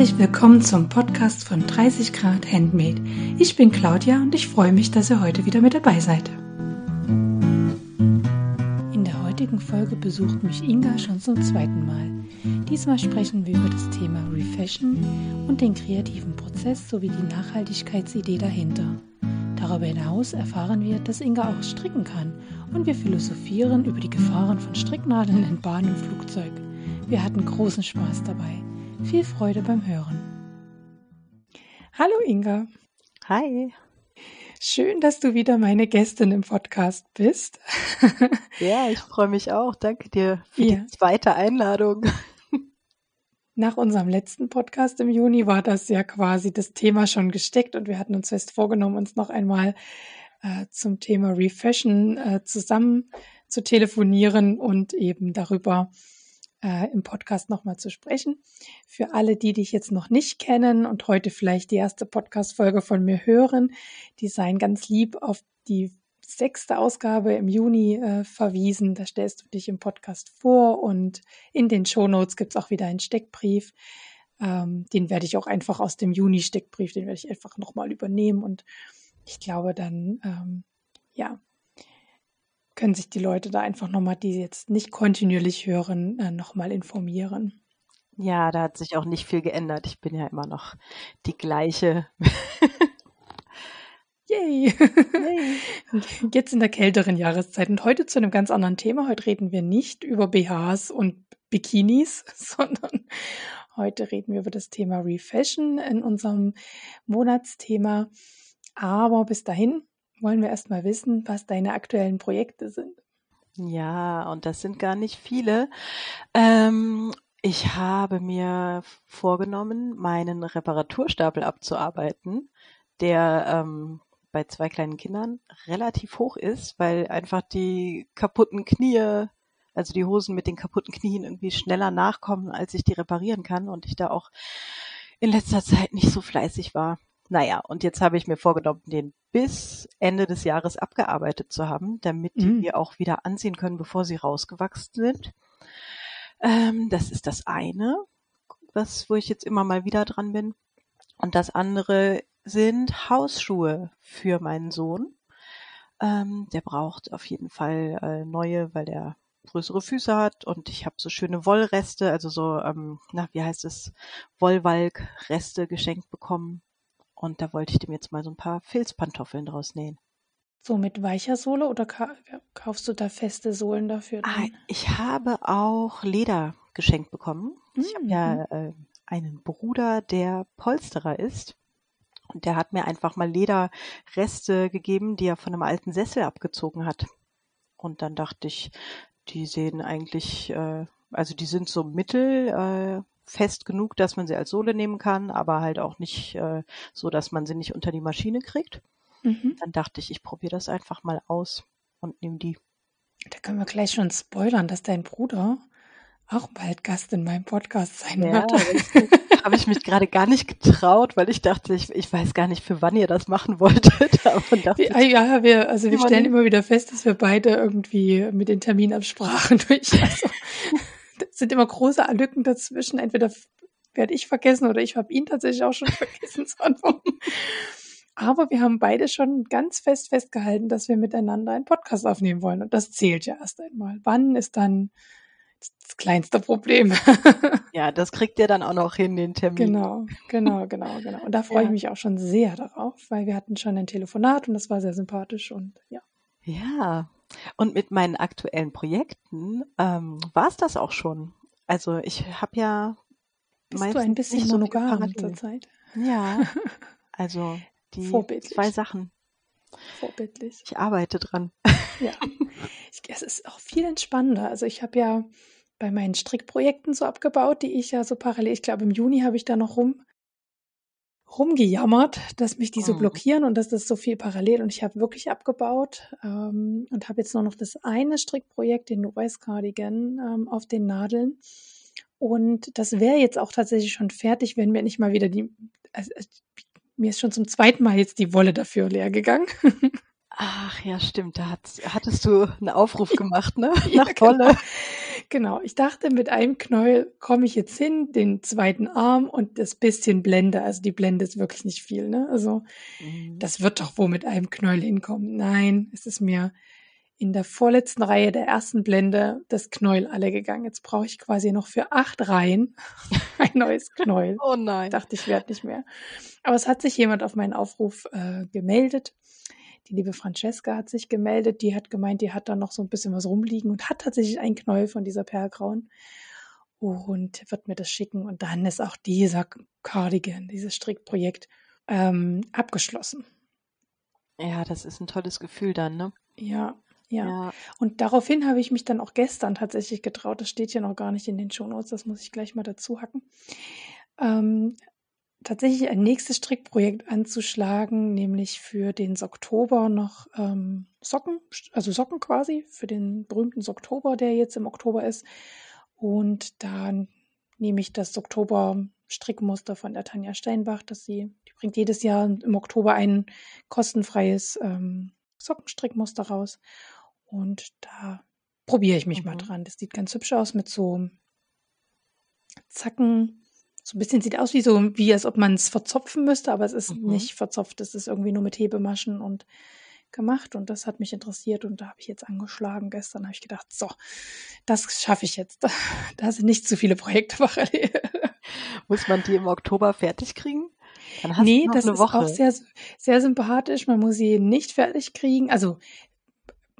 Herzlich willkommen zum Podcast von 30 Grad Handmade. Ich bin Claudia und ich freue mich, dass ihr heute wieder mit dabei seid. In der heutigen Folge besucht mich Inga schon zum zweiten Mal. Diesmal sprechen wir über das Thema Refashion und den kreativen Prozess sowie die Nachhaltigkeitsidee dahinter. Darüber hinaus erfahren wir, dass Inga auch stricken kann und wir philosophieren über die Gefahren von Stricknadeln in Bahn und Flugzeug. Wir hatten großen Spaß dabei. Viel Freude beim Hören. Hallo Inga. Hi. Schön, dass du wieder meine Gästin im Podcast bist. ja, ich freue mich auch. Danke dir für ja. die zweite Einladung. Nach unserem letzten Podcast im Juni war das ja quasi das Thema schon gesteckt und wir hatten uns fest vorgenommen, uns noch einmal äh, zum Thema Refashion äh, zusammen zu telefonieren und eben darüber äh, im Podcast nochmal zu sprechen. Für alle, die dich jetzt noch nicht kennen und heute vielleicht die erste Podcast-Folge von mir hören, die seien ganz lieb auf die sechste Ausgabe im Juni äh, verwiesen. Da stellst du dich im Podcast vor und in den Show Notes gibt's auch wieder einen Steckbrief. Ähm, den werde ich auch einfach aus dem Juni-Steckbrief, den werde ich einfach nochmal übernehmen und ich glaube dann, ähm, ja, können sich die Leute da einfach nochmal, die jetzt nicht kontinuierlich hören, äh, nochmal informieren. Ja, da hat sich auch nicht viel geändert. Ich bin ja immer noch die gleiche. Yay! Yay. Jetzt in der kälteren Jahreszeit und heute zu einem ganz anderen Thema. Heute reden wir nicht über BHs und Bikinis, sondern heute reden wir über das Thema Refashion in unserem Monatsthema. Aber bis dahin wollen wir erstmal wissen, was deine aktuellen Projekte sind. Ja, und das sind gar nicht viele. Ähm, ich habe mir vorgenommen, meinen Reparaturstapel abzuarbeiten, der ähm, bei zwei kleinen Kindern relativ hoch ist, weil einfach die kaputten Knie, also die Hosen mit den kaputten Knien irgendwie schneller nachkommen, als ich die reparieren kann und ich da auch in letzter Zeit nicht so fleißig war. Naja, und jetzt habe ich mir vorgenommen, den bis Ende des Jahres abgearbeitet zu haben, damit die mhm. wir auch wieder ansehen können, bevor sie rausgewachsen sind. Ähm, das ist das eine, was, wo ich jetzt immer mal wieder dran bin. Und das andere sind Hausschuhe für meinen Sohn. Ähm, der braucht auf jeden Fall äh, neue, weil der größere Füße hat und ich habe so schöne Wollreste, also so, ähm, na, wie heißt es, Wollwalk-Reste geschenkt bekommen und da wollte ich dem jetzt mal so ein paar Filzpantoffeln draus nähen. So mit weicher Sohle oder kaufst du da feste Sohlen dafür? Ah, ich habe auch Leder geschenkt bekommen. Mhm. Ich habe ja mhm. äh, einen Bruder, der Polsterer ist. Und der hat mir einfach mal Lederreste gegeben, die er von einem alten Sessel abgezogen hat. Und dann dachte ich, die sehen eigentlich, äh, also die sind so mittel, äh, fest genug, dass man sie als Sohle nehmen kann, aber halt auch nicht äh, so, dass man sie nicht unter die Maschine kriegt. Mhm. Dann dachte ich, ich probiere das einfach mal aus und nehme die. Da können wir gleich schon spoilern, dass dein Bruder auch bald Gast in meinem Podcast sein ja, wird. habe ich mich gerade gar nicht getraut, weil ich dachte, ich, ich weiß gar nicht, für wann ihr das machen wolltet. dachte, ja, ja, wir, also wir stellen immer wieder fest, dass wir beide irgendwie mit den Terminabsprachen durch. Also, sind immer große Lücken dazwischen. Entweder werde ich vergessen oder ich habe ihn tatsächlich auch schon vergessen Aber wir haben beide schon ganz fest festgehalten, dass wir miteinander einen Podcast aufnehmen wollen. Und das zählt ja erst einmal. Wann ist dann das kleinste Problem? ja, das kriegt ihr dann auch noch hin, den Termin. Genau, genau, genau, genau. Und da freue ja. ich mich auch schon sehr darauf, weil wir hatten schon ein Telefonat und das war sehr sympathisch und ja. Ja, und mit meinen aktuellen Projekten ähm, war es das auch schon. Also ich habe ja Bist du ein bisschen so monogam zurzeit? Ja, also die zwei Sachen. Vorbildlich. Ich arbeite dran. Ja, ich, es ist auch viel entspannender. Also ich habe ja bei meinen Strickprojekten so abgebaut, die ich ja so parallel, ich glaube im Juni habe ich da noch rum rumgejammert, dass mich die so mhm. blockieren und dass das so viel parallel und ich habe wirklich abgebaut ähm, und habe jetzt nur noch das eine Strickprojekt, den Noise Cardigan, ähm, auf den Nadeln. Und das wäre jetzt auch tatsächlich schon fertig, wenn mir nicht mal wieder die, also, mir ist schon zum zweiten Mal jetzt die Wolle dafür leer gegangen. Ach ja, stimmt. Da hat, hattest du einen Aufruf gemacht, ne? Nach ja, Wolle. Genau. Genau, ich dachte, mit einem Knäuel komme ich jetzt hin, den zweiten Arm und das bisschen Blende. Also die Blende ist wirklich nicht viel, ne? Also mhm. das wird doch wohl mit einem Knäuel hinkommen. Nein, es ist mir in der vorletzten Reihe der ersten Blende das Knäuel alle gegangen. Jetzt brauche ich quasi noch für acht Reihen ein neues Knäuel. oh nein. Ich dachte, ich werde nicht mehr. Aber es hat sich jemand auf meinen Aufruf äh, gemeldet die liebe Francesca hat sich gemeldet, die hat gemeint, die hat da noch so ein bisschen was rumliegen und hat tatsächlich ein Knäuel von dieser Perlgrauen und wird mir das schicken. Und dann ist auch dieser Cardigan, dieses Strickprojekt ähm, abgeschlossen. Ja, das ist ein tolles Gefühl dann, ne? Ja, ja, ja. Und daraufhin habe ich mich dann auch gestern tatsächlich getraut. Das steht hier noch gar nicht in den Shownotes, das muss ich gleich mal dazu hacken. Ähm, tatsächlich ein nächstes Strickprojekt anzuschlagen, nämlich für den Oktober noch ähm, Socken, also Socken quasi, für den berühmten Oktober, der jetzt im Oktober ist. Und da nehme ich das Oktober Strickmuster von der Tanja Steinbach, dass sie, die bringt jedes Jahr im Oktober ein kostenfreies ähm, Sockenstrickmuster raus. Und da probiere ich mich mhm. mal dran. Das sieht ganz hübsch aus mit so Zacken, so ein bisschen sieht aus wie so, wie als ob man es verzopfen müsste, aber es ist mhm. nicht verzopft. Es ist irgendwie nur mit Hebemaschen und gemacht und das hat mich interessiert und da habe ich jetzt angeschlagen. Gestern habe ich gedacht, so, das schaffe ich jetzt. Da sind nicht zu viele Projekte parallel. Muss man die im Oktober fertig kriegen? Dann hast nee, das ist Woche. auch sehr, sehr sympathisch. Man muss sie nicht fertig kriegen. Also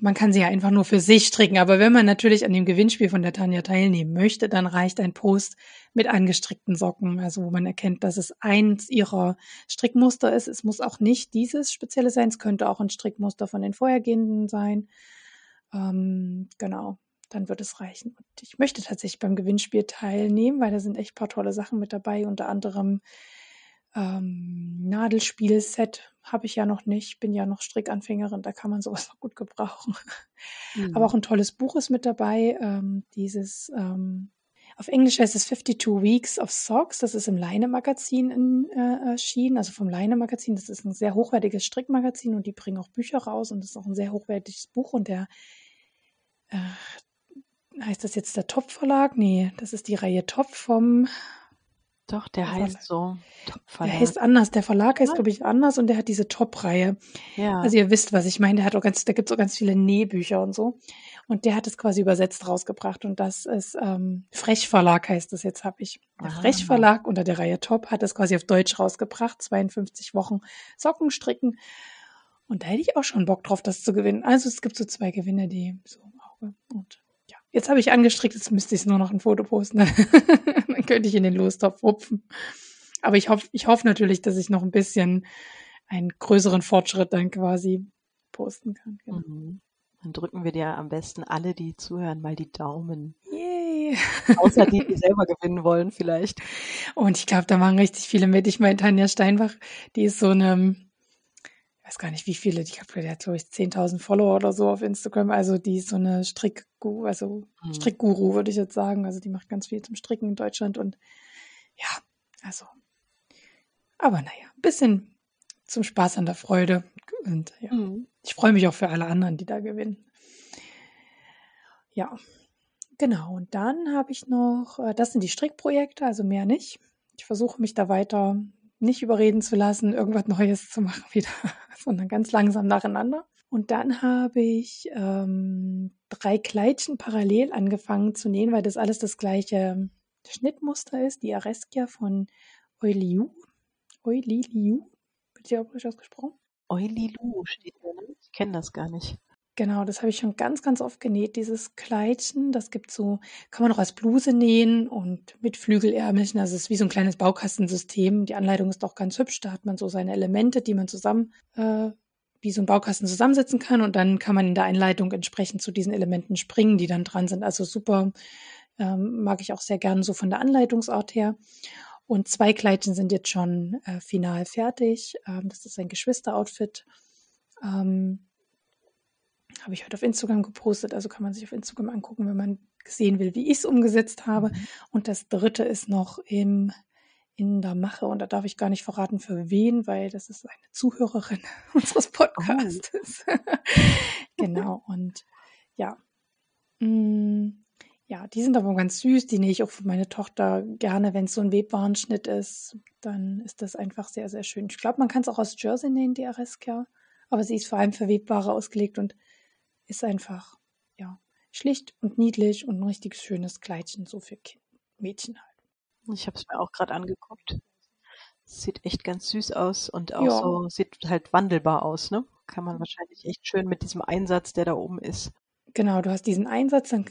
man kann sie ja einfach nur für sich stricken. Aber wenn man natürlich an dem Gewinnspiel von der Tanja teilnehmen möchte, dann reicht ein Post mit angestrickten Socken, also wo man erkennt, dass es eins ihrer Strickmuster ist. Es muss auch nicht dieses spezielle sein. Es könnte auch ein Strickmuster von den vorhergehenden sein. Ähm, genau, dann wird es reichen. Und ich möchte tatsächlich beim Gewinnspiel teilnehmen, weil da sind echt paar tolle Sachen mit dabei, unter anderem ähm, Nadelspielset habe ich ja noch nicht, bin ja noch Strickanfängerin, da kann man sowas noch gut gebrauchen. Mhm. Aber auch ein tolles Buch ist mit dabei, ähm, dieses ähm, auf Englisch heißt es 52 Weeks of Socks. Das ist im Leine-Magazin äh, erschienen, also vom Leine-Magazin. Das ist ein sehr hochwertiges Strickmagazin und die bringen auch Bücher raus und das ist auch ein sehr hochwertiges Buch. Und der äh, heißt das jetzt der Top-Verlag? Nee, das ist die Reihe Top vom doch, der, der heißt so. Der heißt anders. Der Verlag heißt, glaube ich, anders und der hat diese Top-Reihe. Ja. Also ihr wisst, was ich meine. Der hat auch ganz, da gibt es auch ganz viele Nähbücher und so. Und der hat es quasi übersetzt rausgebracht. Und das ist ähm, Frech Verlag heißt das jetzt, habe ich. Der ah. Frech Verlag unter der Reihe Top hat das quasi auf Deutsch rausgebracht. 52 Wochen Socken stricken. Und da hätte ich auch schon Bock drauf, das zu gewinnen. Also es gibt so zwei Gewinne, die so im Auge. Und Jetzt habe ich angestrickt, jetzt müsste ich nur noch ein Foto posten. Dann könnte ich in den Lostopf rupfen. Aber ich hoffe, ich hoffe natürlich, dass ich noch ein bisschen einen größeren Fortschritt dann quasi posten kann. Genau. Mhm. Dann drücken wir dir am besten alle, die zuhören, mal die Daumen. Yay. Außer die, die selber gewinnen wollen, vielleicht. Und ich glaube, da machen richtig viele mit. Ich meine, Tanja Steinbach, die ist so eine, weiß gar nicht, wie viele, ich glaube, der hat, glaube ich, 10.000 Follower oder so auf Instagram. Also die ist so eine Strickguru, also mhm. Strickguru, würde ich jetzt sagen. Also die macht ganz viel zum Stricken in Deutschland und ja, also, aber naja, ein bisschen zum Spaß an der Freude. Und ja, mhm. ich freue mich auch für alle anderen, die da gewinnen. Ja, genau. Und dann habe ich noch, äh, das sind die Strickprojekte, also mehr nicht. Ich versuche mich da weiter nicht überreden zu lassen, irgendwas Neues zu machen wieder, sondern ganz langsam nacheinander. Und dann habe ich ähm, drei Kleidchen parallel angefangen zu nähen, weil das alles das gleiche Schnittmuster ist. Die Areskia von Oiliu. Oililiu? Wird die auch richtig ausgesprochen? Oililu steht da, ne? Ich kenne das gar nicht. Genau, das habe ich schon ganz, ganz oft genäht, dieses Kleidchen. Das gibt so, kann man auch als Bluse nähen und mit Flügelärmelchen. Also es ist wie so ein kleines Baukastensystem. Die Anleitung ist auch ganz hübsch. Da hat man so seine Elemente, die man zusammen, äh, wie so ein Baukasten zusammensetzen kann. Und dann kann man in der Einleitung entsprechend zu diesen Elementen springen, die dann dran sind. Also super, ähm, mag ich auch sehr gern so von der Anleitungsart her. Und zwei Kleidchen sind jetzt schon äh, final fertig. Ähm, das ist ein Geschwisteroutfit. Ähm, habe ich heute auf Instagram gepostet, also kann man sich auf Instagram angucken, wenn man sehen will, wie ich es umgesetzt habe. Mhm. Und das dritte ist noch im, in der Mache und da darf ich gar nicht verraten, für wen, weil das ist eine Zuhörerin unseres Podcasts. Oh. genau, und ja. Mm, ja, die sind aber ganz süß. Die nähe ich auch für meine Tochter gerne, wenn es so ein Webwarenschnitt ist. Dann ist das einfach sehr, sehr schön. Ich glaube, man kann es auch aus Jersey nähen, die Areska. Aber sie ist vor allem für Webware ausgelegt und ist einfach, ja, schlicht und niedlich und ein richtig schönes Kleidchen, so für kind Mädchen halt. Ich habe es mir auch gerade angeguckt. Sieht echt ganz süß aus und auch ja. so, sieht halt wandelbar aus, ne? Kann man wahrscheinlich echt schön mit diesem Einsatz, der da oben ist. Genau, du hast diesen Einsatz, dann,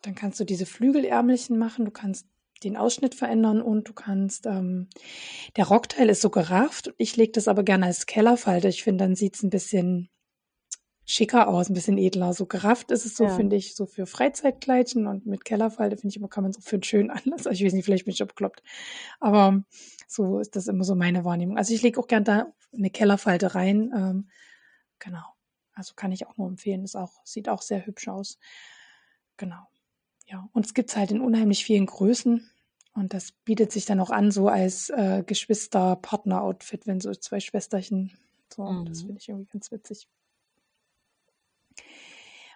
dann kannst du diese Flügelärmelchen machen, du kannst den Ausschnitt verändern und du kannst, ähm, der Rockteil ist so gerafft. Ich lege das aber gerne als Kellerfalte. Ich finde, dann sieht es ein bisschen schicker aus, ein bisschen edler. So gerafft ist es so, ja. finde ich, so für Freizeitkleidchen und mit Kellerfalte finde ich immer, kann man so für einen schönen Anlass, ich weiß nicht, vielleicht bin ich abgekloppt, aber so ist das immer so meine Wahrnehmung. Also ich lege auch gerne da eine Kellerfalte rein, ähm, genau. Also kann ich auch nur empfehlen, ist auch, sieht auch sehr hübsch aus. Genau. Ja, und es gibt halt in unheimlich vielen Größen. Und das bietet sich dann auch an, so als äh, Geschwister-Partner-Outfit, wenn so zwei Schwesterchen. So, mhm. das finde ich irgendwie ganz witzig.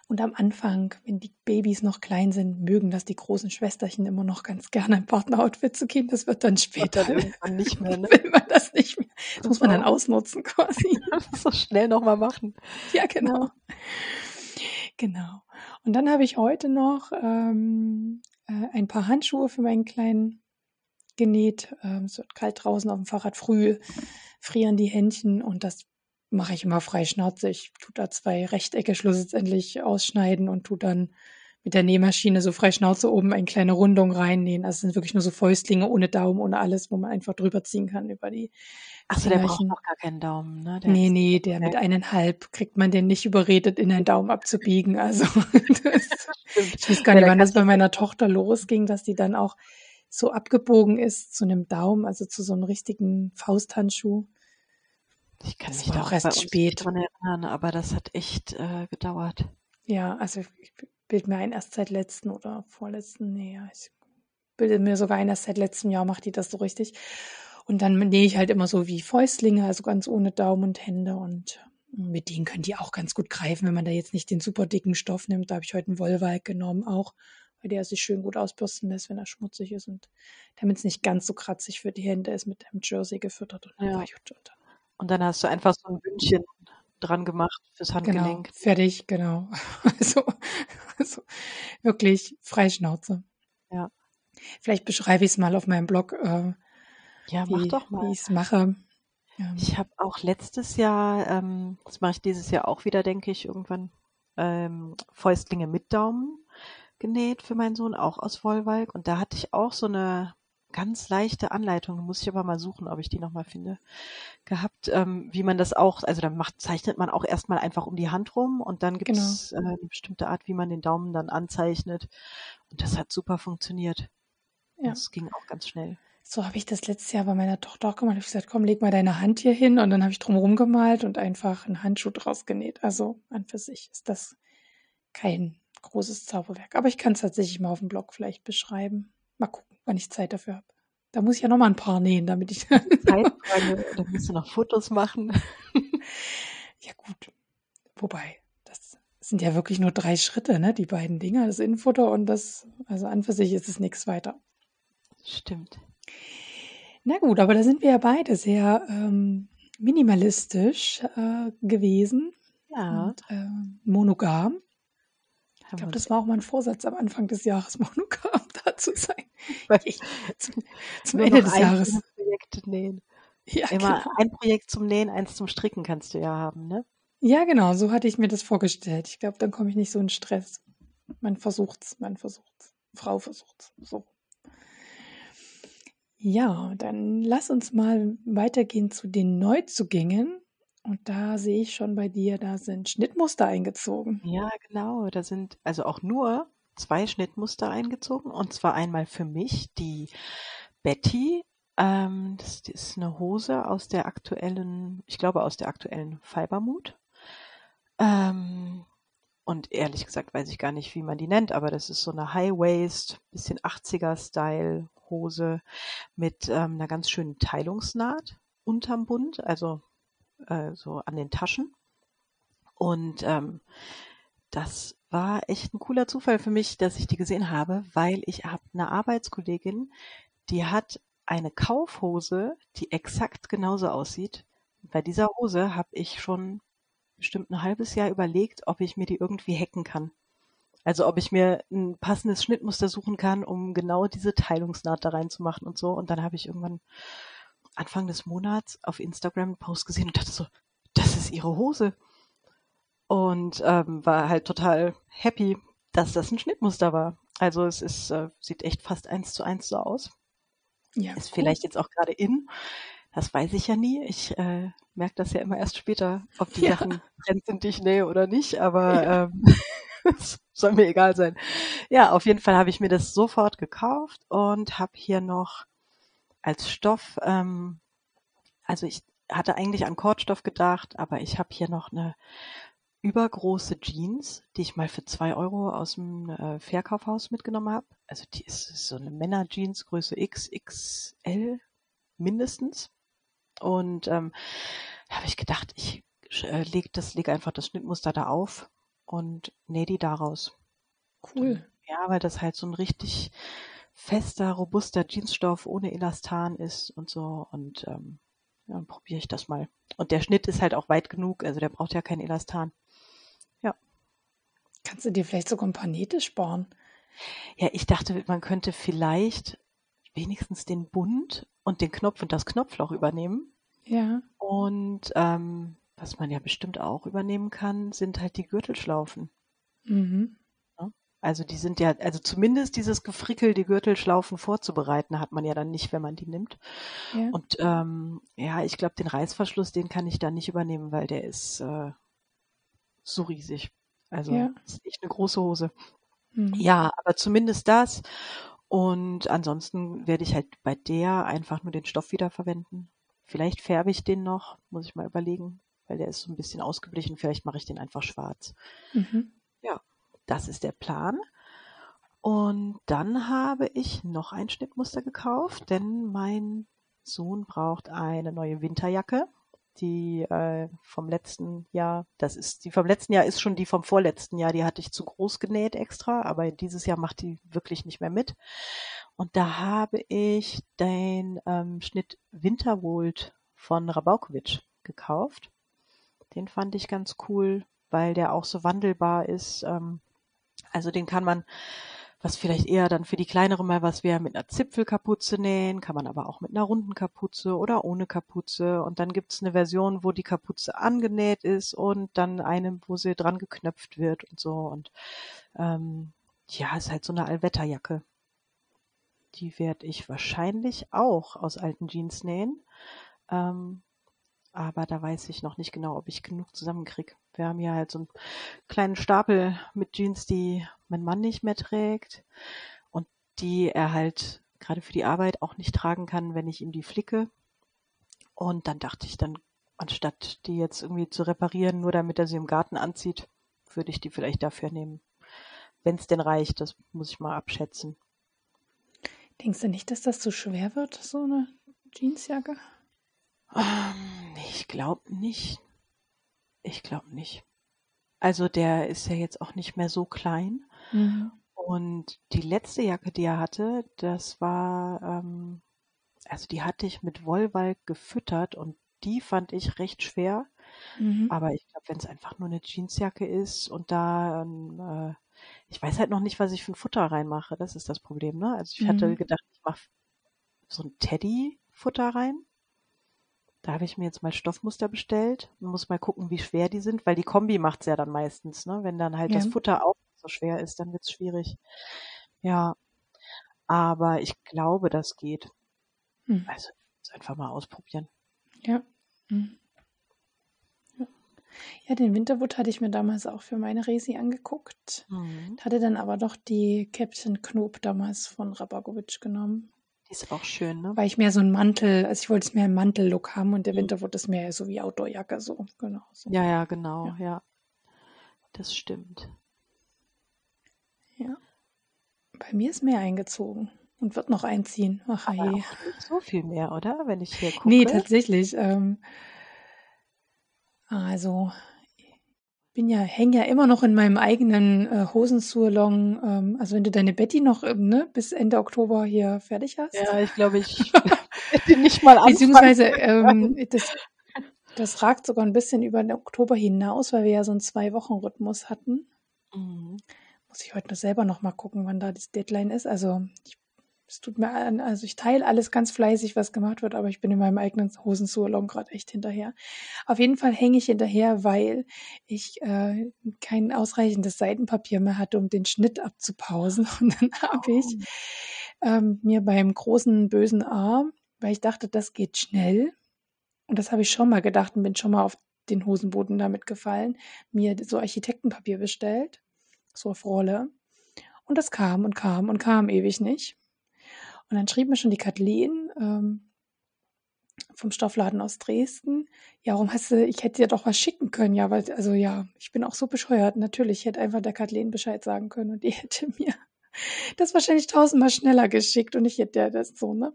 Und am Anfang, wenn die Babys noch klein sind, mögen das die großen Schwesterchen immer noch ganz gerne ein Partneroutfit zu gehen. Das wird dann später dann irgendwann nicht mehr. Ne? Will man das nicht mehr. Das muss man dann ausnutzen quasi. so schnell nochmal machen. Ja, genau. Genau. Und dann habe ich heute noch ähm, äh, ein paar Handschuhe für meinen Kleinen genäht. Ähm, es wird kalt draußen auf dem Fahrrad früh, frieren die Händchen und das mache ich immer frei Schnauze. Ich tue da zwei Rechtecke schlussendlich ausschneiden und tue dann mit der Nähmaschine so frei Schnauze oben eine kleine Rundung reinnähen. Also es sind wirklich nur so Fäustlinge ohne Daumen, ohne alles, wo man einfach drüber ziehen kann über die. Achso, der braucht noch gar keinen Daumen, ne? Der nee, nee, der okay. mit eineinhalb kriegt man den nicht überredet, in einen Daumen abzubiegen. Also das, ich weiß gar nicht, wann das bei meiner Tochter losging, dass die dann auch so abgebogen ist zu einem Daumen, also zu so einem richtigen Fausthandschuh. Ich kann das mich da auch erst spät dran erinnern, aber das hat echt äh, gedauert. Ja, also ich bilde mir ein, erst seit letzten oder vorletzten, nee, ich bilde mir sogar ein, erst seit letztem Jahr macht die das so richtig. Und dann nähe ich halt immer so wie Fäustlinge, also ganz ohne Daumen und Hände und mit denen können die auch ganz gut greifen, wenn man da jetzt nicht den super dicken Stoff nimmt. Da habe ich heute einen Wollwalk genommen auch, weil der sich schön gut ausbürsten lässt, wenn er schmutzig ist und damit es nicht ganz so kratzig für die Hände ist, mit dem Jersey gefüttert. Und ja. Und dann hast du einfach so ein Bündchen dran gemacht fürs genau, Handgelenk. Genau, fertig, genau. Also, also wirklich Freischnauze. Ja. Vielleicht beschreibe ich es mal auf meinem Blog, äh, ja, wie, wie ich es mache. Ja. Ich habe auch letztes Jahr, ähm, das mache ich dieses Jahr auch wieder, denke ich, irgendwann ähm, Fäustlinge mit Daumen genäht für meinen Sohn, auch aus Wollwalk. Und da hatte ich auch so eine ganz leichte Anleitung, muss ich aber mal suchen, ob ich die nochmal finde, gehabt, ähm, wie man das auch, also dann macht, zeichnet man auch erstmal einfach um die Hand rum und dann gibt es genau. äh, eine bestimmte Art, wie man den Daumen dann anzeichnet. Und das hat super funktioniert. Ja. Das ging auch ganz schnell. So habe ich das letztes Jahr bei meiner Tochter auch gemacht. Ich habe gesagt, komm, leg mal deine Hand hier hin und dann habe ich drum gemalt und einfach einen Handschuh draus genäht. Also an für sich ist das kein großes Zauberwerk. Aber ich kann es tatsächlich mal auf dem Blog vielleicht beschreiben. Mal gucken wann ich Zeit dafür habe. Da muss ich ja noch mal ein paar nähen, damit ich. Zeitfrage, da musst du noch Fotos machen. ja, gut. Wobei, das sind ja wirklich nur drei Schritte, ne? Die beiden Dinger, das Innenfutter und das, also an für sich ist es nichts weiter. Stimmt. Na gut, aber da sind wir ja beide sehr ähm, minimalistisch äh, gewesen. Ja. Und, äh, monogam. Ich glaube, das war auch mein Vorsatz am Anfang des Jahres, monogam da zu sein. Ich, zum, zum Ende des Jahres. Projekte nähen. Ja, Immer genau. ein Projekt zum Nähen, eins zum Stricken kannst du ja haben, ne? Ja, genau, so hatte ich mir das vorgestellt. Ich glaube, dann komme ich nicht so in Stress. Man versucht's, man versucht's. Frau versucht's. So. Ja, dann lass uns mal weitergehen zu den Neuzugängen. Und da sehe ich schon bei dir, da sind Schnittmuster eingezogen. Ja, genau. Da sind also auch nur zwei Schnittmuster eingezogen. Und zwar einmal für mich die Betty. Ähm, das ist eine Hose aus der aktuellen, ich glaube aus der aktuellen Fibermood. Ähm, und ehrlich gesagt weiß ich gar nicht, wie man die nennt, aber das ist so eine High-Waist, bisschen 80er-Style Hose mit ähm, einer ganz schönen Teilungsnaht unterm Bund, also äh, so an den Taschen. Und ähm, das war echt ein cooler Zufall für mich, dass ich die gesehen habe, weil ich habe eine Arbeitskollegin, die hat eine Kaufhose, die exakt genauso aussieht. Bei dieser Hose habe ich schon bestimmt ein halbes Jahr überlegt, ob ich mir die irgendwie hacken kann. Also ob ich mir ein passendes Schnittmuster suchen kann, um genau diese Teilungsnaht da reinzumachen und so. Und dann habe ich irgendwann Anfang des Monats auf Instagram einen Post gesehen und dachte so, das ist ihre Hose. Und ähm, war halt total happy, dass das ein Schnittmuster war. Also es ist, äh, sieht echt fast eins zu eins so aus. Ja, ist cool. vielleicht jetzt auch gerade in. Das weiß ich ja nie. Ich äh, merke das ja immer erst später, ob die ja. Sachen Trend sind, die ich nähe oder nicht. Aber ja. ähm, soll mir egal sein. Ja, auf jeden Fall habe ich mir das sofort gekauft und habe hier noch als Stoff, ähm, also ich hatte eigentlich an Kordstoff gedacht, aber ich habe hier noch eine übergroße Jeans, die ich mal für zwei Euro aus dem äh, Verkaufhaus mitgenommen habe. Also die ist, ist so eine Männer-Jeans Größe XXL mindestens. Und ähm, da habe ich gedacht, ich äh, leg das, leg einfach das Schnittmuster da auf und nähe die daraus. Cool. Ja, weil das halt so ein richtig fester, robuster Jeansstoff ohne Elastan ist und so. Und ähm, ja, dann probiere ich das mal. Und der Schnitt ist halt auch weit genug, also der braucht ja kein Elastan. Ja. Kannst du dir vielleicht sogar ein paar Nähte sparen? Ja, ich dachte, man könnte vielleicht wenigstens den Bund und den Knopf und das Knopfloch übernehmen. Ja. Und ähm, was man ja bestimmt auch übernehmen kann, sind halt die Gürtelschlaufen. Mhm. Also die sind ja, also zumindest dieses Gefrickel, die Gürtelschlaufen vorzubereiten, hat man ja dann nicht, wenn man die nimmt. Ja. Und ähm, ja, ich glaube, den Reißverschluss, den kann ich da nicht übernehmen, weil der ist äh, so riesig. Also ja. ist echt eine große Hose. Mhm. Ja, aber zumindest das. Und ansonsten werde ich halt bei der einfach nur den Stoff wiederverwenden. Vielleicht färbe ich den noch, muss ich mal überlegen, weil der ist so ein bisschen ausgeblichen. Vielleicht mache ich den einfach schwarz. Mhm. Das ist der Plan. Und dann habe ich noch ein Schnittmuster gekauft, denn mein Sohn braucht eine neue Winterjacke. Die äh, vom letzten Jahr, das ist die vom letzten Jahr ist schon die vom vorletzten Jahr, die hatte ich zu groß genäht extra, aber dieses Jahr macht die wirklich nicht mehr mit. Und da habe ich den ähm, Schnitt Winterwold von Rabaukovic gekauft. Den fand ich ganz cool, weil der auch so wandelbar ist. Ähm, also den kann man, was vielleicht eher dann für die kleinere mal was wäre, mit einer Zipfelkapuze nähen, kann man aber auch mit einer runden Kapuze oder ohne Kapuze. Und dann gibt's eine Version, wo die Kapuze angenäht ist und dann eine, wo sie dran geknöpft wird und so. Und ähm, ja, ist halt so eine Allwetterjacke. Die werde ich wahrscheinlich auch aus alten Jeans nähen. Ähm, aber da weiß ich noch nicht genau, ob ich genug zusammenkriege. Wir haben ja halt so einen kleinen Stapel mit Jeans, die mein Mann nicht mehr trägt und die er halt gerade für die Arbeit auch nicht tragen kann, wenn ich ihm die flicke. Und dann dachte ich dann, anstatt die jetzt irgendwie zu reparieren, nur damit er sie im Garten anzieht, würde ich die vielleicht dafür nehmen. Wenn es denn reicht, das muss ich mal abschätzen. Denkst du nicht, dass das zu schwer wird, so eine Jeansjacke? Ähm, ich glaube nicht. Ich glaube nicht. Also der ist ja jetzt auch nicht mehr so klein. Mhm. Und die letzte Jacke, die er hatte, das war, ähm, also die hatte ich mit Wollwalk gefüttert und die fand ich recht schwer. Mhm. Aber ich glaube, wenn es einfach nur eine Jeansjacke ist und da, ähm, äh, ich weiß halt noch nicht, was ich für ein Futter reinmache. Das ist das Problem, ne? Also ich mhm. hatte gedacht, ich mache so ein Teddy-Futter rein. Da habe ich mir jetzt mal Stoffmuster bestellt und muss mal gucken, wie schwer die sind, weil die Kombi macht's ja dann meistens, ne? Wenn dann halt ja. das Futter auch so schwer ist, dann wird's schwierig. Ja. Aber ich glaube, das geht. Hm. Also einfach mal ausprobieren. Ja. Hm. Ja, den Winterwood hatte ich mir damals auch für meine Resi angeguckt. Mhm. Hatte dann aber doch die Captain Knob damals von Rabagovic genommen ist auch schön, ne? Weil ich mehr so einen Mantel, also ich wollte es mehr im Mantellook haben und der mhm. Winter wurde es mehr so wie Outdoorjacke, so, genau. So. Ja, ja, genau, ja. ja. Das stimmt. Ja. Bei mir ist mehr eingezogen und wird noch einziehen. Ach, Aber je. So viel mehr, oder? Wenn ich hier gucke. Nee, tatsächlich. Ähm, also bin ja, hänge ja immer noch in meinem eigenen äh, Hosensurlong. Ähm, also wenn du deine Betty noch ähm, ne, bis Ende Oktober hier fertig hast. Ja, ich glaube, ich hätte nicht mal anfangen. Beziehungsweise ähm, das, das ragt sogar ein bisschen über den Oktober hinaus, weil wir ja so einen Zwei-Wochen-Rhythmus hatten. Mhm. Muss ich heute nur selber noch mal gucken, wann da das Deadline ist. Also ich es tut mir an, also ich teile alles ganz fleißig, was gemacht wird, aber ich bin in meinem eigenen Hosensurlong gerade echt hinterher. Auf jeden Fall hänge ich hinterher, weil ich äh, kein ausreichendes Seitenpapier mehr hatte, um den Schnitt abzupausen. Und dann habe ich oh. ähm, mir beim großen bösen A, weil ich dachte, das geht schnell, und das habe ich schon mal gedacht und bin schon mal auf den Hosenboden damit gefallen, mir so Architektenpapier bestellt, so auf Rolle. Und das kam und kam und kam ewig nicht. Und dann schrieb mir schon die Kathleen ähm, vom Stoffladen aus Dresden, ja, warum hast du, ich hätte dir doch was schicken können, ja, weil, also ja, ich bin auch so bescheuert. Natürlich, ich hätte einfach der Kathleen Bescheid sagen können und die hätte mir das wahrscheinlich tausendmal schneller geschickt und ich hätte das so, ne?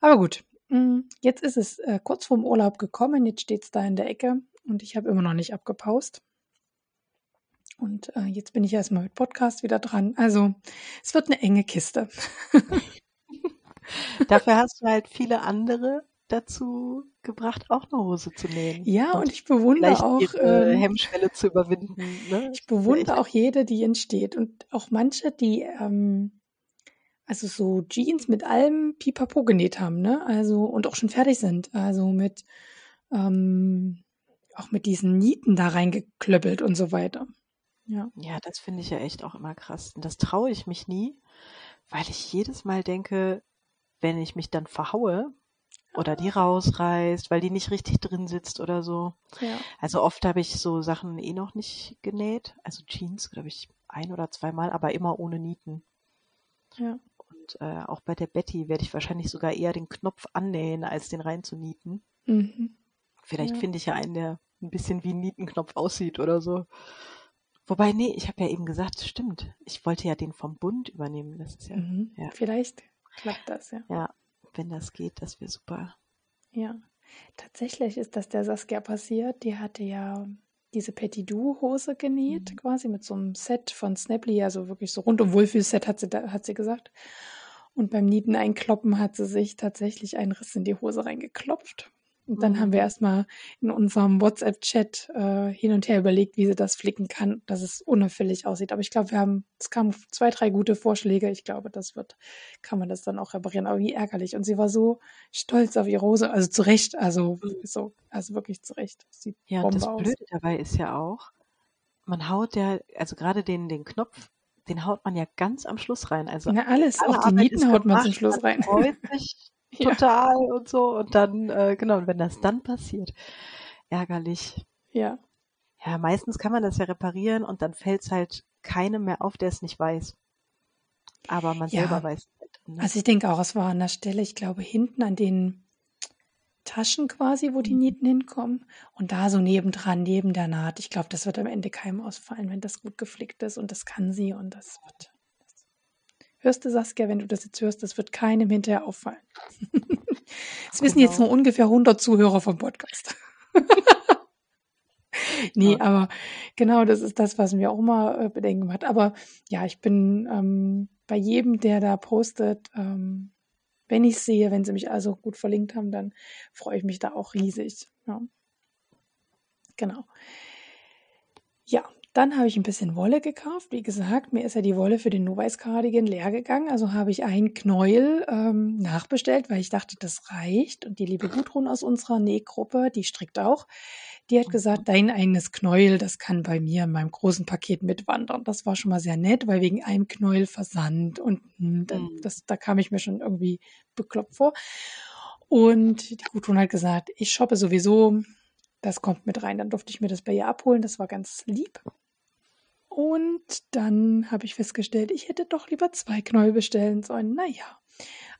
Aber gut, mm, jetzt ist es äh, kurz vorm Urlaub gekommen, jetzt steht es da in der Ecke und ich habe immer noch nicht abgepaust. Und äh, jetzt bin ich erstmal mit Podcast wieder dran. Also es wird eine enge Kiste. Dafür hast du halt viele andere dazu gebracht, auch eine Hose zu nähen. Ja, und, und ich bewundere auch ihre ähm, Hemmschwelle zu überwinden. Ne? Ich bewundere auch jede, die entsteht und auch manche, die ähm, also so Jeans mit allem Pipapo genäht haben, ne? Also und auch schon fertig sind, also mit ähm, auch mit diesen Nieten da reingeklöppelt und so weiter. Ja. Ja, das finde ich ja echt auch immer krass. Und das traue ich mich nie, weil ich jedes Mal denke, wenn ich mich dann verhaue oder die rausreißt, weil die nicht richtig drin sitzt oder so. Ja. Also oft habe ich so Sachen eh noch nicht genäht. Also Jeans, glaube ich, ein oder zweimal, aber immer ohne Nieten. Ja. Und äh, auch bei der Betty werde ich wahrscheinlich sogar eher den Knopf annähen, als den reinzunieten. Mhm. Vielleicht ja. finde ich ja einen, der ein bisschen wie ein Nietenknopf aussieht oder so. Wobei, nee, ich habe ja eben gesagt, stimmt. Ich wollte ja den vom Bund übernehmen. Das ist ja, mhm. ja. Vielleicht klappt das, ja. Ja, wenn das geht, das wäre super. Ja, tatsächlich ist das der Saskia passiert. Die hatte ja diese Petit Hose genäht, mhm. quasi mit so einem Set von Snapply, also wirklich so rundum Wohlfühlset hat sie, hat sie gesagt. Und beim Nieten einkloppen hat sie sich tatsächlich einen Riss in die Hose reingeklopft. Und dann mhm. haben wir erstmal in unserem WhatsApp-Chat äh, hin und her überlegt, wie sie das flicken kann, dass es unauffällig aussieht. Aber ich glaube, wir haben, es kamen zwei, drei gute Vorschläge. Ich glaube, das wird, kann man das dann auch reparieren. Aber wie ärgerlich. Und sie war so stolz auf ihre Hose, also zu Recht, also mhm. so, also wirklich zu Recht. Sieht ja, und das aus. Blöde dabei ist ja auch, man haut ja, also gerade den, den Knopf, den haut man ja ganz am Schluss rein. Also Na, alles, auch die Nieten haut man zum Schluss rein. Total ja. und so. Und dann, äh, genau, und wenn das dann passiert, ärgerlich. Ja. Ja, meistens kann man das ja reparieren und dann fällt es halt keinem mehr auf, der es nicht weiß. Aber man ja. selber weiß es nicht. Ne? Also ich denke auch, es war an der Stelle, ich glaube, hinten an den Taschen quasi, wo die mhm. Nieten hinkommen. Und da so nebendran, neben der Naht. Ich glaube, das wird am Ende keinem ausfallen, wenn das gut geflickt ist. Und das kann sie und das wird Hörst du, Saskia, wenn du das jetzt hörst, das wird keinem hinterher auffallen. Das wissen genau. jetzt nur ungefähr 100 Zuhörer vom Podcast. nee, ja. aber genau das ist das, was mir auch immer äh, Bedenken hat. Aber ja, ich bin ähm, bei jedem, der da postet, ähm, wenn ich sehe, wenn sie mich also gut verlinkt haben, dann freue ich mich da auch riesig. Ja. Genau. Ja, dann habe ich ein bisschen Wolle gekauft. Wie gesagt, mir ist ja die Wolle für den Novice Cardigan leer gegangen. Also habe ich ein Knäuel ähm, nachbestellt, weil ich dachte, das reicht. Und die liebe Gudrun aus unserer Nähgruppe, die strickt auch, die hat gesagt, dein eigenes Knäuel, das kann bei mir in meinem großen Paket mitwandern. Das war schon mal sehr nett, weil wegen einem Knäuel Versand und hm, mhm. das, da kam ich mir schon irgendwie bekloppt vor. Und die Gudrun hat gesagt, ich shoppe sowieso, das kommt mit rein. Dann durfte ich mir das bei ihr abholen. Das war ganz lieb. Und dann habe ich festgestellt, ich hätte doch lieber zwei Knäuel bestellen sollen. Naja,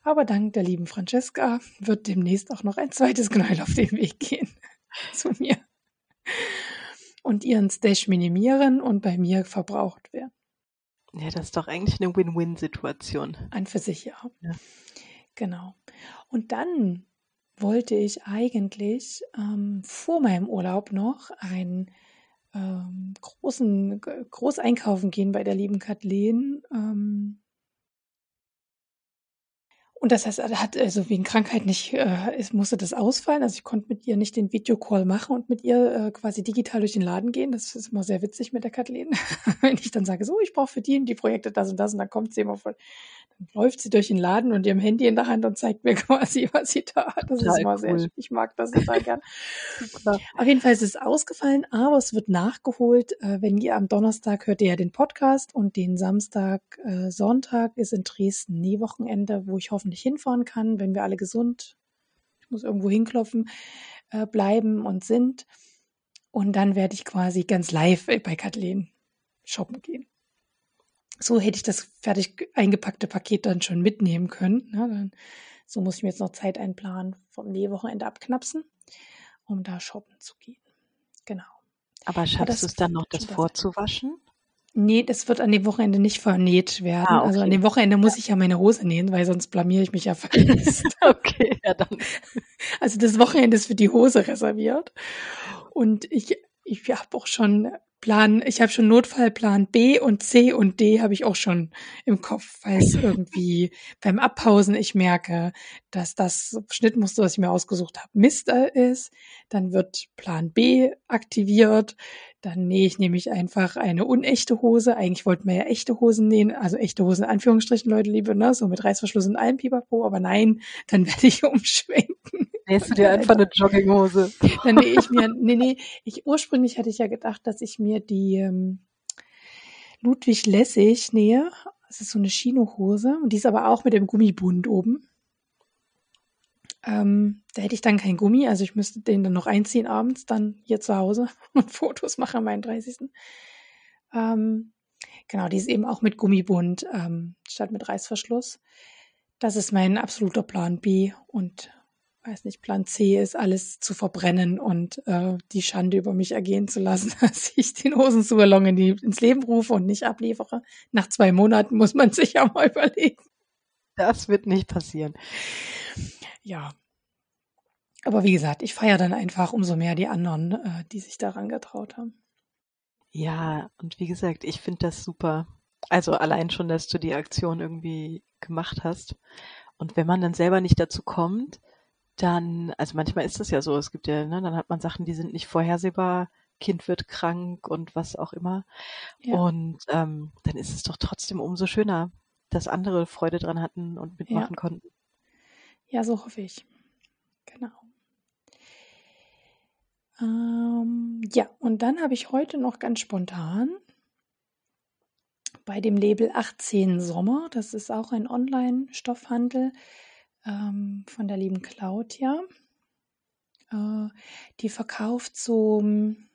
aber dank der lieben Francesca wird demnächst auch noch ein zweites Knäuel auf den Weg gehen zu mir. Und ihren Stash minimieren und bei mir verbraucht werden. Ja, das ist doch eigentlich eine Win-Win-Situation. Ein für sich, ja. ja. Genau. Und dann wollte ich eigentlich ähm, vor meinem Urlaub noch ein ähm, großen Großeinkaufen gehen bei der lieben Kathleen. Ähm, und das heißt, er hat also wegen Krankheit nicht, äh, es musste das ausfallen. Also ich konnte mit ihr nicht den Videocall machen und mit ihr äh, quasi digital durch den Laden gehen. Das ist immer sehr witzig mit der Kathleen. Wenn ich dann sage, so, ich brauche für die, die Projekte das und das und dann kommt sie immer von, läuft sie durch den Laden und ihrem Handy in der Hand und zeigt mir quasi, was sie da hat. Das total ist immer cool. sehr, ich mag das total gern. Auf jeden Fall ist es ausgefallen, aber es wird nachgeholt. Äh, wenn ihr am Donnerstag hört ihr ja den Podcast und den Samstag, äh, Sonntag ist in Dresden Nähwochenende, wo ich hoffe, hoffentlich hinfahren kann, wenn wir alle gesund, ich muss irgendwo hinklopfen, äh, bleiben und sind. Und dann werde ich quasi ganz live bei Kathleen shoppen gehen. So hätte ich das fertig eingepackte Paket dann schon mitnehmen können. Ne? Dann, so muss ich mir jetzt noch Zeit einplanen, vom Nähwochenende abknapsen, um da shoppen zu gehen. Genau. Aber schaffst du es dann noch, das vorzuwaschen? Nee, das wird an dem Wochenende nicht vernäht werden. Ah, okay. Also an dem Wochenende muss ich ja meine Hose nähen, weil sonst blamiere ich mich ja fast. okay, ja dann. Also das Wochenende ist für die Hose reserviert. Und ich, ich habe auch schon Plan, ich habe schon Notfallplan B und C und D habe ich auch schon im Kopf, weil es irgendwie beim Abpausen ich merke, dass das Schnittmuster, was ich mir ausgesucht habe, Mist ist. Dann wird Plan B aktiviert. Dann nähe ich nämlich einfach eine unechte Hose. Eigentlich wollten wir ja echte Hosen nähen, also echte Hosen in Anführungsstrichen, Leute, liebe, ne, so mit Reißverschluss und allem Pipapo, aber nein, dann werde ich umschwenken. Nähst du dir einfach eine Jogginghose? Dann nähe ich mir, nee, nee, ich, ursprünglich hatte ich ja gedacht, dass ich mir die ähm, Ludwig Lessig nähe. Das ist so eine Chinohose und die ist aber auch mit dem Gummibund oben. Ähm, da hätte ich dann kein Gummi, also ich müsste den dann noch einziehen abends, dann hier zu Hause und Fotos machen am 31. Ähm, genau, die ist eben auch mit Gummibund ähm, statt mit Reißverschluss. Das ist mein absoluter Plan B und weiß nicht, Plan C ist alles zu verbrennen und äh, die Schande über mich ergehen zu lassen, dass ich den Hosensualon in die, ins Leben rufe und nicht abliefere. Nach zwei Monaten muss man sich ja mal überlegen. Das wird nicht passieren ja. Aber wie gesagt, ich feiere dann einfach umso mehr die anderen, äh, die sich daran getraut haben. Ja, und wie gesagt, ich finde das super. Also allein schon, dass du die Aktion irgendwie gemacht hast. Und wenn man dann selber nicht dazu kommt, dann, also manchmal ist das ja so, es gibt ja, ne, dann hat man Sachen, die sind nicht vorhersehbar, Kind wird krank und was auch immer. Ja. Und ähm, dann ist es doch trotzdem umso schöner, dass andere Freude dran hatten und mitmachen ja. konnten. Ja, so hoffe ich. Genau. Ähm, ja, und dann habe ich heute noch ganz spontan bei dem Label 18 Sommer, das ist auch ein Online-Stoffhandel ähm, von der lieben Claudia. Äh, die verkauft so hm,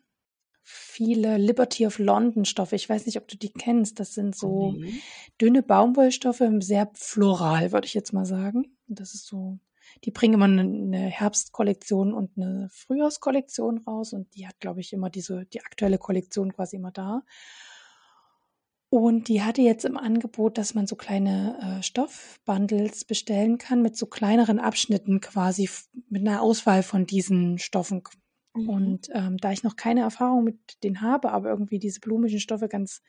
viele Liberty of London Stoffe. Ich weiß nicht, ob du die kennst. Das sind so mhm. dünne Baumwollstoffe, sehr floral, würde ich jetzt mal sagen. Das ist so, die bringen immer eine Herbstkollektion und eine Frühjahrskollektion raus und die hat, glaube ich, immer diese, die aktuelle Kollektion quasi immer da. Und die hatte jetzt im Angebot, dass man so kleine äh, Stoffbundles bestellen kann mit so kleineren Abschnitten quasi mit einer Auswahl von diesen Stoffen. Mhm. Und ähm, da ich noch keine Erfahrung mit denen habe, aber irgendwie diese blumischen Stoffe ganz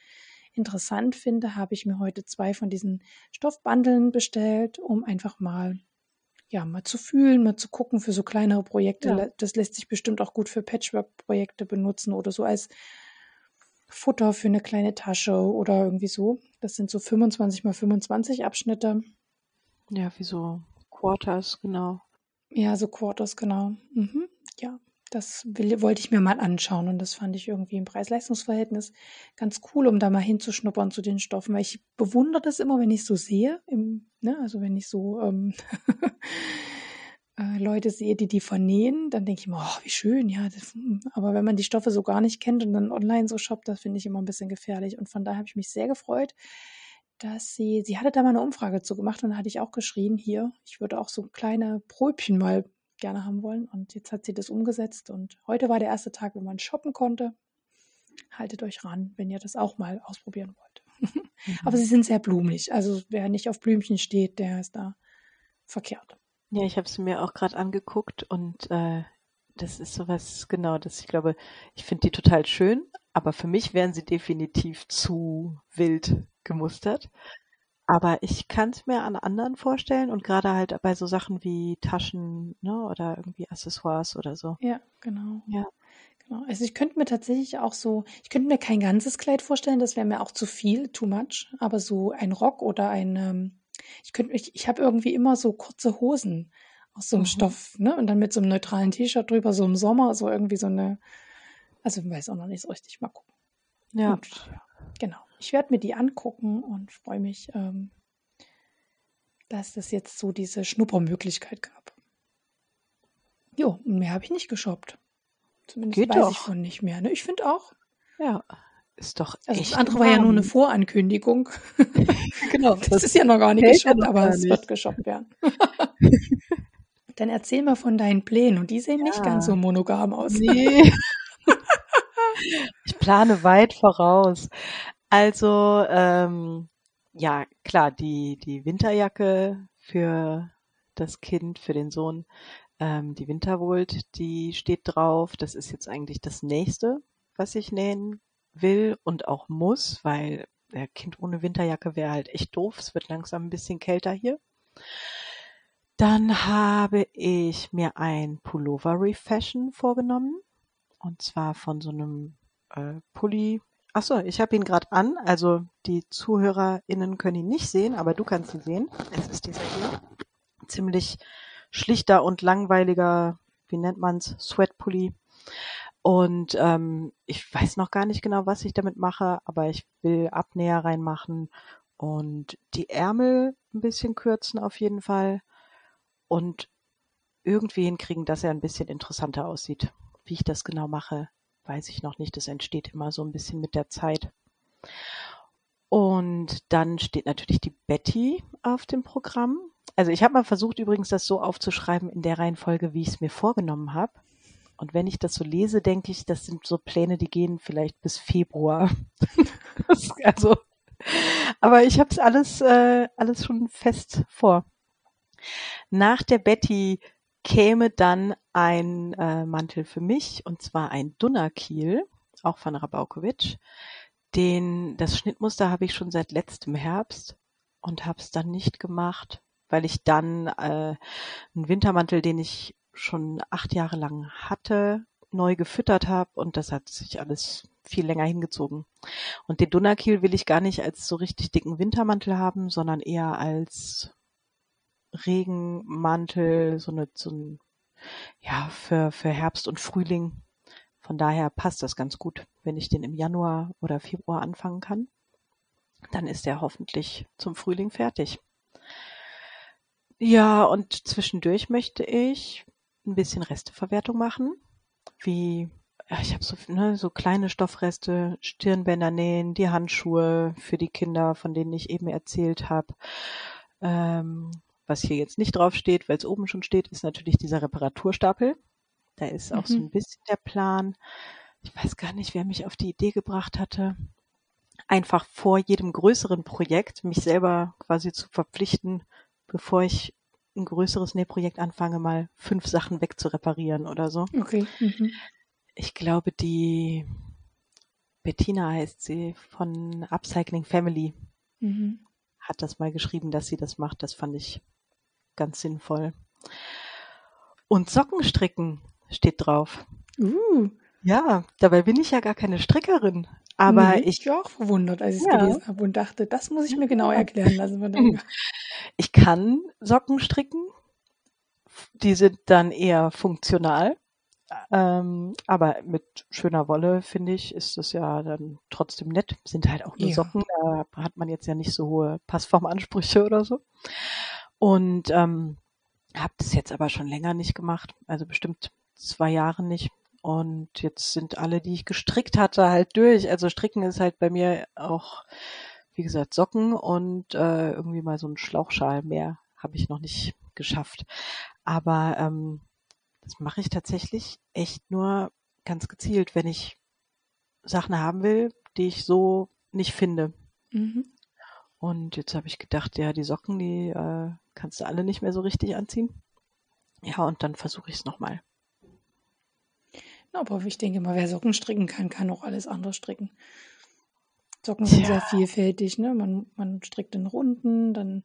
interessant finde, habe ich mir heute zwei von diesen Stoffbandeln bestellt, um einfach mal ja, mal zu fühlen, mal zu gucken für so kleinere Projekte. Ja. Das lässt sich bestimmt auch gut für Patchwork-Projekte benutzen oder so als Futter für eine kleine Tasche oder irgendwie so. Das sind so 25 mal 25 Abschnitte. Ja, wie so Quarters, genau. Ja, so Quarters, genau. Mhm. Ja, das will, wollte ich mir mal anschauen und das fand ich irgendwie im Preis-Leistungs-Verhältnis ganz cool, um da mal hinzuschnuppern zu den Stoffen, weil ich bewundere das immer, wenn ich so sehe, im, ne, also wenn ich so ähm, äh, Leute sehe, die die vernähen, dann denke ich mir, oh, wie schön, ja. Das, hm, aber wenn man die Stoffe so gar nicht kennt und dann online so shoppt, das finde ich immer ein bisschen gefährlich. Und von daher habe ich mich sehr gefreut, dass sie, sie hatte da mal eine Umfrage zu gemacht und da hatte ich auch geschrien, hier, ich würde auch so kleine Pröbchen mal gerne haben wollen. Und jetzt hat sie das umgesetzt und heute war der erste Tag, wo man shoppen konnte. Haltet euch ran, wenn ihr das auch mal ausprobieren wollt. mhm. Aber sie sind sehr blumig. Also wer nicht auf Blümchen steht, der ist da verkehrt. Ja, ich habe es mir auch gerade angeguckt und äh, das ist sowas, genau, das ich glaube, ich finde die total schön, aber für mich wären sie definitiv zu wild gemustert. Aber ich kann es mir an anderen vorstellen und gerade halt bei so Sachen wie Taschen, ne, oder irgendwie Accessoires oder so. Ja, genau. Ja. Genau. Also ich könnte mir tatsächlich auch so, ich könnte mir kein ganzes Kleid vorstellen, das wäre mir auch zu viel, too much. Aber so ein Rock oder ein, ähm, ich könnte mich, ich habe irgendwie immer so kurze Hosen aus so einem Mhm. Stoff, ne? Und dann mit so einem neutralen T-Shirt drüber, so im Sommer, so irgendwie so eine, also ich weiß auch noch nicht so richtig, mal gucken. Ja. Ja, genau. Ich werde mir die angucken und freue mich, ähm, dass es jetzt so diese Schnuppermöglichkeit gab. Jo, und mehr habe ich nicht geshoppt. Zumindest Geht weiß doch. ich von nicht mehr. Ne? Ich finde auch. Ja. Ist doch Also echt das andere war ja nur eine warm. Vorankündigung. Genau. Das ist ja noch gar nicht ja geshoppt, noch aber es nicht. wird geshoppt werden. Dann erzähl mal von deinen Plänen und die sehen nicht Ja. ganz so monogam aus. Nee. ich plane weit voraus. Also, ähm, ja, klar, die, die Winterjacke für das Kind, für den Sohn, ähm, die Winterwolt, die steht drauf. Das ist jetzt eigentlich das nächste, was ich nähen will und auch muss, weil der Kind ohne Winterjacke wäre halt echt doof. Es wird langsam ein bisschen kälter hier. Dann habe ich mir ein Pullover Refashion vorgenommen. Und zwar von so einem äh, Pulli. Achso, ich habe ihn gerade an. Also die ZuhörerInnen können ihn nicht sehen, aber du kannst ihn sehen. Es ist dieser hier. Ziemlich schlichter und langweiliger, wie nennt man's, Sweatpulli. Und ähm, ich weiß noch gar nicht genau, was ich damit mache, aber ich will Abnäher reinmachen und die Ärmel ein bisschen kürzen auf jeden Fall und irgendwie hinkriegen, dass er ein bisschen interessanter aussieht. Wie ich das genau mache, weiß ich noch nicht. Das entsteht immer so ein bisschen mit der Zeit. Und dann steht natürlich die Betty auf dem Programm. Also ich habe mal versucht übrigens, das so aufzuschreiben in der Reihenfolge, wie ich es mir vorgenommen habe. Und wenn ich das so lese, denke ich, das sind so Pläne, die gehen vielleicht bis Februar. Also, aber ich habe es alles, äh, alles schon fest vor. Nach der Betty käme dann ein äh, Mantel für mich, und zwar ein Dunnerkiel, auch von Rabaukowitsch. Den, das Schnittmuster habe ich schon seit letztem Herbst und habe es dann nicht gemacht, weil ich dann äh, einen Wintermantel, den ich schon acht Jahre lang hatte, neu gefüttert habe und das hat sich alles viel länger hingezogen. Und den Dunnerkiel will ich gar nicht als so richtig dicken Wintermantel haben, sondern eher als Regenmantel, so eine, so ein, ja, für, für Herbst und Frühling. Von daher passt das ganz gut, wenn ich den im Januar oder Februar anfangen kann. Dann ist er hoffentlich zum Frühling fertig. Ja, und zwischendurch möchte ich ein bisschen Resteverwertung machen, wie ja, ich habe so, ne, so kleine Stoffreste, Stirnbänder nähen, die Handschuhe für die Kinder, von denen ich eben erzählt habe. Ähm, was hier jetzt nicht drauf steht, weil es oben schon steht, ist natürlich dieser Reparaturstapel. Da ist auch so Mhm. ein bisschen der Plan. Ich weiß gar nicht, wer mich auf die Idee gebracht hatte, einfach vor jedem größeren Projekt mich selber quasi zu verpflichten, bevor ich ein größeres Nähprojekt anfange, mal fünf Sachen wegzureparieren oder so. Okay. Mhm. Ich glaube, die Bettina heißt sie von Upcycling Family Mhm. hat das mal geschrieben, dass sie das macht. Das fand ich ganz sinnvoll. Und Sockenstricken steht drauf. Uh, Ja, dabei bin ich ja gar keine Strickerin. Aber nee, ich, war auch verwundert, als ich es Ja. gelesen habe und dachte, das muss ich mir genau erklären lassen. Ich kann Socken stricken. Die sind dann eher funktional. Ähm, aber mit schöner Wolle, finde ich, ist das ja dann trotzdem nett. Sind halt auch nur Ja. Socken, da hat man jetzt ja nicht so hohe Passformansprüche oder so. Und ähm, habe das jetzt aber schon länger nicht gemacht, also bestimmt zwei Jahre nicht. Und jetzt sind alle, die ich gestrickt hatte, halt durch. Also stricken ist halt bei mir auch, wie gesagt, Socken und äh, irgendwie mal so ein Schlauchschal mehr habe ich noch nicht geschafft. Aber ähm, das mache ich tatsächlich echt nur ganz gezielt, wenn ich Sachen haben will, die ich so nicht finde. Mhm. Und jetzt habe ich gedacht, ja, die Socken, die äh, kannst du alle nicht mehr so richtig anziehen. Ja, und dann versuche ich es nochmal. Aber ich denke mal, wer Socken stricken kann, kann auch alles andere stricken. Socken sind sehr Ja. vielfältig, ne? Man, man strickt in Runden, dann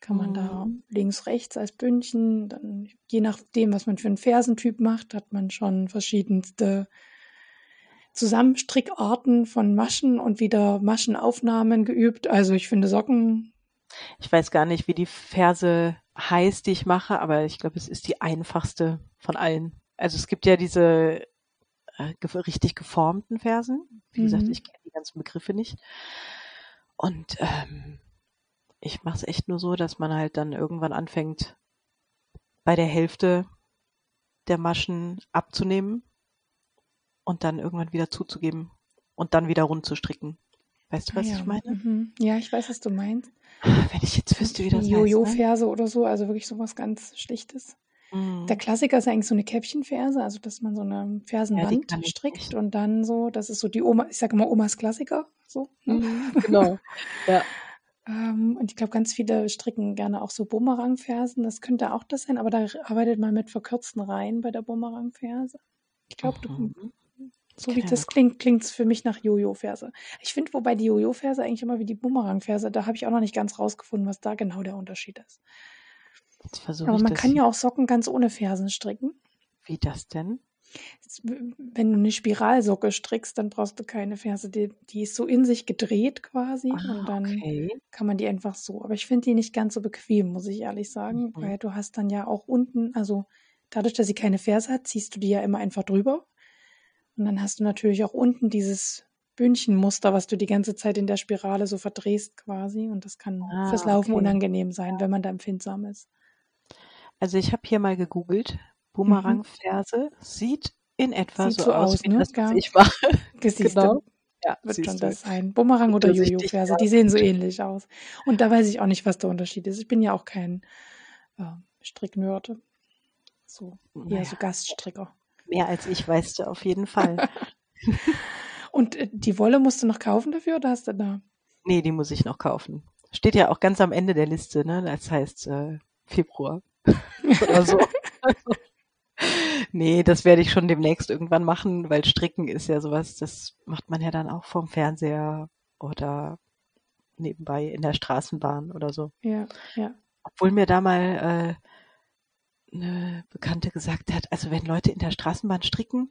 kann man da Mhm. links, rechts als Bündchen, dann je nachdem, was man für einen Fersentyp macht, hat man schon verschiedenste Zusammenstrickarten von Maschen und wieder Maschenaufnahmen geübt. Also ich finde Socken, Ich weiß gar nicht, wie die Ferse heißt, die ich mache, aber ich glaube, es ist die einfachste von allen. Also es gibt ja diese äh, richtig geformten Fersen. Wie gesagt, mhm. ich kenne die ganzen Begriffe nicht. Und ähm, ich mache es echt nur so, dass man halt dann irgendwann anfängt, bei der Hälfte der Maschen abzunehmen und dann irgendwann wieder zuzugeben und dann wieder rund zu stricken. Weißt du, Ah was ich ja, meine? mhm. Ja, ich weiß, was du meinst. Wenn ich jetzt wüsste, wie das heißt. Ne? Jojo-Ferse oder so, also wirklich sowas ganz Schlichtes. Der Mhm. Klassiker ist eigentlich so eine Käppchenferse, also dass man so eine Ja, Fersenwand ich strickt und dann so, das ist so die Oma, ich sage immer Omas Klassiker, so. Ne? Mhm, genau. Ja. Ähm, und ich glaube, ganz viele stricken gerne auch so Bumerangfersen. Das könnte auch das sein, aber da arbeitet man mit verkürzten Reihen bei der Bumerangferse. Ich glaube, du, Mhm. so wie das klingt, klingt es für mich nach Jojo-Ferse. Ich finde, wobei die Jojo-Ferse eigentlich immer wie die Bumerangferse, da habe ich auch noch nicht ganz rausgefunden, was da genau der Unterschied ist. Jetzt versuche Aber ich man das kann ja auch Socken ganz ohne Fersen stricken. Wie das denn? Wenn du eine Spiralsocke strickst, dann brauchst du keine Ferse. Die, die ist so in sich gedreht quasi und Ah, dann okay. kann man die einfach so. Aber ich finde die nicht ganz so bequem, muss ich ehrlich sagen, Mhm. weil du hast dann ja auch unten, also dadurch, dass sie keine Ferse hat, ziehst du die ja immer einfach drüber. Und dann hast du natürlich auch unten dieses Bündchenmuster, was du die ganze Zeit in der Spirale so verdrehst quasi. Und das kann fürs Ah, Laufen okay. unangenehm sein, wenn man da empfindsam ist. Also ich habe hier mal gegoogelt. Bumerangferse sieht in etwa Sieht so so aus aus, wie ne? das, was Ja. ich mache. Genau. Ja, wird schon das sein. Bumerang oder Jojo-Ferse, die sehen so ähnlich aus. Und da weiß ich auch nicht, was der Unterschied ist. Ich bin ja auch kein äh, Stricknerd. So, eher Naja, so Gaststricker. mehr als ich weißt du auf jeden Fall. Und äh, die Wolle musst du noch kaufen dafür oder hast du da? Nee, die muss ich noch kaufen. Steht ja auch ganz am Ende der Liste, ne? Das heißt äh, Februar oder so. Also, nee, das werde ich schon demnächst irgendwann machen, weil Stricken ist ja sowas, das macht man ja dann auch vom Fernseher oder nebenbei in der Straßenbahn oder so. Ja, ja. Obwohl mir da mal äh, eine Bekannte gesagt hat, also wenn Leute in der Straßenbahn stricken,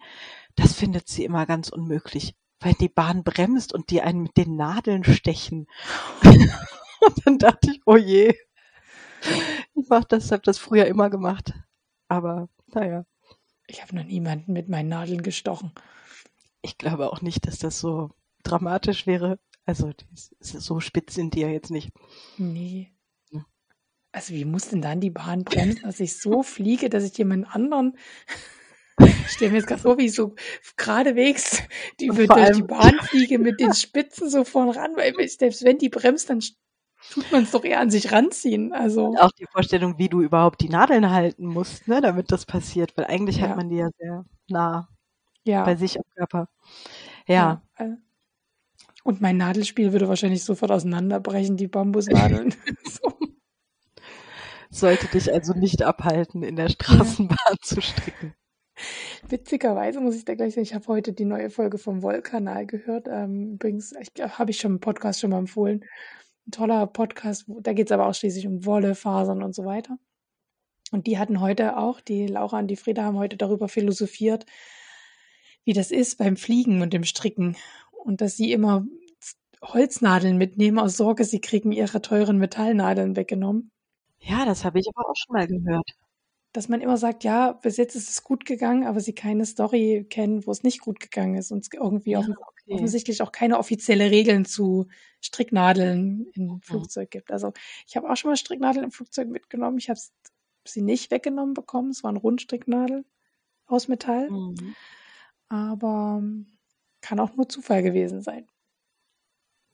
das findet sie immer ganz unmöglich, weil die Bahn bremst und die einen mit den Nadeln stechen. und dann dachte ich, oh je, ich mach das, habe das früher immer gemacht. Aber naja, Ich habe noch niemanden mit meinen Nadeln gestochen. ich glaube auch nicht, dass das so dramatisch wäre. Also so spitz sind die ja jetzt nicht. Nee. Ja. Also wie muss denn dann die Bahn bremsen, dass ich so fliege, dass ich jemand anderen ich stelle mir jetzt gerade vor, wie ich so geradewegs die Und durch die Bahn fliege mit den Spitzen so vorn ran, weil selbst wenn die bremst, dann tut man es doch eher an sich ranziehen. Also Und auch die Vorstellung, wie du überhaupt die Nadeln halten musst, ne, damit das passiert, weil eigentlich Ja. hat man die ja sehr nah ja. bei sich am Körper. Ja, Ja, äh, Und mein Nadelspiel würde wahrscheinlich sofort auseinanderbrechen, die Bambusnadeln. so. sollte dich also nicht abhalten, in der Straßenbahn zu stricken. Witzigerweise muss ich da gleich sagen, ich habe heute die neue Folge vom Wollkanal gehört. Ähm, übrigens, habe ich schon im Podcast schon mal empfohlen. Ein toller Podcast, da geht es aber ausschließlich um Wolle, Fasern und so weiter. Und die hatten heute auch, die Laura und die Frieda haben heute darüber philosophiert, wie das ist beim Fliegen und dem Stricken. Und dass sie immer Holznadeln mitnehmen aus Sorge, sie kriegen ihre teuren Metallnadeln weggenommen. Ja, das habe ich aber auch schon mal gehört. dass man immer sagt, ja, bis jetzt ist es gut gegangen, aber sie keine Story kennen, wo es nicht gut gegangen ist und es irgendwie Ja, offen, okay. Offensichtlich auch keine offizielle Regeln zu Stricknadeln im Flugzeug gibt. Also ich habe auch schon mal Stricknadeln im Flugzeug mitgenommen. Ich habe sie nicht weggenommen bekommen. Es waren Rundstricknadeln aus Metall, Mhm. aber kann auch nur Zufall gewesen sein.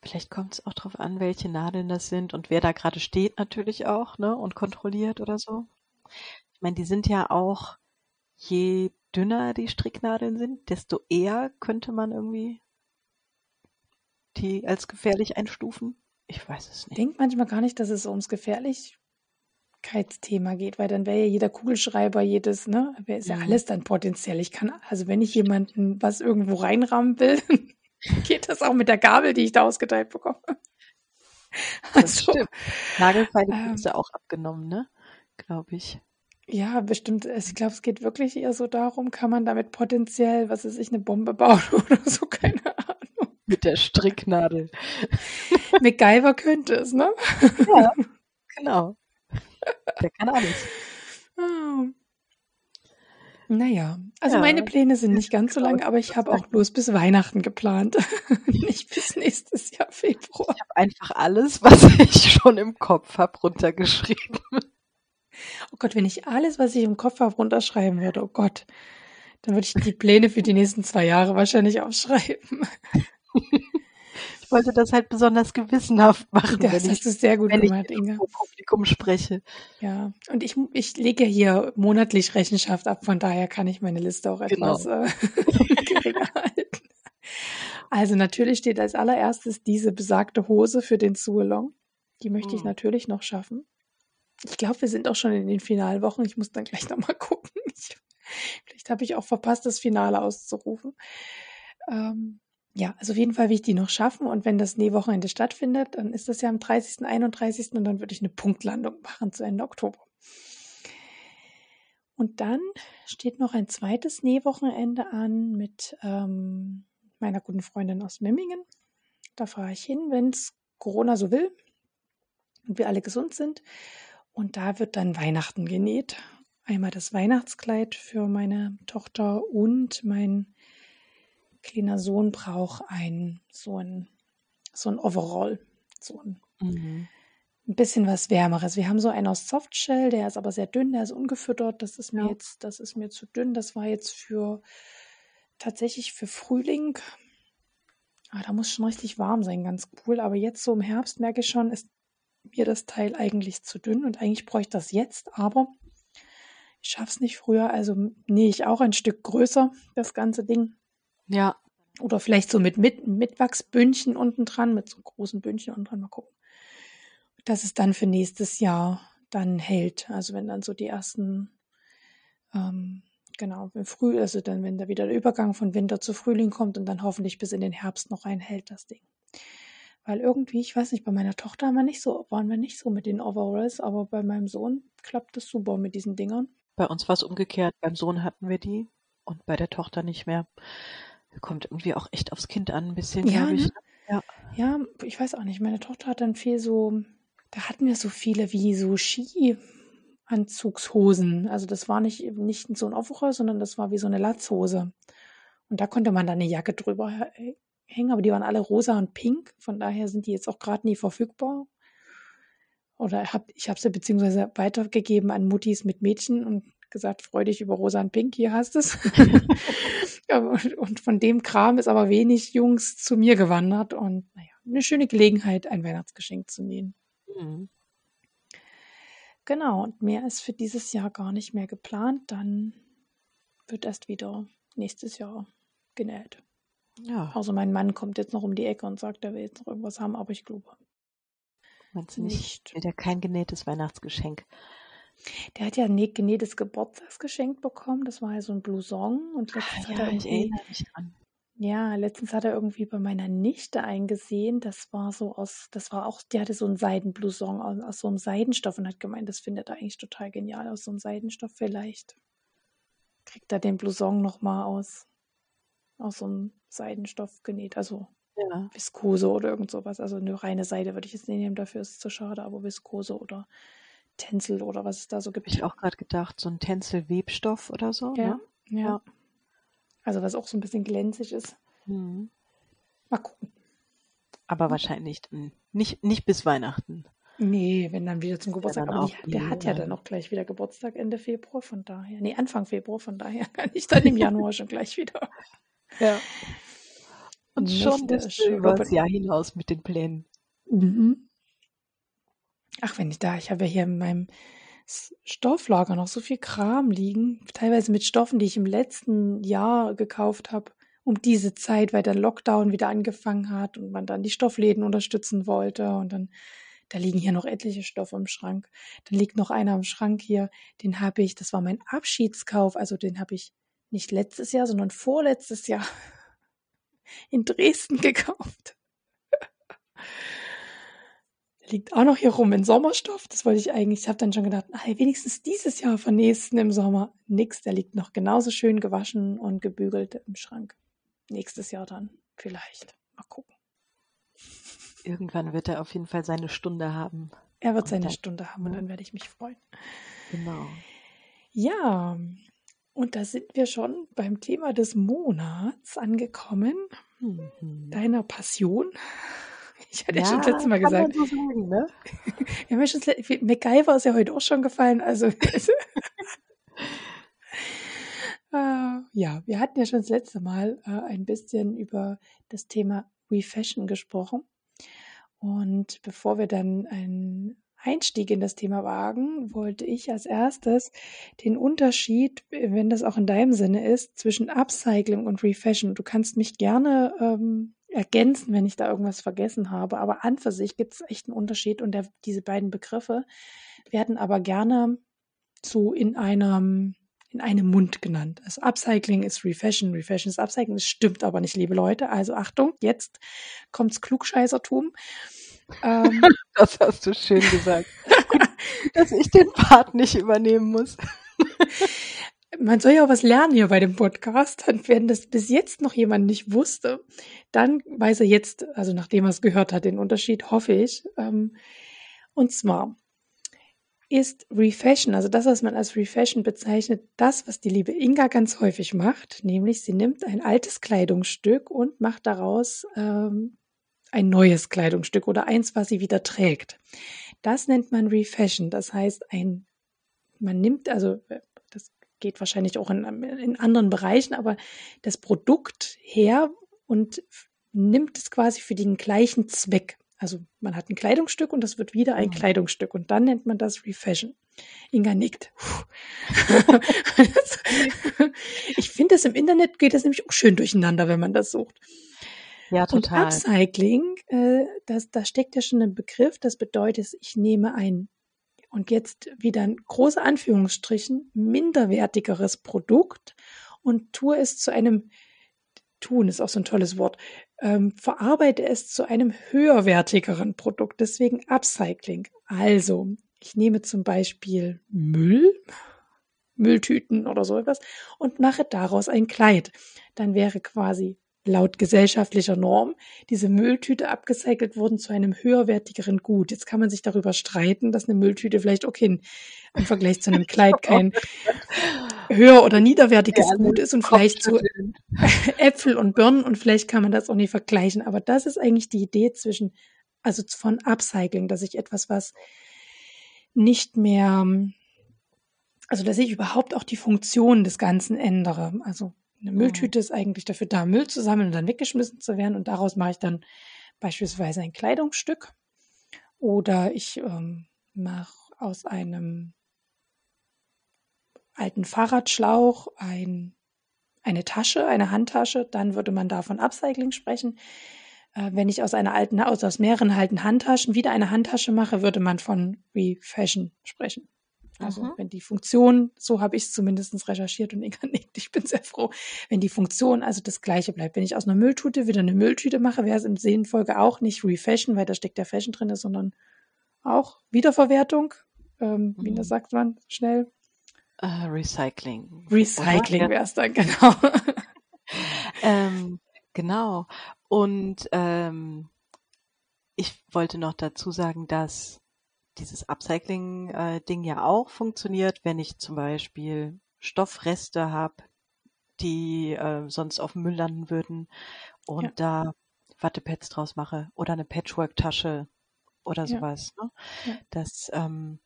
Vielleicht kommt es auch drauf an, welche Nadeln das sind und wer da gerade steht natürlich auch, ne, und kontrolliert oder so. Ich meine, die sind ja auch, je dünner die Stricknadeln sind, desto eher könnte man irgendwie die als gefährlich einstufen. Ich weiß es Ich nicht. denke manchmal gar nicht, dass es ums gefährlich Nachhaltigkeitsthema geht, weil dann wäre ja jeder Kugelschreiber, jedes, ne, wäre ja Mhm. alles dann potenziell. Ich kann, also wenn ich jemanden was irgendwo reinrammen will, geht das auch mit der Gabel, die ich da ausgeteilt bekomme. Das Also, stimmt. Nagelfeile ähm, du auch abgenommen, ne? Glaube ich. ja, bestimmt. also Ich glaube, es geht wirklich eher so darum, kann man damit potenziell, was weiß ich, eine Bombe bauen oder so, keine Ahnung. Mit der Stricknadel. MacGyver könnte es, ne? Ja, genau. Der kann alles. Ah. Naja, also meine Ja, Pläne sind nicht ganz so lang, genau, aber ich habe auch bloß bis Weihnachten geplant. Nicht bis nächstes Jahr Februar. Ich habe einfach alles, was ich schon im Kopf habe, runtergeschrieben. Oh Gott, wenn ich alles, was ich im Kopf habe, runterschreiben würde, oh Gott, dann würde ich die Pläne für die nächsten zwei Jahre wahrscheinlich aufschreiben. Ich wollte das halt besonders gewissenhaft machen, Das wenn ich, sehr gut wenn ich gemacht, Inga. vor Publikum spreche. Ja, und ich, ich lege hier monatlich Rechenschaft ab, von daher kann ich meine Liste auch Genau. etwas äh, geringer halten. Also natürlich steht als allererstes diese besagte Hose für den Sualong. Die möchte ich Mhm. natürlich noch schaffen. Ich glaube, wir sind auch schon in den Finalwochen. Ich muss dann gleich nochmal gucken. Ich, vielleicht habe ich auch verpasst, das Finale auszurufen. Ähm, ja, also auf jeden Fall will ich die noch schaffen. Und wenn das Nähwochenende stattfindet, dann ist das ja am 30., 31. und dann würde ich eine Punktlandung machen zu Ende Oktober. Und dann steht noch ein zweites Nähwochenende an mit ähm, meiner guten Freundin aus Memmingen. Da fahre ich hin, wenn es Corona so will und wir alle gesund sind. Und da wird dann Weihnachten genäht. Einmal das Weihnachtskleid für meine Tochter und mein kleiner Sohn braucht ein so ein so ein Overall, so ein Mhm. ein bisschen was Wärmeres. Wir haben so einen aus Softshell, der ist aber sehr dünn, der ist ungefüttert. Das ist mir Ja. jetzt, das ist mir zu dünn. Das war jetzt für tatsächlich für Frühling. Ah, da muss schon richtig warm sein, ganz cool. Aber jetzt so im Herbst merke ich schon, ist mir das Teil eigentlich zu dünn und eigentlich bräuchte ich das jetzt, aber ich schaff's nicht früher. Also nähe ich auch ein Stück größer, das ganze Ding. Ja, Oder vielleicht so mit, mit Mitwachsbündchen unten dran, mit so großen Bündchen unten dran. Mal gucken. Dass es dann für nächstes Jahr dann hält. Also wenn dann so die ersten, ähm, genau, wenn früh, also dann, wenn da wieder der Übergang von Winter zu Frühling kommt und dann hoffentlich bis in den Herbst noch reinhält, das Ding. Weil irgendwie, ich weiß nicht, bei meiner Tochter haben wir nicht so, waren wir nicht so mit den Overalls, aber bei meinem Sohn klappt das super mit diesen Dingern. bei uns war es umgekehrt. Beim Sohn hatten wir die und bei der Tochter nicht mehr. Kommt irgendwie auch echt aufs Kind an, ein bisschen, Ja, glaube ich. ne? Ja. Ja, ich weiß auch nicht. Meine Tochter hat dann viel so, da hatten wir so viele wie so Ski-Anzugshosen. Also das war nicht, nicht so ein Overall, sondern das war wie so eine Latzhose. Und da konnte man dann eine Jacke drüber hä- hängen, aber die waren alle rosa und pink. Von daher sind die jetzt auch gerade nie verfügbar. Oder hab, ich habe sie beziehungsweise weitergegeben an Muttis mit Mädchen und gesagt, freu dich über rosa und pink, hier hast es. Ja, und, von dem Kram ist aber wenig Jungs zu mir gewandert und naja, eine schöne Gelegenheit, ein Weihnachtsgeschenk zu nähen. Mhm. Genau, und mehr ist für dieses Jahr gar nicht mehr geplant. Dann wird erst wieder nächstes Jahr genäht. Ja, Also mein Mann kommt jetzt noch um die Ecke und sagt, er will jetzt noch irgendwas haben, aber ich glaube meinst du nicht? nicht. Wieder kein genähtes Weihnachtsgeschenk. Der hat ja ein nä- genähtes Geburtstagsgeschenk bekommen. Das war ja so ein Blouson und letztens hat er Ah, ja, ich irgendwie erinnere mich dran. Ja, letztens hat er irgendwie bei meiner Nichte eingesehen. Das war so aus, das war auch, die hatte so einen Seidenblouson aus, aus so einem Seidenstoff und hat gemeint, das findet er eigentlich total genial aus so einem Seidenstoff. Vielleicht kriegt er den Blouson nochmal aus, aus so einem Seidenstoff genäht. Also Ja. Viskose oder irgend sowas. Also eine reine Seide würde ich jetzt nicht nehmen, dafür ist es zu schade, aber Viskose oder Tencel oder was es da so gibt. ich auch gerade gedacht, so ein Tänzelwebstoff oder so. Ja, Ne? ja. Also was auch so ein bisschen glänzig ist. Mhm. Mal gucken. Aber wahrscheinlich mm, nicht, nicht bis Weihnachten. Nee, wenn dann wieder zum Geburtstag. Aber die, der hat ja dann auch gleich wieder Geburtstag Ende Februar, von daher. Nee, Anfang Februar, von daher kann ich dann im Januar schon gleich wieder. Ja. Und schon Nächte bist du übers shoppen. Jahr hinaus mit den Plänen. Mhm. Ach, wenn ich da, ich habe ja hier in meinem Stofflager noch so viel Kram liegen, teilweise mit Stoffen, die ich im letzten Jahr gekauft habe, um diese Zeit, weil der Lockdown wieder angefangen hat und man dann die Stoffläden unterstützen wollte und dann da liegen hier noch etliche Stoffe im Schrank. Dann liegt noch einer im Schrank hier, den habe ich, das war mein Abschiedskauf, also den habe ich nicht letztes Jahr, sondern vorletztes Jahr in Dresden gekauft. Liegt auch noch hier rum in Sommerstoff. Das wollte ich eigentlich. Ich habe dann schon gedacht, ach, wenigstens dieses Jahr von nächsten im Sommer. Nix, der liegt noch genauso schön gewaschen und gebügelt im Schrank. Nächstes Jahr dann vielleicht. Mal gucken. Irgendwann wird er auf jeden Fall seine Stunde haben. Er wird seine Stunde haben und dann werde ich mich freuen. Genau. Ja, und da sind wir schon beim Thema des Monats angekommen. Mhm. Deiner Passion. Ich hatte ja, schon das letzte Mal gesagt. So sagen, ne? ja, mir schon, MacGyver ist ja heute auch schon gefallen. Also, äh, ja, wir hatten ja schon das letzte Mal äh, ein bisschen über das Thema Refashion gesprochen. Und bevor wir dann einen Einstieg in das Thema wagen, wollte ich als erstes den Unterschied, wenn das auch in deinem Sinne ist, zwischen Upcycling und Refashion. Du kannst mich gerne ähm, ergänzen, wenn ich da irgendwas vergessen habe. Aber an für sich gibt es echt einen Unterschied und der, diese beiden Begriffe werden aber gerne so in einem in einem Mund genannt. Also Upcycling ist Refashion, Refashion ist Upcycling. Das stimmt aber nicht, liebe Leute. Also Achtung, jetzt kommt's Klugscheißertum. Ähm, das hast du schön gesagt. Gut, dass ich den Part nicht übernehmen muss man soll ja auch was lernen hier bei dem Podcast. Und wenn das bis jetzt noch jemand nicht wusste, dann weiß er jetzt, also nachdem er es gehört hat, den Unterschied, hoffe ich. Ähm, und zwar ist Refashion, also das, was man als Refashion bezeichnet, das, was die liebe Inga ganz häufig macht, nämlich sie nimmt ein altes Kleidungsstück und macht daraus ähm, ein neues Kleidungsstück oder eins, was sie wieder trägt. Das nennt man Refashion. Das heißt, ein, man nimmt, also geht wahrscheinlich auch in, in anderen Bereichen, aber das Produkt her und nimmt es quasi für den gleichen Zweck. Also man hat ein Kleidungsstück und das wird wieder ein mhm. Kleidungsstück und dann nennt man das Refashion. Inga nickt. ich finde das im Internet geht das nämlich auch schön durcheinander, wenn man das sucht. Ja, total. Und Upcycling, äh, das, da steckt ja schon ein Begriff, das bedeutet, ich nehme ein und jetzt wieder in große Anführungsstrichen minderwertigeres Produkt und tue es zu einem tun ist auch so ein tolles Wort, ähm, verarbeite es zu einem höherwertigeren Produkt, deswegen Upcycling. Also, ich nehme zum Beispiel Müll, Mülltüten oder so etwas und mache daraus ein Kleid. Dann wäre quasi laut gesellschaftlicher Norm diese Mülltüte abgecycelt wurden zu einem höherwertigeren Gut. Jetzt kann man sich darüber streiten, dass eine Mülltüte vielleicht okay im Vergleich zu einem Kleid kein höher oder niederwertiges ja, Gut ist und vielleicht zu Äpfel und Birnen und vielleicht kann man das auch nicht vergleichen. Aber das ist eigentlich die Idee zwischen, also von Upcycling, dass ich etwas, was nicht mehr, also dass ich überhaupt auch die Funktion des Ganzen ändere. Also eine Mülltüte ist eigentlich dafür da, Müll zu sammeln und dann weggeschmissen zu werden. Und daraus mache ich dann beispielsweise ein Kleidungsstück. Oder ich ähm, mache aus einem alten Fahrradschlauch ein, eine Tasche, eine Handtasche. Dann würde man da von Upcycling sprechen. Äh, wenn ich aus einer alten, also aus mehreren alten Handtaschen wieder eine Handtasche mache, würde man von Refashion sprechen. Also Aha. wenn die Funktion, so habe ich es zumindest recherchiert und ich bin sehr froh, wenn die Funktion also das gleiche bleibt. Wenn ich aus einer Mülltüte wieder eine Mülltüte mache, wäre es im Sehenfolge auch nicht Refashion, weil da steckt der Fashion drin, sondern auch Wiederverwertung. Ähm, mhm. Wie das sagt man schnell? Uh, Recycling. Recycling wäre es dann, genau. ähm, genau. Und ähm, ich wollte noch dazu sagen, dass dieses Upcycling-Ding äh, ja auch funktioniert, wenn ich zum Beispiel Stoffreste habe, die äh, sonst auf dem Müll landen würden und ja. da Wattepads draus mache oder eine Patchwork-Tasche oder sowas. Ja. Ne? Ja. Das, ähm,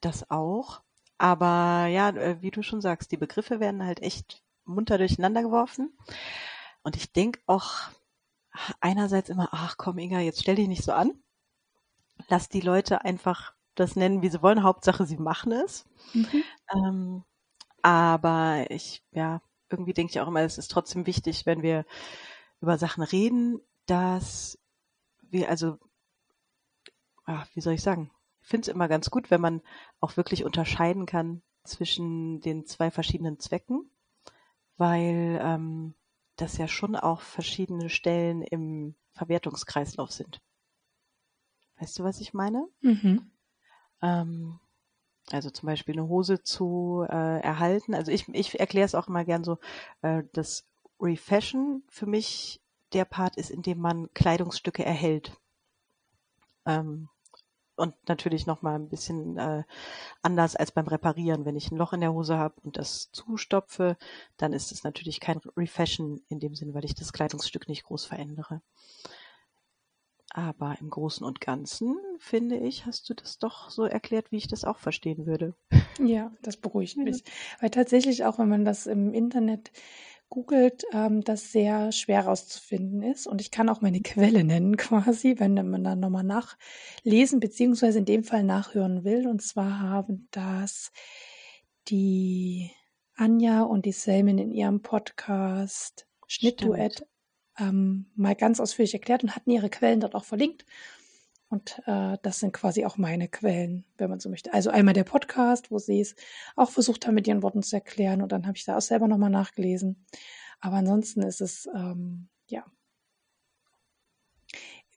das auch. Aber ja, äh, wie du schon sagst, die Begriffe werden halt echt munter durcheinander geworfen. Und ich denke auch einerseits immer, ach komm Inga, jetzt stell dich nicht so an lass die Leute einfach das nennen, wie sie wollen. Hauptsache, sie machen es. Mhm. Ähm, aber ich, ja, irgendwie denke ich auch immer, es ist trotzdem wichtig, wenn wir über Sachen reden, dass wir, also ach, wie soll ich sagen, ich finde es immer ganz gut, wenn man auch wirklich unterscheiden kann zwischen den zwei verschiedenen Zwecken, weil ähm, das ja schon auch verschiedene Stellen im Verwertungskreislauf sind. Weißt du, was ich meine? Mhm. Ähm, also zum Beispiel eine Hose zu äh, erhalten. Also ich, ich erkläre es auch immer gern so, äh, dass Refashion für mich der Part ist, in dem man Kleidungsstücke erhält. Ähm, und natürlich noch mal ein bisschen äh, anders als beim Reparieren. Wenn ich ein Loch in der Hose habe und das zustopfe, dann ist es natürlich kein Refashion in dem Sinn, weil ich das Kleidungsstück nicht groß verändere. Aber im Großen und Ganzen, finde ich, hast du das doch so erklärt, wie ich das auch verstehen würde. Ja, das beruhigt mich. Weil tatsächlich auch, wenn man das im Internet googelt, ähm, das sehr schwer herauszufinden ist. Und ich kann auch meine Quelle nennen quasi, wenn man dann nochmal nachlesen, beziehungsweise in dem Fall nachhören will. Und zwar haben das die Anja und die Selmin in ihrem Podcast Schnittduett ähm, mal ganz ausführlich erklärt und hatten ihre Quellen dort auch verlinkt. Und äh, das sind quasi auch meine Quellen, wenn man so möchte. Also einmal der Podcast, wo sie es auch versucht haben, mit ihren Worten zu erklären. Und dann habe ich da auch selber nochmal nachgelesen. Aber ansonsten ist es, ähm, ja,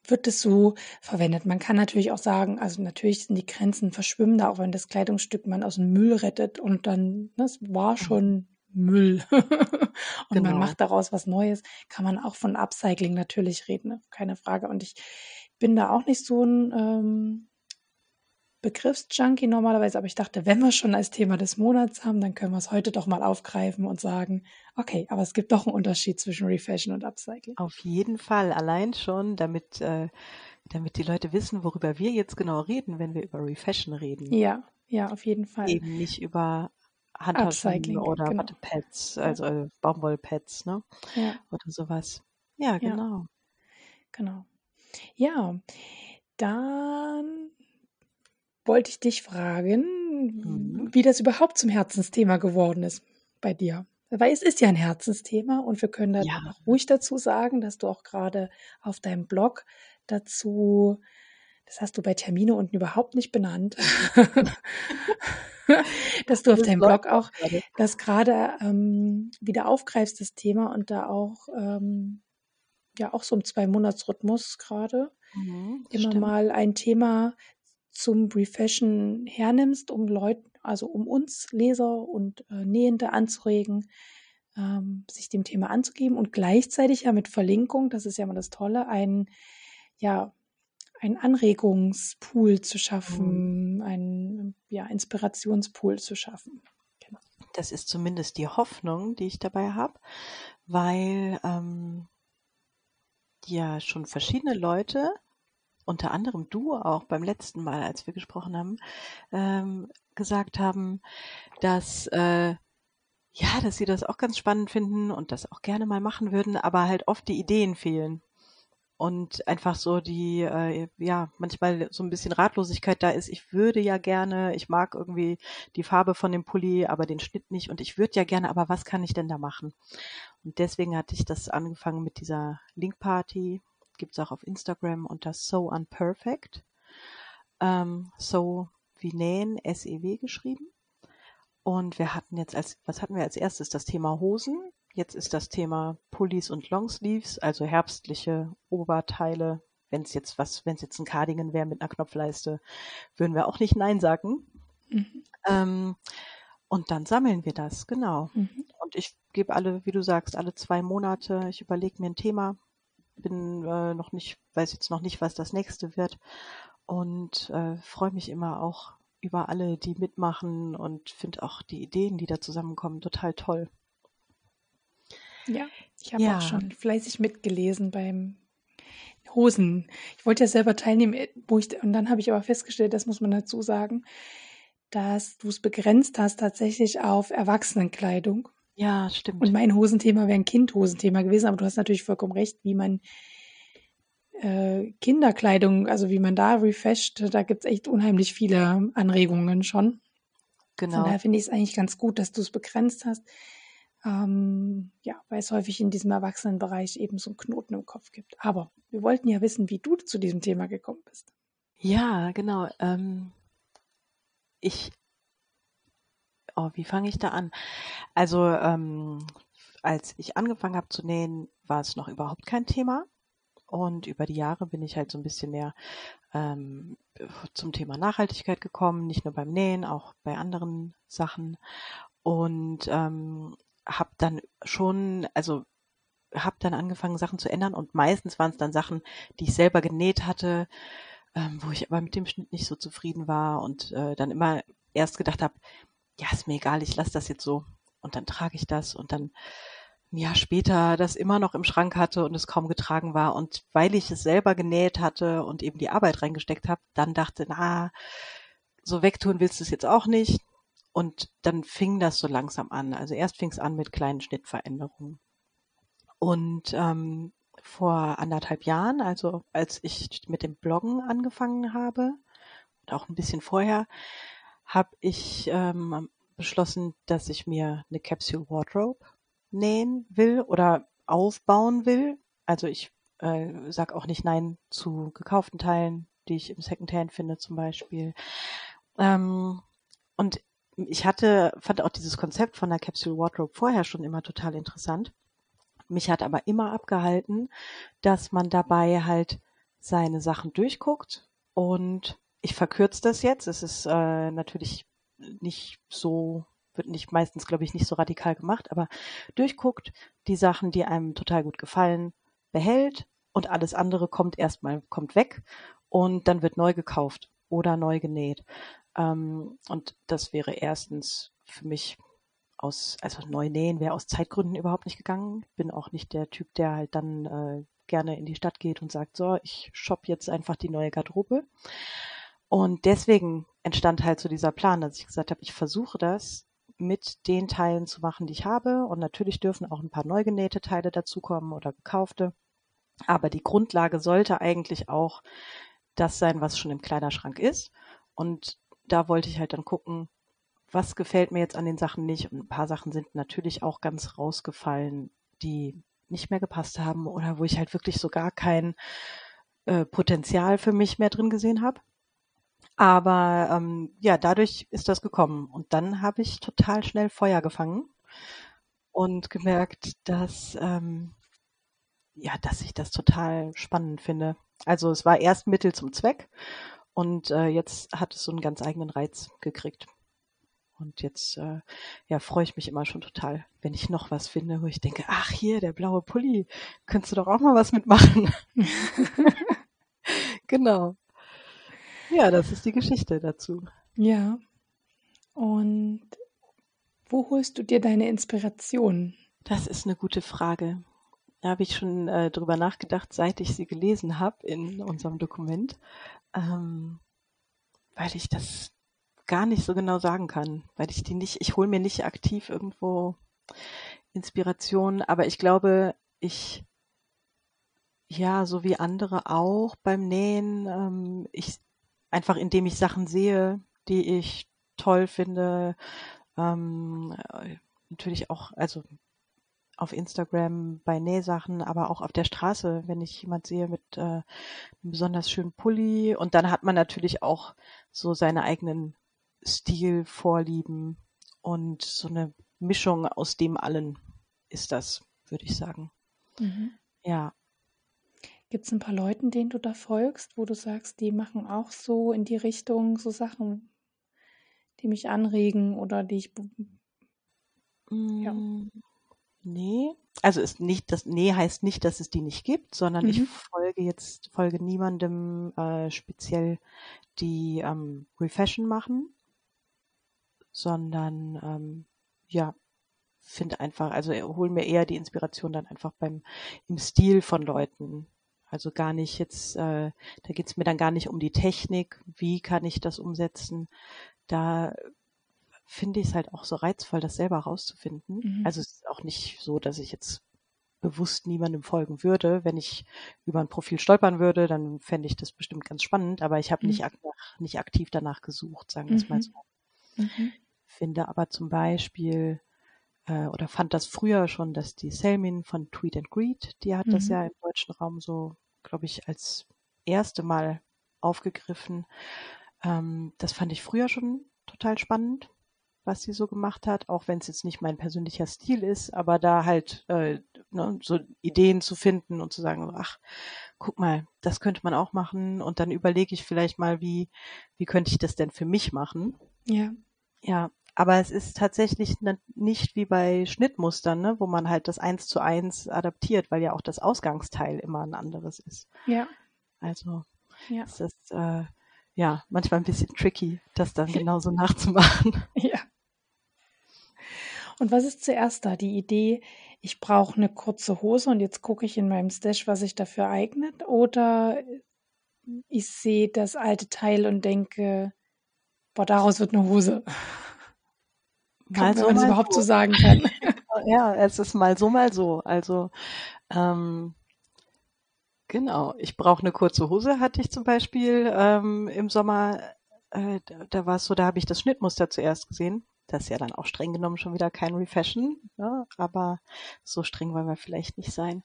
wird es so verwendet. Man kann natürlich auch sagen, also natürlich sind die Grenzen verschwimmen da, auch wenn das Kleidungsstück man aus dem Müll rettet und dann, das ne, war mhm. schon Müll und genau. man macht daraus was Neues, kann man auch von Upcycling natürlich reden, ne? keine Frage. Und ich bin da auch nicht so ein ähm, Begriffsjunkie normalerweise, aber ich dachte, wenn wir schon als Thema des Monats haben, dann können wir es heute doch mal aufgreifen und sagen, okay, aber es gibt doch einen Unterschied zwischen Refashion und Upcycling. Auf jeden Fall, allein schon, damit, äh, damit die Leute wissen, worüber wir jetzt genau reden, wenn wir über Refashion reden. Ja, ja, auf jeden Fall. Eben nicht über Handtaschen oder genau. Wattepads, also äh, Baumwollpads, ne? Ja. Oder sowas. Ja, genau. Ja. Genau. Ja, dann wollte ich dich fragen, mhm. wie das überhaupt zum Herzensthema geworden ist bei dir. Weil es ist ja ein Herzensthema und wir können da ja. ruhig dazu sagen, dass du auch gerade auf deinem Blog dazu, das hast du bei Termine unten überhaupt nicht benannt, dass du auf deinem Blog auch das gerade ähm, wieder aufgreifst, das Thema und da auch ähm, ja auch so im Zwei-Monats-Rhythmus gerade mhm, immer stimmt. mal ein Thema zum Refashion hernimmst, um Leute, also um uns Leser und äh, Nähende anzuregen, ähm, sich dem Thema anzugeben und gleichzeitig ja mit Verlinkung, das ist ja immer das Tolle, ein ja ein Anregungspool zu schaffen, mhm. ein ja, Inspirationspool zu schaffen. Genau. Das ist zumindest die Hoffnung, die ich dabei habe, weil ähm, ja schon verschiedene Leute, unter anderem du auch beim letzten Mal, als wir gesprochen haben, ähm, gesagt haben, dass äh, ja, dass sie das auch ganz spannend finden und das auch gerne mal machen würden, aber halt oft die Ideen fehlen und einfach so die, äh, ja, manchmal so ein bisschen Ratlosigkeit da ist. Ich würde ja gerne, ich mag irgendwie die Farbe von dem Pulli, aber den Schnitt nicht und ich würde ja gerne, aber was kann ich denn da machen? Und deswegen hatte ich das angefangen mit dieser Link-Party, gibt's auch auf Instagram unter So Unperfect. Ähm, so wie nähen, S-E-W geschrieben. Und wir hatten jetzt als, was hatten wir als erstes? Das Thema Hosen. Jetzt ist das Thema Pullis und Longsleeves, also herbstliche Oberteile. Wenn es jetzt was, wenn es jetzt ein Cardigan wäre mit einer Knopfleiste, würden wir auch nicht Nein sagen. Mhm. Ähm, und dann sammeln wir das, genau. Mhm. Und ich gebe alle, wie du sagst, alle zwei Monate, ich überlege mir ein Thema, bin äh, noch nicht, weiß jetzt noch nicht, was das nächste wird und äh, freue mich immer auch über alle, die mitmachen und finde auch die Ideen, die da zusammenkommen, total toll. Ja, ich habe ja. auch schon fleißig mitgelesen beim Hosen. Ich wollte ja selber teilnehmen, äh, wo ich, und dann habe ich aber festgestellt, das muss man dazu sagen, dass du es begrenzt hast tatsächlich auf Erwachsenenkleidung. Ja, stimmt. Und mein Hosenthema wäre ein Kindhosenthema gewesen, aber du hast natürlich vollkommen recht, wie man äh, Kinderkleidung, also wie man da refasht, da gibt es echt unheimlich viele Anregungen schon. Genau. Von daher finde ich es eigentlich ganz gut, dass du es begrenzt hast. Ähm, ja, weil es häufig in diesem Erwachsenenbereich eben so einen Knoten im Kopf gibt. Aber wir wollten ja wissen, wie du zu diesem Thema gekommen bist. Ja, genau. Ähm, ich, oh, wie fange ich da an? Also, ähm, als ich angefangen habe zu nähen, war es noch überhaupt kein Thema. Und über die Jahre bin ich halt so ein bisschen mehr ähm, zum Thema Nachhaltigkeit gekommen, nicht nur beim Nähen, auch bei anderen Sachen. Und ähm, habe dann schon, also habe dann angefangen, Sachen zu ändern und meistens waren es dann Sachen, die ich selber genäht hatte, ähm, wo ich aber mit dem Schnitt nicht so zufrieden war und äh, dann immer erst gedacht habe, ja, ist mir egal, ich lasse das jetzt so. Und dann trage ich das und dann ein Jahr später das immer noch im Schrank hatte und es kaum getragen war. Und weil ich es selber genäht hatte und eben die Arbeit reingesteckt habe, dann dachte, na, so wegtun willst du es jetzt auch nicht und dann fing das so langsam an. Also erst fing es an mit kleinen Schnittveränderungen. Und ähm, vor anderthalb Jahren, also als ich mit dem Bloggen angefangen habe, und auch ein bisschen vorher, habe ich ähm, beschlossen, dass ich mir eine Capsule Wardrobe nähen will oder aufbauen will. Also ich äh, sag auch nicht Nein zu gekauften Teilen, die ich im Secondhand finde zum Beispiel. Ähm, und ich hatte, fand auch dieses Konzept von der Capsule Wardrobe vorher schon immer total interessant. Mich hat aber immer abgehalten, dass man dabei halt seine Sachen durchguckt und ich verkürze das jetzt. Es ist äh, natürlich nicht so, wird nicht meistens, glaube ich, nicht so radikal gemacht, aber durchguckt, die Sachen, die einem total gut gefallen, behält und alles andere kommt erstmal, kommt weg und dann wird neu gekauft oder neu genäht. Ähm, und das wäre erstens für mich aus, also neu nähen wäre aus Zeitgründen überhaupt nicht gegangen. Bin auch nicht der Typ, der halt dann äh, gerne in die Stadt geht und sagt, so, ich shop jetzt einfach die neue Garderobe. Und deswegen entstand halt so dieser Plan, dass ich gesagt habe, ich versuche das mit den Teilen zu machen, die ich habe. Und natürlich dürfen auch ein paar neu genähte Teile dazukommen oder gekaufte. Aber die Grundlage sollte eigentlich auch das sein, was schon im Kleiderschrank ist. Und da wollte ich halt dann gucken, was gefällt mir jetzt an den Sachen nicht. Und ein paar Sachen sind natürlich auch ganz rausgefallen, die nicht mehr gepasst haben oder wo ich halt wirklich so gar kein äh, Potenzial für mich mehr drin gesehen habe. Aber ähm, ja, dadurch ist das gekommen. Und dann habe ich total schnell Feuer gefangen und gemerkt, dass ähm, ja, dass ich das total spannend finde. Also es war erst Mittel zum Zweck und äh, jetzt hat es so einen ganz eigenen Reiz gekriegt. Und jetzt äh, ja, freue ich mich immer schon total, wenn ich noch was finde, wo ich denke, ach hier, der blaue Pulli, könntest du doch auch mal was mitmachen. genau. Ja, das ist die Geschichte dazu. Ja. Und wo holst du dir deine Inspiration? Das ist eine gute Frage. Da habe ich schon äh, drüber nachgedacht, seit ich sie gelesen habe in unserem Dokument, ähm, weil ich das gar nicht so genau sagen kann, weil ich die nicht, ich hole mir nicht aktiv irgendwo Inspiration, aber ich glaube, ich ja, so wie andere auch beim Nähen, ähm, ich einfach indem ich Sachen sehe, die ich toll finde, ähm, natürlich auch, also auf Instagram bei Nähsachen, aber auch auf der Straße, wenn ich jemand sehe mit äh, einem besonders schönen Pulli. Und dann hat man natürlich auch so seine eigenen Stilvorlieben und so eine Mischung aus dem allen ist das, würde ich sagen. Mhm. Ja. Gibt es ein paar Leuten, denen du da folgst, wo du sagst, die machen auch so in die Richtung so Sachen, die mich anregen oder die ich. Ja. Nee. Also ist nicht, das Nee heißt nicht, dass es die nicht gibt, sondern mhm. ich folge jetzt, folge niemandem äh, speziell, die ähm, Refashion machen sondern ähm, ja, finde einfach, also hol mir eher die Inspiration dann einfach beim im Stil von Leuten. Also gar nicht jetzt, äh, da geht's mir dann gar nicht um die Technik, wie kann ich das umsetzen. Da finde ich es halt auch so reizvoll, das selber rauszufinden. Mhm. Also es ist auch nicht so, dass ich jetzt bewusst niemandem folgen würde. Wenn ich über ein Profil stolpern würde, dann fände ich das bestimmt ganz spannend, aber ich habe mhm. nicht, nicht aktiv danach gesucht, sagen wir es mhm. mal so. Mhm. Finde aber zum Beispiel äh, oder fand das früher schon, dass die Selmin von Tweet and Greet, die hat mhm. das ja im deutschen Raum so, glaube ich, als erste Mal aufgegriffen. Ähm, das fand ich früher schon total spannend, was sie so gemacht hat, auch wenn es jetzt nicht mein persönlicher Stil ist, aber da halt äh, ne, so Ideen zu finden und zu sagen, ach, guck mal, das könnte man auch machen und dann überlege ich vielleicht mal, wie, wie könnte ich das denn für mich machen? Ja. Ja, aber es ist tatsächlich nicht wie bei Schnittmustern, ne, wo man halt das eins zu eins adaptiert, weil ja auch das Ausgangsteil immer ein anderes ist. Ja. Also ja. es ist äh, ja manchmal ein bisschen tricky, das dann genauso nachzumachen. Ja. Und was ist zuerst da? Die Idee, ich brauche eine kurze Hose und jetzt gucke ich in meinem Stash, was sich dafür eignet? Oder ich sehe das alte Teil und denke, boah, daraus wird eine Hose. Mal so, wenn man das überhaupt so. so sagen kann. ja, es ist mal so, mal so. Also ähm, genau, ich brauche eine kurze Hose, hatte ich zum Beispiel ähm, im Sommer. Äh, da, da war es so, da habe ich das Schnittmuster zuerst gesehen. Das ist ja dann auch streng genommen schon wieder kein Refashion, ne? aber so streng wollen wir vielleicht nicht sein.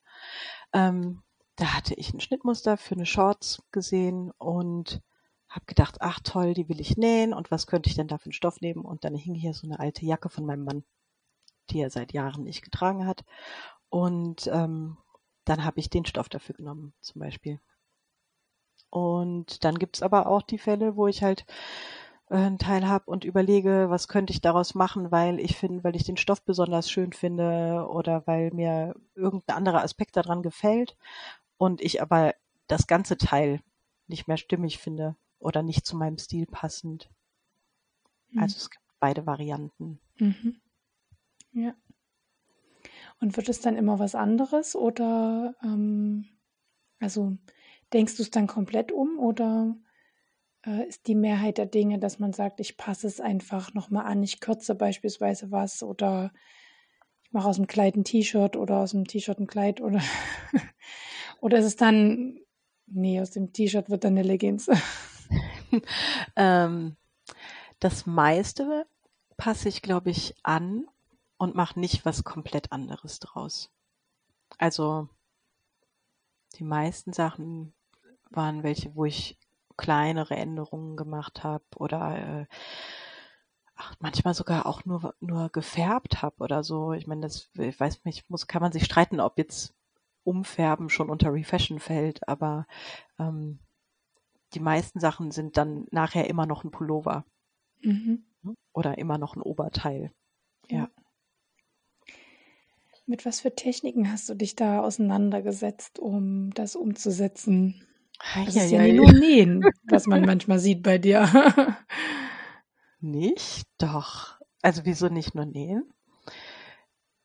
Ähm, da hatte ich ein Schnittmuster für eine Shorts gesehen und habe gedacht, ach toll, die will ich nähen und was könnte ich denn da für einen Stoff nehmen? Und dann hing hier so eine alte Jacke von meinem Mann, die er seit Jahren nicht getragen hat. Und ähm, dann habe ich den Stoff dafür genommen, zum Beispiel. Und dann gibt's aber auch die Fälle, wo ich halt einen Teil habe und überlege, was könnte ich daraus machen, weil ich finde, weil ich den Stoff besonders schön finde oder weil mir irgendein anderer Aspekt daran gefällt und ich aber das ganze Teil nicht mehr stimmig finde oder nicht zu meinem Stil passend. Mhm. Also es gibt beide Varianten. Mhm. Ja. Und wird es dann immer was anderes oder ähm, also denkst du es dann komplett um oder äh, ist die Mehrheit der Dinge, dass man sagt, ich passe es einfach nochmal an, ich kürze beispielsweise was oder ich mache aus dem Kleid ein T-Shirt oder aus dem T-Shirt ein Kleid oder oder ist es dann, nee, aus dem T-Shirt wird dann eine Leggings. ähm, das meiste passe ich, glaube ich, an und mache nicht was komplett anderes draus. Also die meisten Sachen waren welche, wo ich kleinere Änderungen gemacht habe oder äh, ach, manchmal sogar auch nur nur gefärbt habe oder so. Ich meine, das ich weiß nicht, muss kann man sich streiten, ob jetzt Umfärben schon unter Refashion fällt, aber ähm, die meisten Sachen sind dann nachher immer noch ein Pullover. Mhm. Oder immer noch ein Oberteil. Ja. ja. Mit was für Techniken hast du dich da auseinandergesetzt, um das umzusetzen? Das ist ja, nur Nähen, was man manchmal sieht bei dir. nicht? Doch. Also wieso nicht nur nähen?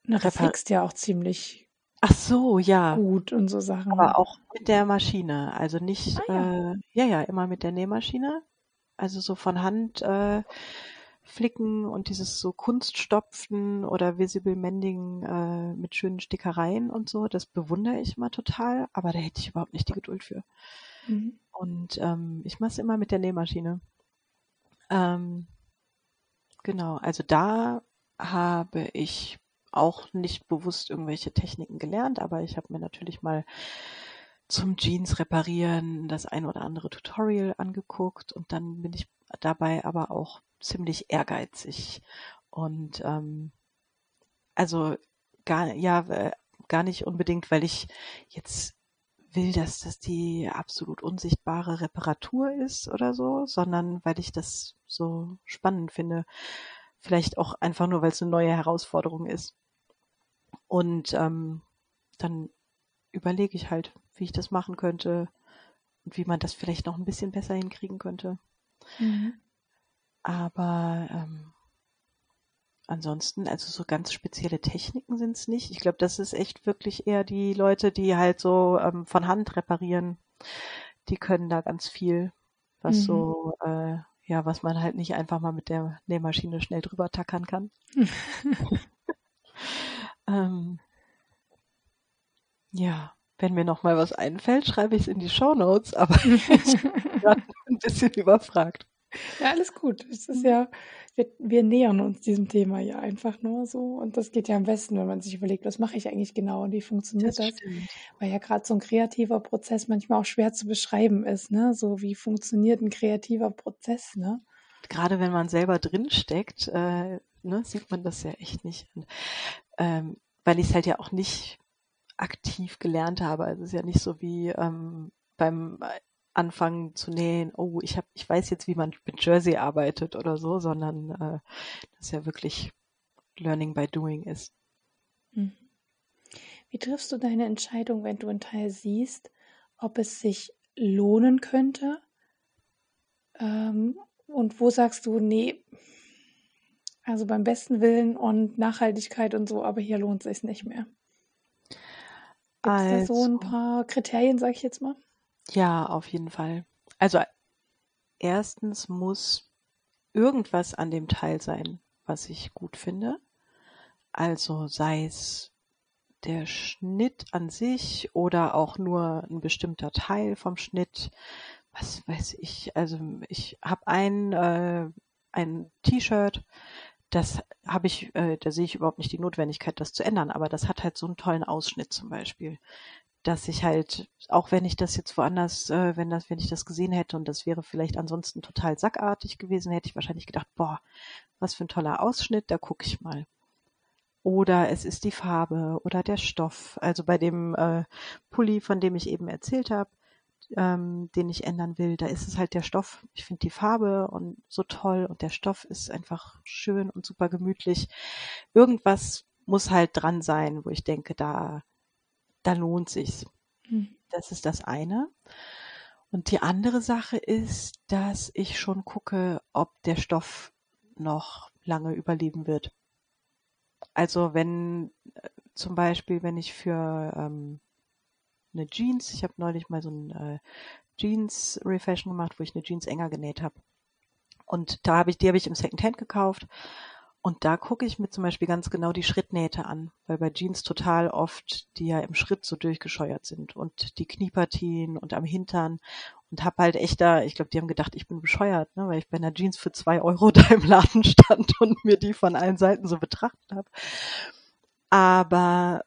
Na, du fliegst ja auch ziemlich Ach so, ja. gut und so Sachen. Aber auch mit der Maschine. Also nicht, ah, ja. Äh, ja, ja, immer mit der Nähmaschine. Also so von Hand äh, flicken und dieses so Kunststopfen oder Visible Mending äh, mit schönen Stickereien und so, das bewundere ich immer total, aber da hätte ich überhaupt nicht die Geduld für. Mhm. Und ähm, ich mache es immer mit der Nähmaschine. Ähm, genau, also da habe ich auch nicht bewusst irgendwelche Techniken gelernt, aber ich habe mir natürlich mal zum Jeans reparieren das ein oder andere Tutorial angeguckt und dann bin ich dabei aber auch ziemlich ehrgeizig und ähm, also gar ja gar nicht unbedingt, weil ich jetzt will, dass das die absolut unsichtbare Reparatur ist oder so, sondern weil ich das so spannend finde. Vielleicht auch einfach nur, weil es eine neue Herausforderung ist. Und ähm, dann überlege ich halt, wie ich das machen könnte und wie man das vielleicht noch ein bisschen besser hinkriegen könnte. Mhm. Aber ähm, ansonsten, also so ganz spezielle Techniken sind es nicht. Ich glaube, das ist echt wirklich eher die Leute, die halt so ähm, von Hand reparieren. Die können da ganz viel, was mhm. so, äh, ja, was man halt nicht einfach mal mit der Nähmaschine schnell drüber tackern kann. Ähm, ja, wenn mir noch mal was einfällt, schreibe ich es in die Show Notes, aber ich bin gerade ein bisschen überfragt. Ja, alles gut. Es ist ja, wir, wir nähern uns diesem Thema ja einfach nur so. Und das geht ja am besten, wenn man sich überlegt, was mache ich eigentlich genau und wie funktioniert das? das? Weil ja gerade so ein kreativer Prozess manchmal auch schwer zu beschreiben ist, ne? So wie funktioniert ein kreativer Prozess, ne? Gerade wenn man selber drin steckt, äh, ne, sieht man das ja echt nicht. Und, ähm, weil ich es halt ja auch nicht aktiv gelernt habe. Also es ist ja nicht so wie ähm, beim anfangen zu nähen, oh, ich habe, ich weiß jetzt, wie man mit Jersey arbeitet oder so, sondern äh, das ja wirklich Learning by Doing ist. Mhm. Wie triffst du deine Entscheidung, wenn du einen Teil siehst, ob es sich lohnen könnte? Ähm, und wo sagst du, nee, also beim besten Willen und Nachhaltigkeit und so, aber hier lohnt es sich nicht mehr? Gibt es also, da so ein also paar Kriterien, sag ich jetzt mal? Ja, auf jeden Fall. Also erstens muss irgendwas an dem Teil sein, was ich gut finde. Also sei es der Schnitt an sich oder auch nur ein bestimmter Teil vom Schnitt. Was weiß ich. Also ich habe ein, äh, ein T-Shirt, das habe ich, äh, da sehe ich überhaupt nicht die Notwendigkeit, das zu ändern, aber das hat halt so einen tollen Ausschnitt zum Beispiel dass ich halt, auch wenn ich das jetzt woanders, äh, wenn das, wenn ich das gesehen hätte und das wäre vielleicht ansonsten total sackartig gewesen, hätte ich wahrscheinlich gedacht, boah, was für ein toller Ausschnitt, da gucke ich mal. Oder es ist die Farbe oder der Stoff. Also bei dem äh, Pulli, von dem ich eben erzählt habe, ähm, den ich ändern will, da ist es halt der Stoff. Ich finde die Farbe und so toll und der Stoff ist einfach schön und super gemütlich. Irgendwas muss halt dran sein, wo ich denke, da da lohnt sich's. Mhm. Das ist das eine. Und die andere Sache ist, dass ich schon gucke, ob der Stoff noch lange überleben wird. Also wenn äh, zum Beispiel, wenn ich für ähm, eine Jeans, ich habe neulich mal so ein äh, Jeans Refashion gemacht, wo ich eine Jeans enger genäht habe. Und da habe ich, die habe ich im Secondhand gekauft und da gucke ich mir zum Beispiel ganz genau die Schrittnähte an, weil bei Jeans total oft die ja im Schritt so durchgescheuert sind und die Kniepartien und am Hintern und hab halt echt da, ich glaube, die haben gedacht, ich bin bescheuert, ne, weil ich bei einer Jeans für zwei Euro da im Laden stand und mir die von allen Seiten so betrachtet habe. Aber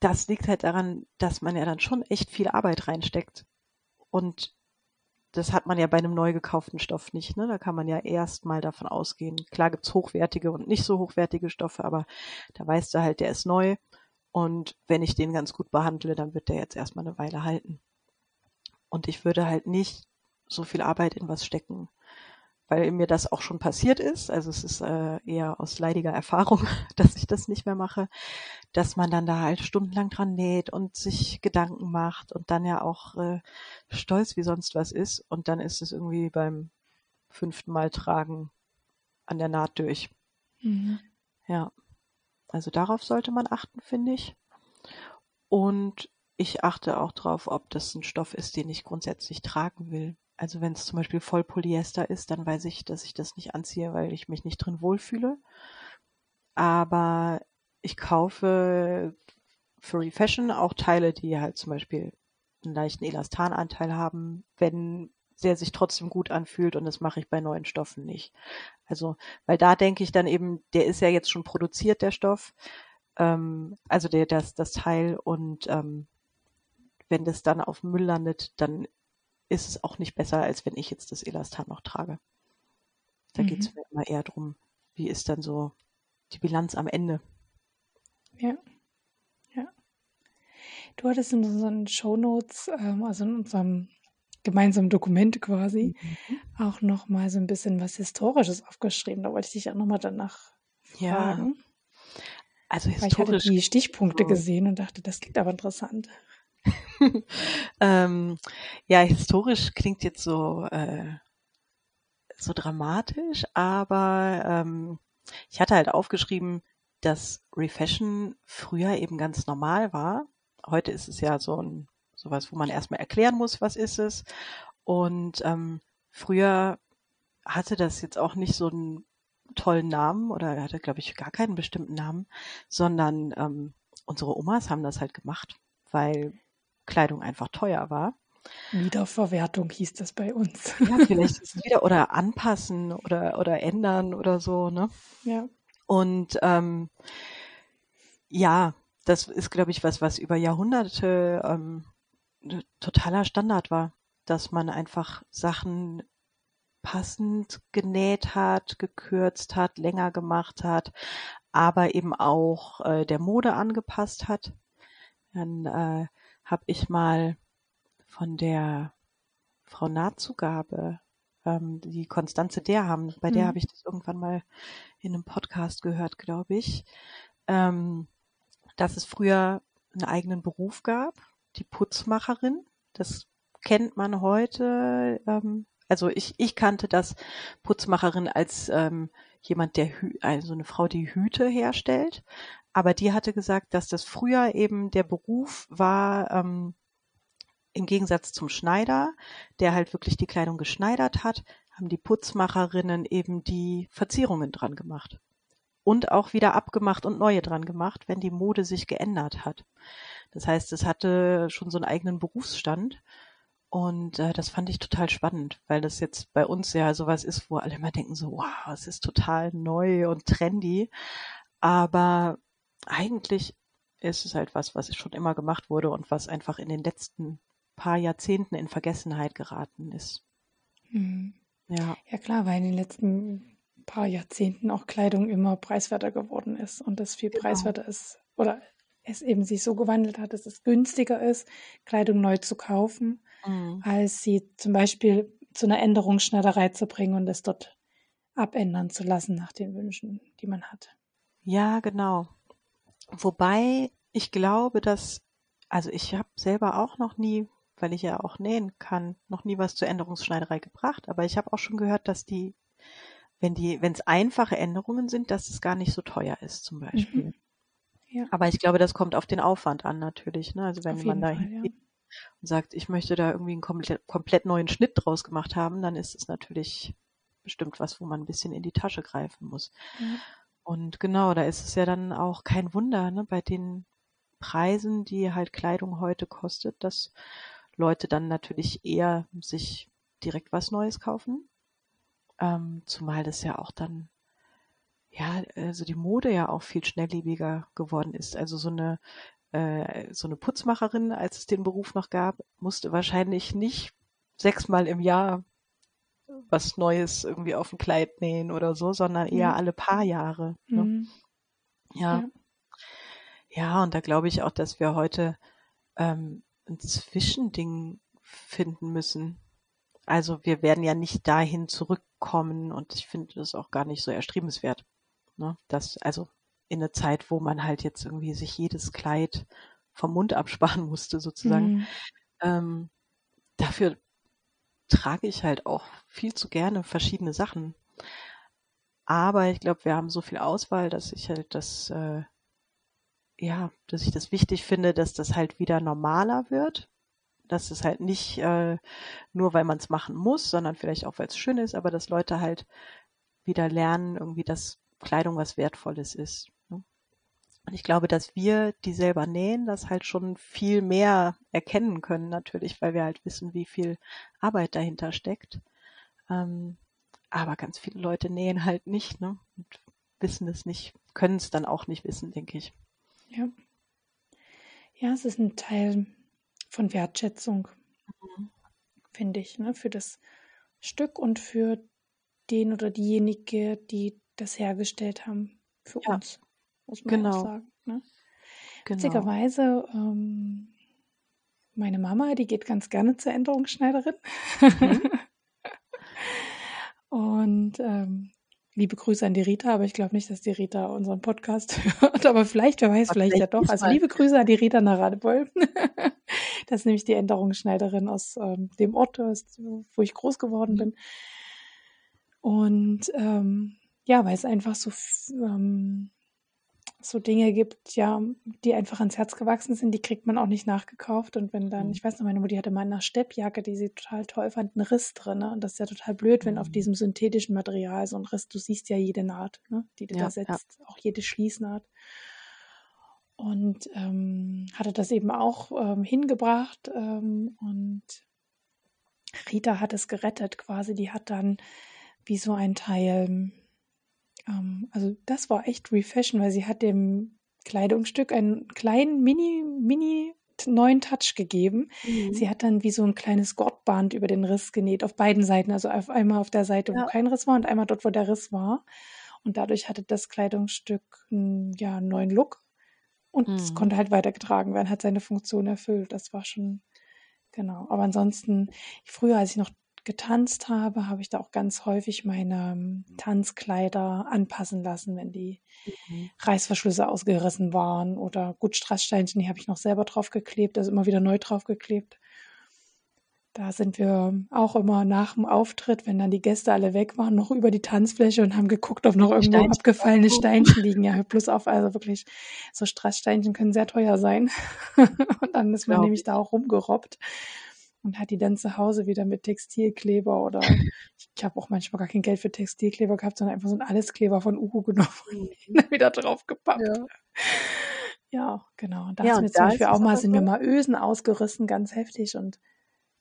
das liegt halt daran, dass man ja dann schon echt viel Arbeit reinsteckt und das hat man ja bei einem neu gekauften Stoff nicht. Ne? Da kann man ja erstmal davon ausgehen. Klar gibt's hochwertige und nicht so hochwertige Stoffe, aber da weißt du halt, der ist neu. Und wenn ich den ganz gut behandle, dann wird der jetzt erstmal eine Weile halten. Und ich würde halt nicht so viel Arbeit in was stecken, weil mir das auch schon passiert ist. Also es ist äh, eher aus leidiger Erfahrung, dass ich das nicht mehr mache, dass man dann da halt stundenlang dran näht und sich Gedanken macht und dann ja auch äh, stolz wie sonst was ist und dann ist es irgendwie beim fünften Mal tragen an der Naht durch. Mhm. Ja, also darauf sollte man achten, finde ich. Und ich achte auch drauf, ob das ein Stoff ist, den ich grundsätzlich tragen will. Also wenn es zum Beispiel voll Polyester ist, dann weiß ich, dass ich das nicht anziehe, weil ich mich nicht drin wohlfühle. Aber ich kaufe für Refashion auch Teile, die halt zum Beispiel einen leichten Elastananteil haben, wenn der sich trotzdem gut anfühlt und das mache ich bei neuen Stoffen nicht. Also, weil da denke ich dann eben, der ist ja jetzt schon produziert, der Stoff, ähm, also der, das, das Teil und ähm, wenn das dann auf Müll landet, dann ist es auch nicht besser, als wenn ich jetzt das Elastan noch trage. Da mhm. geht es mir immer eher drum, wie ist dann so die Bilanz am Ende. Ja. Ja. Du hattest in unseren Shownotes, ähm, also in unserem gemeinsamen Dokument quasi, mhm. auch noch mal so ein bisschen was Historisches aufgeschrieben. Da wollte ich dich auch noch mal danach fragen. Ja. Also historisch. Weil ich hatte die Stichpunkte gesehen und dachte, das klingt aber interessant. ähm, ja, historisch klingt jetzt so, äh, so dramatisch, aber ähm, ich hatte halt aufgeschrieben, dass Refashion früher eben ganz normal war. Heute ist es ja so ein sowas, wo man erstmal erklären muss, was ist es. Und ähm, früher hatte das jetzt auch nicht so einen tollen Namen oder hatte, glaube ich, gar keinen bestimmten Namen, sondern ähm, unsere Omas haben das halt gemacht, weil Kleidung einfach teuer war. Wiederverwertung hieß das bei uns. Ja, vielleicht ist es wieder oder anpassen oder, oder ändern oder so, ne? Ja. Und ähm, ja, das ist, glaube ich, was, was über Jahrhunderte ähm, totaler Standard war, dass man einfach Sachen passend genäht hat, gekürzt hat, länger gemacht hat, aber eben auch äh, der Mode angepasst hat. Dann äh, habe ich mal von der Frau Nahtzugabe, ähm, die Konstanze Derham, bei der Mhm. habe ich das irgendwann mal in einem Podcast gehört, glaube ich, ähm, dass es früher einen eigenen Beruf gab, die Putzmacherin. Das kennt man heute. Ähm, also ich, ich kannte das Putzmacherin als ähm, jemand, der Hü also eine Frau, die Hüte herstellt. Aber die hatte gesagt, dass das früher eben der Beruf war, ähm, im Gegensatz zum Schneider, der halt wirklich die Kleidung geschneidert hat, haben die Putzmacherinnen eben die Verzierungen dran gemacht. Und auch wieder abgemacht und neue dran gemacht, wenn die Mode sich geändert hat. Das heißt, es hatte schon so einen eigenen Berufsstand. Und äh, das fand ich total spannend, weil das jetzt bei uns ja sowas ist, wo alle immer denken so, wow, es ist total neu und trendy. Aber eigentlich ist es halt was, was schon immer gemacht wurde und was einfach in den letzten paar Jahrzehnten in Vergessenheit geraten ist. Mhm. Ja, Ja klar, weil in den letzten paar Jahrzehnten auch Kleidung immer preiswerter geworden ist und es viel Genau. preiswerter ist oder es eben sich so gewandelt hat, dass es günstiger ist, Kleidung neu zu kaufen, Mhm. als sie zum Beispiel zu einer Änderungsschneiderei zu bringen und es dort abändern zu lassen nach den Wünschen, die man hat. ja, genau. Wobei ich glaube, dass, also ich habe selber auch noch nie, weil ich ja auch nähen kann, noch nie was zur Änderungsschneiderei gebracht, aber ich habe auch schon gehört, dass die, wenn die, wenn es einfache Änderungen sind, dass es gar nicht so teuer ist, zum Beispiel. Mhm. Ja, Aber ich glaube, das kommt auf den Aufwand an natürlich. Ne? Also wenn man da Fall, ja. und sagt, ich möchte da irgendwie einen komplett, komplett neuen Schnitt draus gemacht haben, dann ist es natürlich bestimmt was, wo man ein bisschen in die Tasche greifen muss. Ja. Und genau, da ist es ja dann auch kein Wunder, ne, bei den Preisen, die halt Kleidung heute kostet, dass Leute dann natürlich eher sich direkt was Neues kaufen. Ähm, zumal das ja auch dann, ja, also die Mode ja auch viel schnelllebiger geworden ist. Also so eine, äh, so eine Putzmacherin, als es den Beruf noch gab, musste wahrscheinlich nicht sechsmal im Jahr was Neues irgendwie auf ein Kleid nähen oder so, sondern eher Ja. alle paar Jahre. Ne? Mhm. Ja. Ja. Ja, und da glaube ich auch, dass wir heute ähm, ein Zwischending finden müssen. Also wir werden ja nicht dahin zurückkommen und ich finde das auch gar nicht so erstrebenswert. Ne? Das, also in eine Zeit, wo man halt jetzt irgendwie sich jedes Kleid vom Mund absparen musste, sozusagen. Mhm. Ähm, dafür trage ich halt auch viel zu gerne verschiedene Sachen. Aber ich glaube, wir haben so viel Auswahl, dass ich halt das, äh, ja, dass ich das wichtig finde, dass das halt wieder normaler wird. Dass es halt nicht äh, nur, weil man es machen muss, sondern vielleicht auch, weil es schön ist, aber dass Leute halt wieder lernen, irgendwie, dass Kleidung was Wertvolles ist. Und ich glaube, dass wir, die selber nähen, das halt schon viel mehr erkennen können, natürlich, weil wir halt wissen, wie viel Arbeit dahinter steckt. Ähm, aber ganz viele Leute nähen halt nicht, ne? Und wissen es nicht, können es dann auch nicht wissen, denke ich. Ja. Ja, es ist ein Teil von Wertschätzung, Mhm. finde ich, ne, für das Stück und für den oder diejenige, die das hergestellt haben, für Ja, uns, muss man genau, sagen. Ne? genau. Witzigerweise, ähm, meine Mama, die geht ganz gerne zur Änderungsschneiderin. Mhm. Und ähm, liebe Grüße an die Rita, aber ich glaube nicht, dass die Rita unseren Podcast hört. Aber vielleicht, wer weiß, Aber vielleicht ja doch. Also liebe Grüße an die Rita nach Radebeul. das ist nämlich die Änderungsschneiderin aus ähm, dem Ort, wo ich groß geworden Mhm. bin. Und ähm, ja, weil es einfach so, ähm, so Dinge gibt, ja, die einfach ans Herz gewachsen sind, die kriegt man auch nicht nachgekauft. Und wenn dann, Mhm. ich weiß noch, meine Mutti hatte mal eine Steppjacke, die sie total toll fand, einen Riss drin. Ne? Und das ist ja total blöd, wenn auf Mhm. diesem synthetischen Material so ein Riss, du siehst ja jede Naht, ne? die du da Ja, ja. setzt, auch jede Schließnaht. Und ähm, hatte das eben auch ähm, hingebracht ähm, und Rita hat es gerettet quasi. Die hat dann wie so ein Teil, ähm, also das war echt Refashion, weil sie hat dem Kleidungsstück einen kleinen Mini, Mini neuen Touch gegeben. Mhm. Sie hat dann wie so ein kleines Gurtband über den Riss genäht, auf beiden Seiten. Also auf einmal auf der Seite, wo ja. kein Riss war und einmal dort, wo der Riss war. Und dadurch hatte das Kleidungsstück einen, ja, einen neuen Look. Und mhm. es konnte halt weitergetragen werden, hat seine Funktion erfüllt. Das war schon, genau. Aber ansonsten, früher, als ich noch getanzt habe, habe ich da auch ganz häufig meine ähm, Tanzkleider anpassen lassen, wenn die mhm. Reißverschlüsse ausgerissen waren oder gut Strasssteinchen, die habe ich noch selber draufgeklebt, also immer wieder neu draufgeklebt. Da sind wir auch immer nach dem Auftritt, wenn dann die Gäste alle weg waren, noch über die Tanzfläche und haben geguckt, ob noch irgendwo Steinchen abgefallene Steinchen liegen. Ja, plus auf, also wirklich, so Strasssteinchen können sehr teuer sein. und dann ist man nämlich da auch rumgerobbt und hat die dann zu Hause wieder mit Textilkleber oder ich habe auch manchmal gar kein Geld für Textilkleber gehabt, sondern einfach so ein Alleskleber von Uhu genommen und dann wieder draufgepappt. Ja. ja, genau. Und da ja, ist mir zum Beispiel auch mal, sind mir mal Ösen ausgerissen, ganz heftig und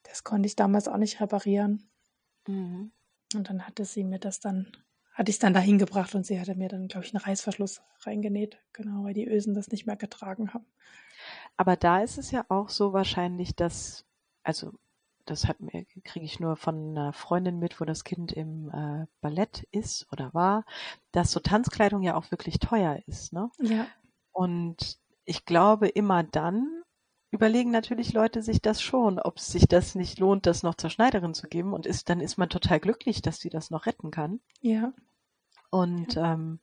das konnte ich damals auch nicht reparieren. Mhm. Und dann hatte sie mir das dann, hatte ich es dann dahin gebracht und sie hatte mir dann, glaube ich, einen Reißverschluss reingenäht, genau, weil die Ösen das nicht mehr getragen haben. Aber da ist es ja auch so wahrscheinlich, dass also das hat mir kriege ich nur von einer Freundin mit, wo das Kind im äh, Ballett ist oder war, dass so Tanzkleidung ja auch wirklich teuer ist, ne? Ja. Und ich glaube, immer dann überlegen natürlich Leute sich das schon, ob sich das nicht lohnt, das noch zur Schneiderin zu geben. Und ist, dann ist man total glücklich, dass sie das noch retten kann. Ja. Und ja, ähm,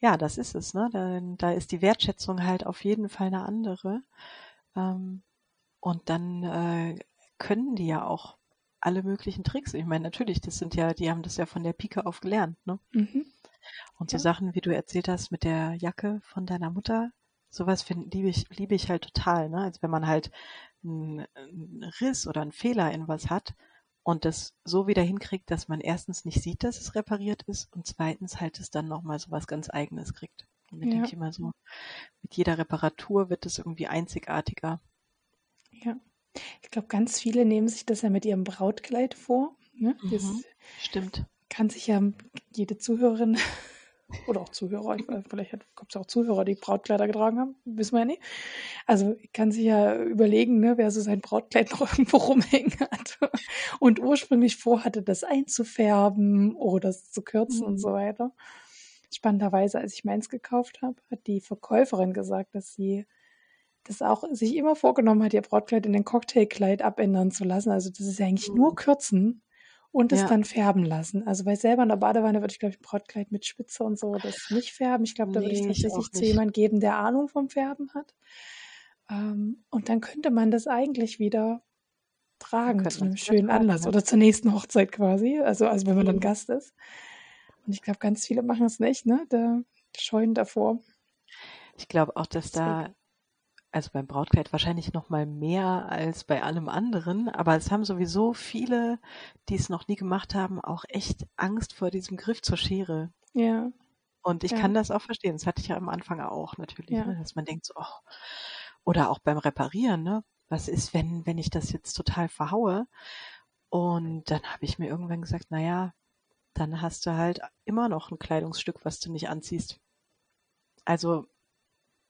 ja das ist es, ne? Da, da ist die Wertschätzung halt auf jeden Fall eine andere. Ähm, und dann äh, können die ja auch alle möglichen Tricks. Ich meine, natürlich, das sind ja, die haben das ja von der Pike auf gelernt, ne? Mhm. Und so ja. Sachen, wie du erzählt hast mit der Jacke von deiner Mutter, sowas finde liebe ich, liebe ich halt total, ne? Also wenn man halt einen, einen Riss oder einen Fehler in was hat und das so wieder hinkriegt, dass man erstens nicht sieht, dass es repariert ist und zweitens halt es dann nochmal so was ganz eigenes kriegt. Und dann ja. denke ich immer so, mit jeder Reparatur wird es irgendwie einzigartiger. Ja. Ich glaube, ganz viele nehmen sich das ja mit ihrem Brautkleid vor. Ne? Das mhm, stimmt. Kann sich ja jede Zuhörerin oder auch Zuhörer, vielleicht kommt es auch Zuhörer, die Brautkleider getragen haben, wissen wir ja nicht. Also kann sich ja überlegen, ne, wer so sein Brautkleid noch irgendwo rumhängen hat und ursprünglich vorhatte, das einzufärben oder das zu kürzen mhm. und so weiter. Spannenderweise, als ich meins gekauft habe, hat die Verkäuferin gesagt, dass sie das auch sich immer vorgenommen hat, ihr Brautkleid in den Cocktailkleid abändern zu lassen. Also das ist ja eigentlich mhm. nur kürzen und es ja. dann färben lassen. Also weil selber in der Badewanne würde ich, glaube ich, ein Brautkleid mit Spitze und so das nicht färben. Ich glaube, da nee, würde ich tatsächlich zu jemandem geben, der Ahnung vom Färben hat. Ähm, und dann könnte man das eigentlich wieder tragen zu einem schönen Anlass oder zur nächsten Hochzeit quasi. Also, also wenn man mhm. dann Gast ist. Und ich glaube, ganz viele machen es nicht, ne? Da scheuen davor. Ich glaube auch, dass da also beim Brautkleid wahrscheinlich noch mal mehr als bei allem anderen, aber es haben sowieso viele, die es noch nie gemacht haben, auch echt Angst vor diesem Griff zur Schere. Ja. Und ich ja. kann das auch verstehen. Das hatte ich ja am Anfang auch natürlich, ja. ne? dass man denkt so, oh. oder auch beim Reparieren, ne? Was ist, wenn, wenn ich das jetzt total verhaue? Und dann habe ich mir irgendwann gesagt, na ja, dann hast du halt immer noch ein Kleidungsstück, was du nicht anziehst. Also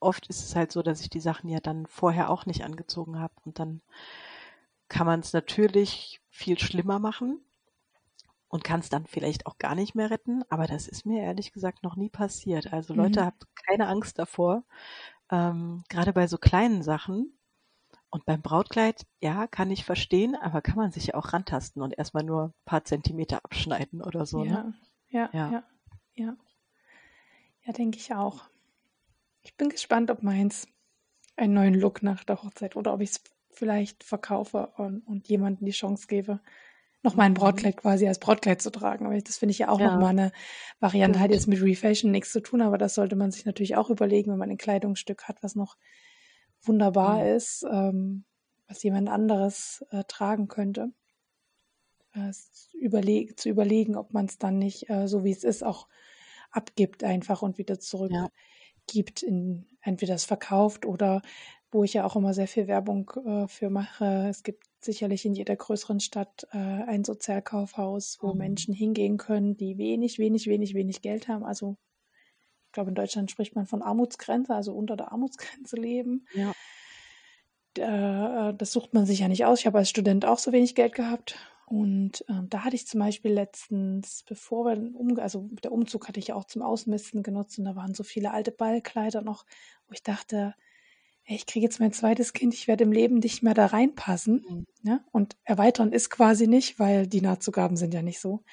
oft ist es halt so, dass ich die Sachen ja dann vorher auch nicht angezogen habe und dann kann man es natürlich viel schlimmer machen und kann es dann vielleicht auch gar nicht mehr retten, aber das ist mir ehrlich gesagt noch nie passiert. Also Leute, mhm. habt keine Angst davor, ähm, gerade bei so kleinen Sachen. Und beim Brautkleid, ja, kann ich verstehen, aber kann man sich ja auch rantasten und erstmal nur ein paar Zentimeter abschneiden oder so. Ja, ne? ja, ja, ja, ja. Ja, denke ich auch. Ich bin gespannt, ob meins einen neuen Look nach der Hochzeit oder ob ich es vielleicht verkaufe und, und jemandem die Chance gebe, noch mein mhm. Brautkleid quasi als Brautkleid zu tragen. Aber das finde ich ja auch ja. nochmal eine Variante. Hat jetzt mit Refashion nichts zu tun, aber das sollte man sich natürlich auch überlegen, wenn man ein Kleidungsstück hat, was noch wunderbar mhm. ist, ähm, was jemand anderes äh, tragen könnte. Äh, überleg zu überlegen, ob man es dann nicht, äh, so wie es ist, auch abgibt einfach und wieder zurück ja gibt, in, entweder es verkauft oder wo ich ja auch immer sehr viel Werbung äh, für mache. Es gibt sicherlich in jeder größeren Stadt äh, ein Sozialkaufhaus, wo Mhm. Menschen hingehen können, die wenig, wenig, wenig, wenig Geld haben. Also ich glaube, in Deutschland spricht man von Armutsgrenze, also unter der Armutsgrenze leben. Ja. Äh, das sucht man sich ja nicht aus. Ich habe als Student auch so wenig Geld gehabt. Und ähm, da hatte ich zum Beispiel letztens, bevor wir um, also der Umzug hatte ich ja auch zum Ausmisten genutzt und da waren so viele alte Ballkleider noch, wo ich dachte, ey, ich kriege jetzt mein zweites Kind, ich werde im Leben nicht mehr da reinpassen. Mhm. Ja? Und erweitern ist quasi nicht, weil die Nahtzugaben sind ja nicht so.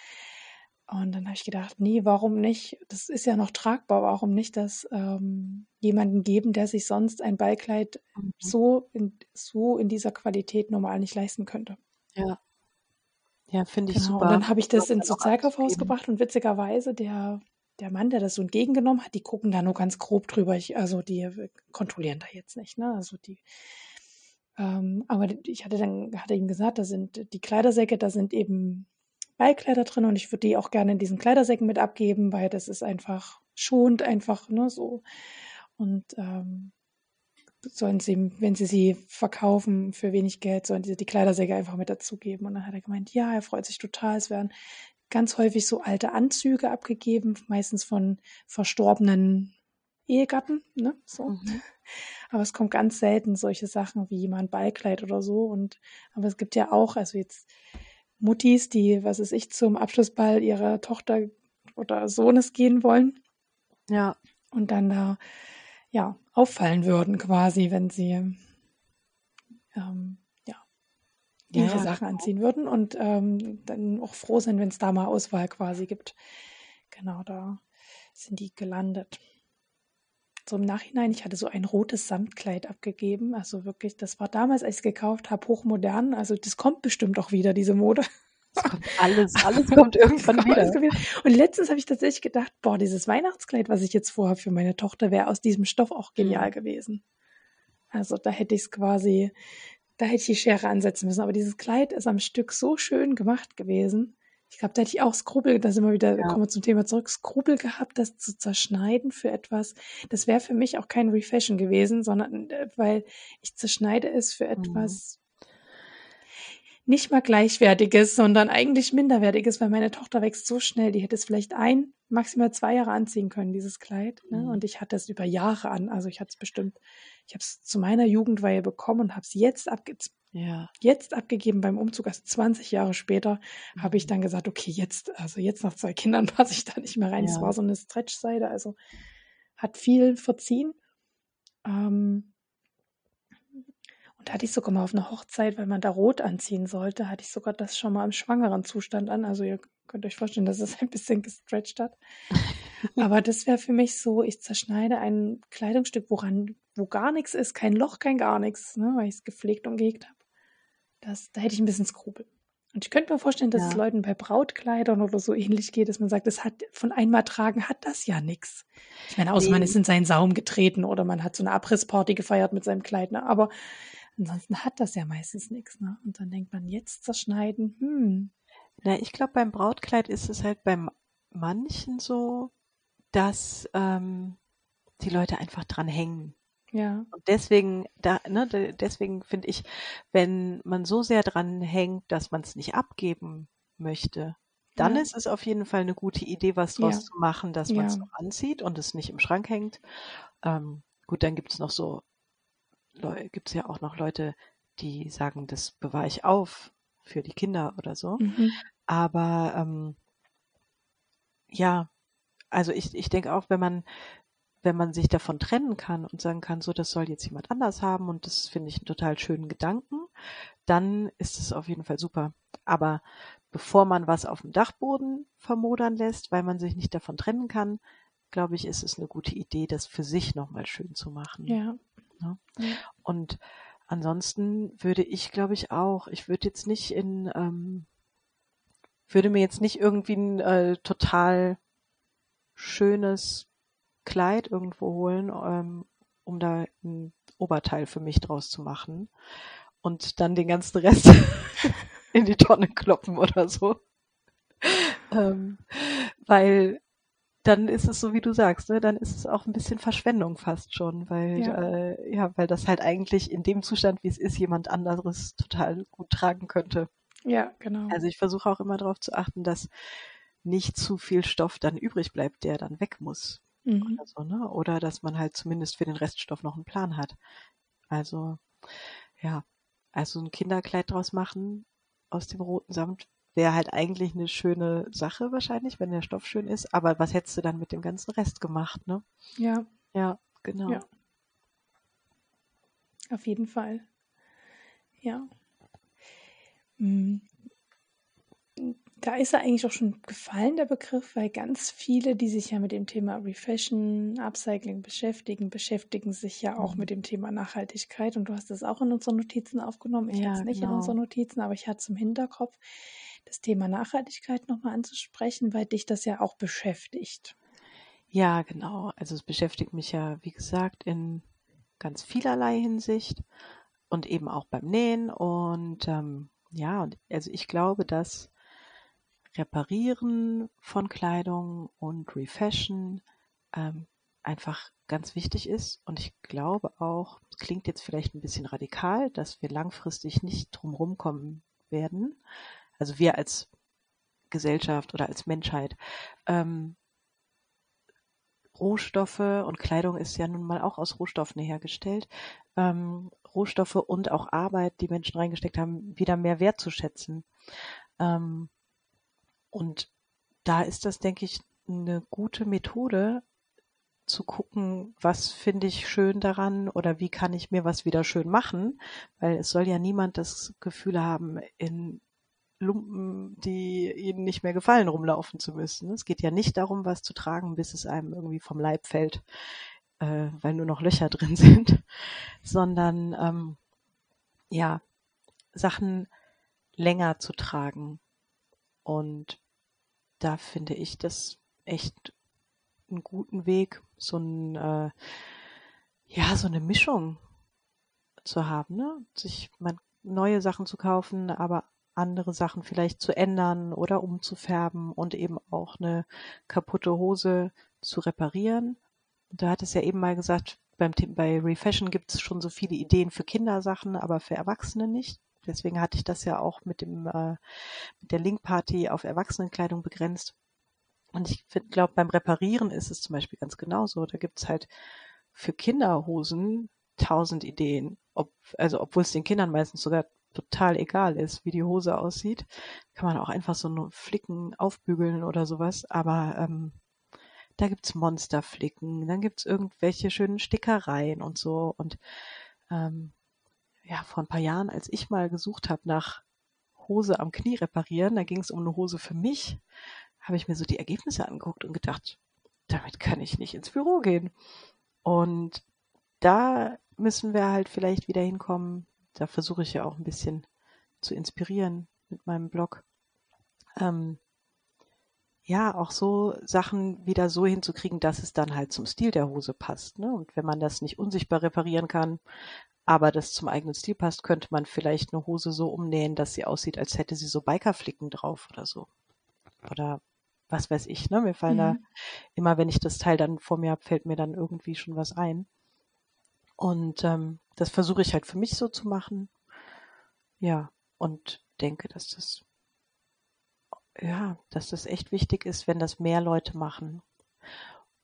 Und dann habe ich gedacht, nee, warum nicht? Das ist ja noch tragbar, warum nicht das ähm, jemanden geben, der sich sonst ein Ballkleid Mhm. so in, so in dieser Qualität normal nicht leisten könnte. Ja. Ja, finde ich Genau. super. Und dann habe ich das ins Sozialkaufhaus gebracht und witzigerweise der, der Mann, der das so entgegengenommen hat, die gucken da nur ganz grob drüber. Ich, also die kontrollieren da jetzt nicht, ne? Also die ähm, aber ich hatte dann, hatte ihm gesagt, da sind die Kleidersäcke, da sind eben Ballkleider drin und ich würde die auch gerne in diesen Kleidersäcken mit abgeben, weil das ist einfach schont, einfach, ne, so. Und ähm, sollen sie, wenn sie sie verkaufen für wenig Geld, sollen sie die Kleidersäcke einfach mit dazugeben. Und dann hat er gemeint, ja, er freut sich total. Es werden ganz häufig so alte Anzüge abgegeben, meistens von verstorbenen Ehegatten, ne, so. Mhm. Aber es kommt ganz selten solche Sachen wie mal ein Ballkleid oder so. Und aber es gibt ja auch, also jetzt Muttis, die, was weiß ich, zum Abschlussball ihrer Tochter oder Sohnes gehen wollen Ja. und dann da ja auffallen würden quasi, wenn sie ähm, ja ihre ja, Sachen anziehen würden und ähm, dann auch froh sind, wenn es da mal Auswahl quasi gibt. Genau, da sind die gelandet. So im Nachhinein, ich hatte so ein rotes Samtkleid abgegeben. Also wirklich, das war damals, als ich es gekauft habe, hochmodern. Also das kommt bestimmt auch wieder, diese Mode. Kommt alles, alles kommt irgendwann wieder. Und letztens habe ich tatsächlich gedacht, boah, dieses Weihnachtskleid, was ich jetzt vorhabe für meine Tochter, wäre aus diesem Stoff auch genial Mhm. gewesen. Also da hätte ich es quasi, da hätte ich die Schere ansetzen müssen. Aber dieses Kleid ist am Stück so schön gemacht gewesen. Ich glaube, da hätte ich auch Skrupel, da sind wir wieder, Ja. kommen wir zum Thema zurück, Skrupel gehabt, das zu zerschneiden für etwas. Das wäre für mich auch kein Refashion gewesen, sondern äh, weil ich zerschneide es für Mhm. etwas nicht mal gleichwertiges, sondern eigentlich minderwertiges, weil meine Tochter wächst so schnell, die hätte es vielleicht ein, maximal zwei Jahre anziehen können, dieses Kleid. Ne? Mhm. Und ich hatte es über Jahre an. Also ich hatte es bestimmt, ich habe es zu meiner Jugendweihe bekommen und habe es jetzt, abge Ja. jetzt abgegeben beim Umzug, also 20 Jahre später, habe ich Mhm. dann gesagt, okay, jetzt, also jetzt nach zwei Kindern passe ich da nicht mehr rein. Es Ja. war so eine Stretchseide, also hat viel verziehen. Ähm, und da hatte ich sogar mal auf einer Hochzeit, weil man da rot anziehen sollte, hatte ich sogar das schon mal im schwangeren Zustand an. Also ihr könnt euch vorstellen, dass es ein bisschen gestretcht hat. Aber das wäre für mich so, ich zerschneide ein Kleidungsstück, woran, wo gar nichts ist, kein Loch, kein gar nichts, ne, weil ich es gepflegt und gehegt habe. Das, da hätte ich ein bisschen Skrupel. Und ich könnte mir vorstellen, dass Ja. es Leuten bei Brautkleidern oder so ähnlich geht, dass man sagt, das hat von einmal tragen hat das ja nichts. Ich meine, außer man Nee. ist in seinen Saum getreten oder man hat so eine Abrissparty gefeiert mit seinem Kleid, ne? Aber ansonsten hat das ja meistens nichts, ne? Und dann denkt man, jetzt zerschneiden, hm, Na, ich glaube, beim Brautkleid ist es halt bei manchen so, dass ähm, die Leute einfach dran hängen. ja, Und deswegen, da, ne, de- deswegen finde ich, wenn man so sehr dran hängt, dass man es nicht abgeben möchte, dann Ja. ist es auf jeden Fall eine gute Idee, was draus Ja. zu machen, dass man es Ja. noch anzieht und es nicht im Schrank hängt. Ähm, gut, dann gibt es noch so, gibt es ja auch noch Leute, die sagen, das bewahre ich auf für die Kinder oder so. mhm. Aber ähm, ja, also ich, ich denke auch, wenn man, wenn man sich davon trennen kann und sagen kann, so, das soll jetzt jemand anders haben und das finde ich einen total schönen Gedanken, dann ist es auf jeden Fall super. Aber bevor man was auf dem Dachboden vermodern lässt, weil man sich nicht davon trennen kann, glaube ich, ist es eine gute Idee, das für sich nochmal schön zu machen. ja, Ne? ja. Und ansonsten würde ich, glaube ich, auch, ich würde jetzt nicht in, ähm, würde mir jetzt nicht irgendwie ein äh, total schönes Kleid irgendwo holen, ähm, um da ein Oberteil für mich draus zu machen und dann den ganzen Rest in die Tonne kloppen oder so. Ähm, weil dann ist es so, wie du sagst, ne? dann ist es auch ein bisschen Verschwendung fast schon, weil ja. Äh, ja, weil das halt eigentlich in dem Zustand, wie es ist, jemand anderes total gut tragen könnte. Ja, genau. Also ich versuche auch immer darauf zu achten, dass nicht zu viel Stoff dann übrig bleibt, der dann weg muss. Mhm. Oder, so, ne? oder dass man halt zumindest für den Reststoff noch einen Plan hat. Also ja, also ein Kinderkleid draus machen aus dem roten Samt wäre halt eigentlich eine schöne Sache wahrscheinlich, wenn der Stoff schön ist. Aber was hättest du dann mit dem ganzen Rest gemacht, ne? Ja. Ja, genau. Ja. Auf jeden Fall. Ja. Hm da ist er eigentlich auch schon gefallen, der Begriff, weil ganz viele, die sich ja mit dem Thema Refashion, Upcycling beschäftigen, beschäftigen sich ja auch mhm. mit dem Thema Nachhaltigkeit. Und du hast das auch in unseren Notizen aufgenommen. Ich ja, hatte es nicht genau. in unseren Notizen, aber ich hatte es im Hinterkopf, das Thema Nachhaltigkeit nochmal anzusprechen, weil dich das ja auch beschäftigt. Ja, genau. Also es beschäftigt mich ja, wie gesagt, in ganz vielerlei Hinsicht und eben auch beim Nähen. Und ähm, ja, und also ich glaube, dass Reparieren von Kleidung und Refashion ähm, einfach ganz wichtig ist. Und ich glaube auch, es klingt jetzt vielleicht ein bisschen radikal, dass wir langfristig nicht drumherum kommen werden. Also wir als Gesellschaft oder als Menschheit. Ähm, Rohstoffe und Kleidung ist ja nun mal auch aus Rohstoffen hergestellt. Ähm, Rohstoffe und auch Arbeit, die Menschen reingesteckt haben, wieder mehr wertzuschätzen. Ähm, und da ist das, denke ich, eine gute Methode zu gucken, was finde ich schön daran oder wie kann ich mir was wieder schön machen, weil es soll ja niemand das Gefühl haben, in Lumpen, die ihnen nicht mehr gefallen, rumlaufen zu müssen. Es geht ja nicht darum, was zu tragen, bis es einem irgendwie vom Leib fällt, äh, weil nur noch Löcher drin sind, sondern ähm, ja, Sachen länger zu tragen und da finde ich das echt einen guten Weg, so ein, äh, ja, so eine Mischung zu haben, ne? Sich man, neue Sachen zu kaufen, aber andere Sachen vielleicht zu ändern oder umzufärben und eben auch eine kaputte Hose zu reparieren. Du hattest ja eben mal gesagt, beim, bei Refashion gibt es schon so viele Ideen für Kindersachen, aber für Erwachsene nicht. Deswegen hatte ich das ja auch mit dem äh, mit der Link-Party auf Erwachsenenkleidung begrenzt. Und ich glaube, beim Reparieren ist es zum Beispiel ganz genauso. Da gibt es halt für Kinderhosen tausend Ideen. Ob, also obwohl es den Kindern meistens sogar total egal ist, wie die Hose aussieht, kann man auch einfach so nur Flicken aufbügeln oder sowas. Aber ähm, da gibt's Monsterflicken, dann gibt's irgendwelche schönen Stickereien und so. Und ähm, ja, vor ein paar Jahren, als ich mal gesucht habe nach Hose am Knie reparieren, da ging es um eine Hose für mich, habe ich mir so die Ergebnisse angeguckt und gedacht, damit kann ich nicht ins Büro gehen. Und da müssen wir halt vielleicht wieder hinkommen. Da versuche ich ja auch ein bisschen zu inspirieren mit meinem Blog. Ähm, ja, auch so Sachen wieder so hinzukriegen, dass es dann halt zum Stil der Hose passt. Ne? Und wenn man das nicht unsichtbar reparieren kann, aber das zum eigenen Stil passt, könnte man vielleicht eine Hose so umnähen, dass sie aussieht, als hätte sie so Bikerflicken drauf oder so. Oder was weiß ich, ne? Mir fallen mhm. da immer, wenn ich das Teil dann vor mir habe, fällt mir dann irgendwie schon was ein. Und ähm, das versuche ich halt für mich so zu machen. Ja, und denke, dass das ja, dass das echt wichtig ist, wenn das mehr Leute machen.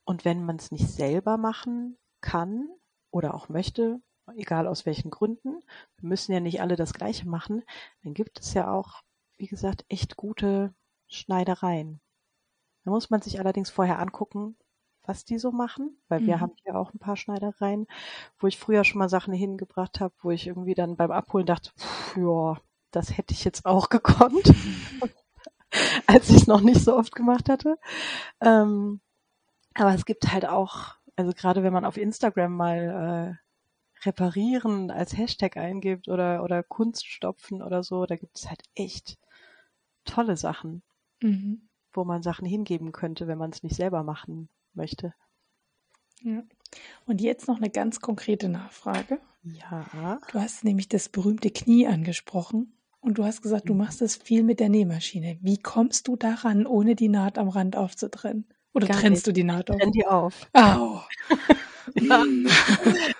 Und wenn man es nicht selber machen kann oder auch möchte, egal aus welchen Gründen, wir müssen ja nicht alle das Gleiche machen, dann gibt es ja auch, wie gesagt, echt gute Schneidereien. Da muss man sich allerdings vorher angucken, was die so machen, weil mhm. wir haben hier auch ein paar Schneidereien, wo ich früher schon mal Sachen hingebracht habe, wo ich irgendwie dann beim Abholen dachte, pff, ja, das hätte ich jetzt auch gekonnt, als ich es noch nicht so oft gemacht hatte. Ähm, aber es gibt halt auch, also gerade wenn man auf Instagram mal äh, reparieren als Hashtag eingibt oder, oder Kunststopfen oder so, da gibt es halt echt tolle Sachen, mhm. wo man Sachen hingeben könnte, wenn man es nicht selber machen möchte. Ja. Und jetzt noch eine ganz konkrete Nachfrage. Ja. Du hast nämlich das berühmte Knie angesprochen und du hast gesagt, du mhm. machst das viel mit der Nähmaschine. Wie kommst du daran, ohne die Naht am Rand aufzutrennen? Oder Gar trennst nicht. du die Naht auf? Trenn die auf. Au. Ja.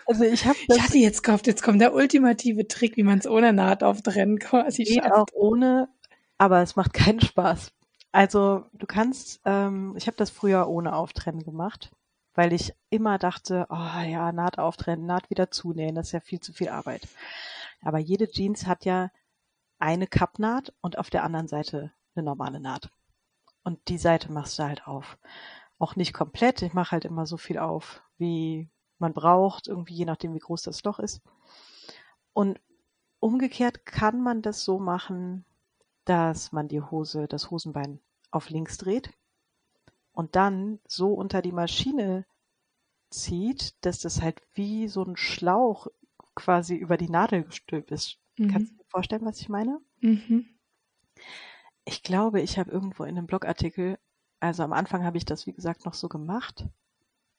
Also ich habe Ich hatte jetzt gehofft, jetzt kommt der ultimative Trick, wie man es ohne Naht auftrennen quasi geht schafft. auch ohne, aber es macht keinen Spaß. Also du kannst, ähm, ich habe das früher ohne Auftrennen gemacht, weil ich immer dachte, oh ja, Naht auftrennen, Naht wieder zunähen, das ist ja viel zu viel Arbeit. Aber jede Jeans hat ja eine Kappnaht und auf der anderen Seite eine normale Naht. Und die Seite machst du halt auf. Auch nicht komplett, ich mache halt immer so viel auf, wie man braucht, irgendwie je nachdem, wie groß das Loch ist. Und umgekehrt kann man das so machen, dass man die Hose, das Hosenbein auf links dreht und dann so unter die Maschine zieht, dass das halt wie so ein Schlauch quasi über die Nadel gestülpt ist. Kannst du Mhm. dir vorstellen, was ich meine? Mhm. Ich glaube, ich habe irgendwo in einem Blogartikel, also am Anfang habe ich das, wie gesagt, noch so gemacht,